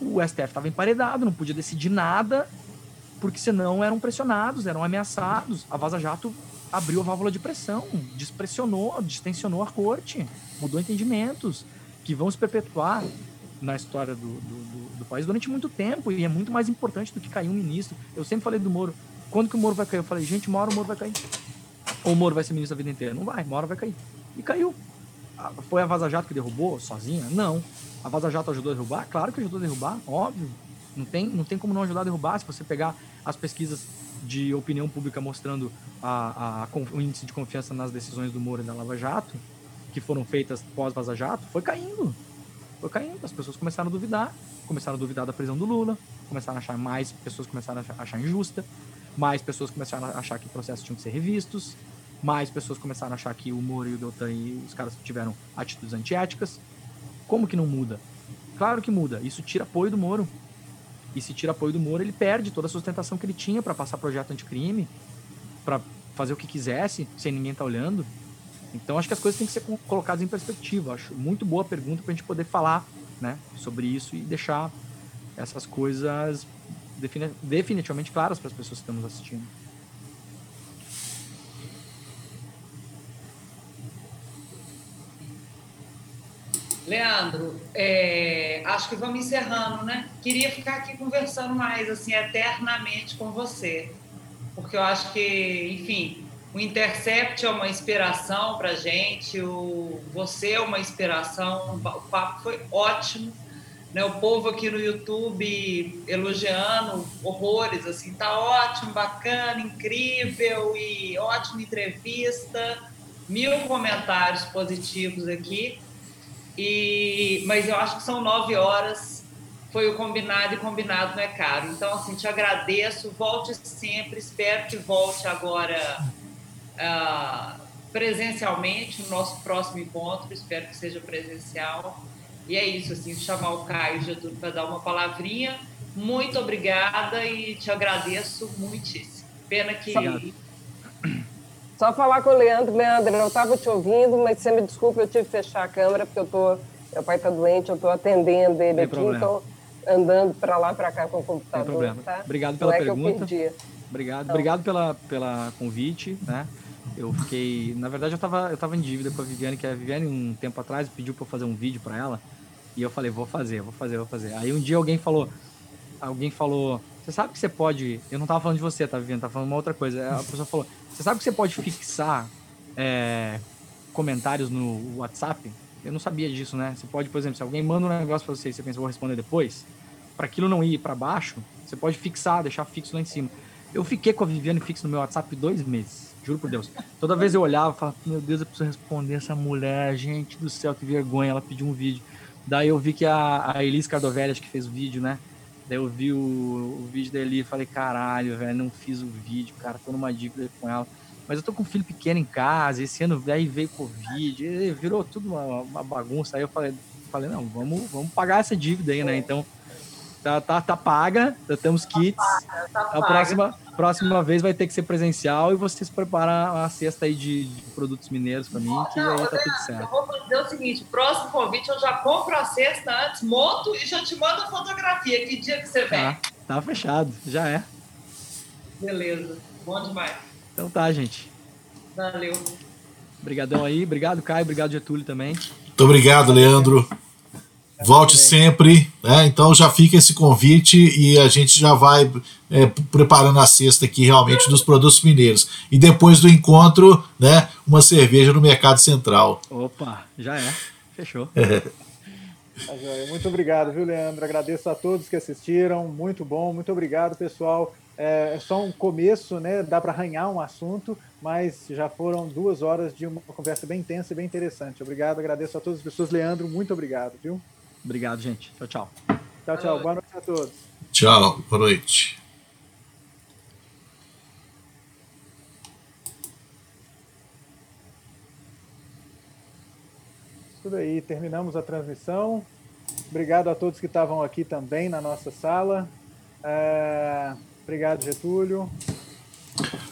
O STF estava emparedado, não podia decidir nada porque senão eram pressionados, eram ameaçados. A Vaza Jato abriu a válvula de pressão, despressionou, distensionou a corte, mudou entendimentos que vão se perpetuar na história do, do, do, do, país durante muito tempo e é muito mais importante do que cair um ministro. Eu sempre falei do Moro. Quando que o Moro vai cair? Eu falei, gente, uma hora o Moro vai cair. Ou o Moro vai ser ministro a vida inteira? Não vai, uma hora vai cair. E caiu. Foi a Vaza Jato que derrubou sozinha? Não. A Vaza Jato ajudou a derrubar? Claro que ajudou a derrubar, óbvio. Não tem, não tem como não ajudar a derrubar. Se você pegar as pesquisas de opinião pública mostrando a, a, o índice de confiança nas decisões do Moro e da Lava Jato, que foram feitas pós-Vaza Jato, foi caindo. Foi caindo. As pessoas começaram a duvidar. Começaram a duvidar da prisão do Lula. Começaram a achar mais pessoas começaram a achar injusta. Mais pessoas começaram a achar que processos tinham que ser revistos. Mais pessoas começaram a achar que o Moro e o Deltan e os caras tiveram atitudes antiéticas. Como que não muda? Claro que muda. Isso tira apoio do Moro. E se tira apoio do Moro, ele perde toda a sustentação que ele tinha para passar projeto anticrime, para fazer o que quisesse, sem ninguém estar tá olhando. Então acho que as coisas têm que ser colocadas em perspectiva. Acho muito boa pergunta para a gente poder falar né, sobre isso e deixar essas coisas definitivamente claras para as pessoas que estão nos assistindo. Leandro, é, acho que vamos encerrando, né? Queria ficar aqui conversando mais, assim, eternamente com você, porque eu acho que, enfim, o Intercept é uma inspiração para gente, o, você é uma inspiração, o papo foi ótimo, né? O povo aqui no YouTube elogiando horrores, assim, tá ótimo, bacana, incrível e ótima entrevista, mil comentários positivos aqui. E, mas eu acho que são nove horas, foi o combinado e combinado não é caro. Então, assim, te agradeço, volte sempre, espero que volte agora uh, presencialmente no nosso próximo encontro, espero que seja presencial. E é isso, assim, chamar o Caio Getúlio para dar uma palavrinha. Muito obrigada e te agradeço muitíssimo. Pena que. Obrigado. Só falar com o Leandro. Leandro, eu estava te ouvindo, mas você me desculpa, eu tive que fechar a câmera, porque eu tô, meu pai está doente, eu estou atendendo ele aqui, problema. então andando para lá para cá com o computador. Tem problema. Tá? Obrigado pela é pergunta. Obrigado, então. obrigado pela, pela convite, né? Eu fiquei, na verdade eu estava eu tava em dívida com a Viviane, que a Viviane um tempo atrás pediu para eu fazer um vídeo para ela, e eu falei, vou fazer, vou fazer, vou fazer. Aí um dia alguém falou, alguém falou, você sabe que você pode. Eu não tava falando de você, tá vivendo, tava falando uma outra coisa. A pessoa falou: Você sabe que você pode fixar é, comentários no WhatsApp? Eu não sabia disso, né? Você pode, por exemplo, se alguém manda um negócio pra você e você pensa, vou responder depois, para aquilo não ir para baixo, você pode fixar, deixar fixo lá em cima. Eu fiquei com a Viviane fixo no meu WhatsApp dois meses, juro por Deus. Toda vez eu olhava e falava, meu Deus, eu preciso responder essa mulher, gente do céu, que vergonha, ela pediu um vídeo. Daí eu vi que a, a Elis Cardovelli, que fez o vídeo, né? Daí eu vi o, o vídeo dele e falei, caralho, velho, não fiz o vídeo, cara, tô numa dívida com ela. Mas eu tô com um filho pequeno em casa, esse ano aí veio Covid, virou tudo uma, uma bagunça. Aí eu falei, falei, não, vamos, vamos pagar essa dívida aí, né? Então, tá, tá, tá paga, já temos kits. Tá tá a próxima, próxima vez vai ter que ser presencial e vocês preparam a cesta aí de, de produtos mineiros para mim, que não, aí tá tudo certo. Eu vou fazer o seguinte: próximo convite eu já compro a cesta antes, monto e já te mando a fotografia. Que dia que você vem? Tá, tá fechado, já é. Beleza, bom demais. Então tá, gente. Valeu. Obrigadão aí, obrigado Caio, obrigado Getúlio também. Muito obrigado, Leandro. Volte sempre, né? Então já fica esse convite e a gente já vai é, preparando a cesta aqui realmente dos produtos mineiros. E depois do encontro, né, uma cerveja no Mercado Central. Opa, já é. Fechou. Tá muito obrigado, viu, Leandro? Agradeço a todos que assistiram. Muito bom, muito obrigado, pessoal. É, é só um começo, né? Dá para arranhar um assunto, mas já foram duas horas de uma conversa bem intensa e bem interessante. Obrigado, agradeço a todas as pessoas. Leandro, muito obrigado, viu? Obrigado, gente. Tchau, tchau. Tchau, tchau. Boa noite a todos. Tchau, boa noite. Tudo aí, terminamos a transmissão. Obrigado a todos que estavam aqui também na nossa sala. É... Obrigado, Getúlio.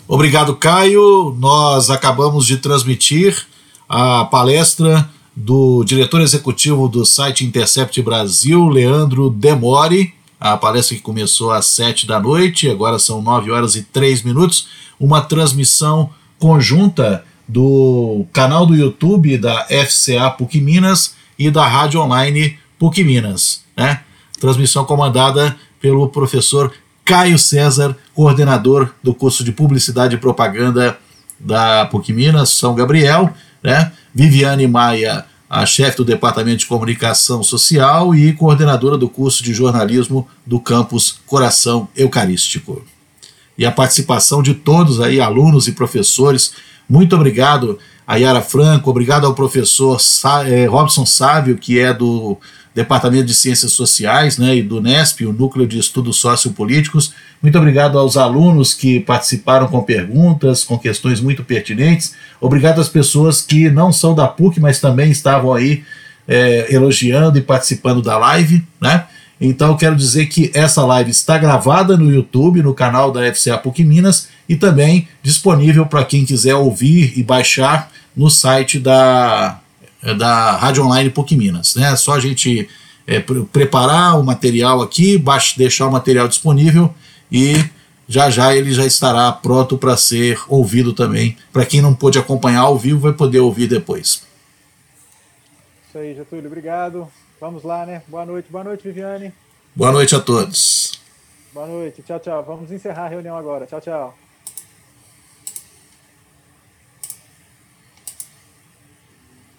Obrigado, Caio. Nós acabamos de transmitir a palestra do diretor executivo do site Intercept Brasil, Leandro Demore. A palestra que começou às sete da noite, agora são nove horas e três minutos. Uma transmissão conjunta do canal do YouTube da FCA PUC Minas e da Rádio Online PUC Minas. Né? Transmissão comandada pelo professor Caio César, coordenador do curso de Publicidade e Propaganda da PUC Minas, São Gabriel. Né? Viviane Maia, a chefe do Departamento de Comunicação Social e coordenadora do curso de jornalismo do campus Coração Eucarístico. E a participação de todos aí, alunos e professores. Muito obrigado a Yara Franco, obrigado ao professor eh, Robson Sávio, que é do Departamento de Ciências Sociais né, e do NESP, o Núcleo de Estudos Sociopolíticos. Muito obrigado aos alunos que participaram com perguntas, com questões muito pertinentes. Obrigado às pessoas que não são da PUC, mas também estavam aí é, elogiando e participando da live. Né? Então, quero dizer que essa live está gravada no YouTube, no canal da FCA PUC Minas, e também disponível para quem quiser ouvir e baixar no site da da Rádio Online PUC Minas. Né? É só a gente é, preparar o material aqui, baixo, deixar o material disponível e já já ele já estará pronto para ser ouvido também. Para quem não pôde acompanhar ao vivo, vai poder ouvir depois. Isso aí, Getúlio, obrigado. Vamos lá, né? Boa noite, boa noite, Viviane. Boa noite a todos. Boa noite, tchau, tchau. Vamos encerrar a reunião agora. Tchau, tchau.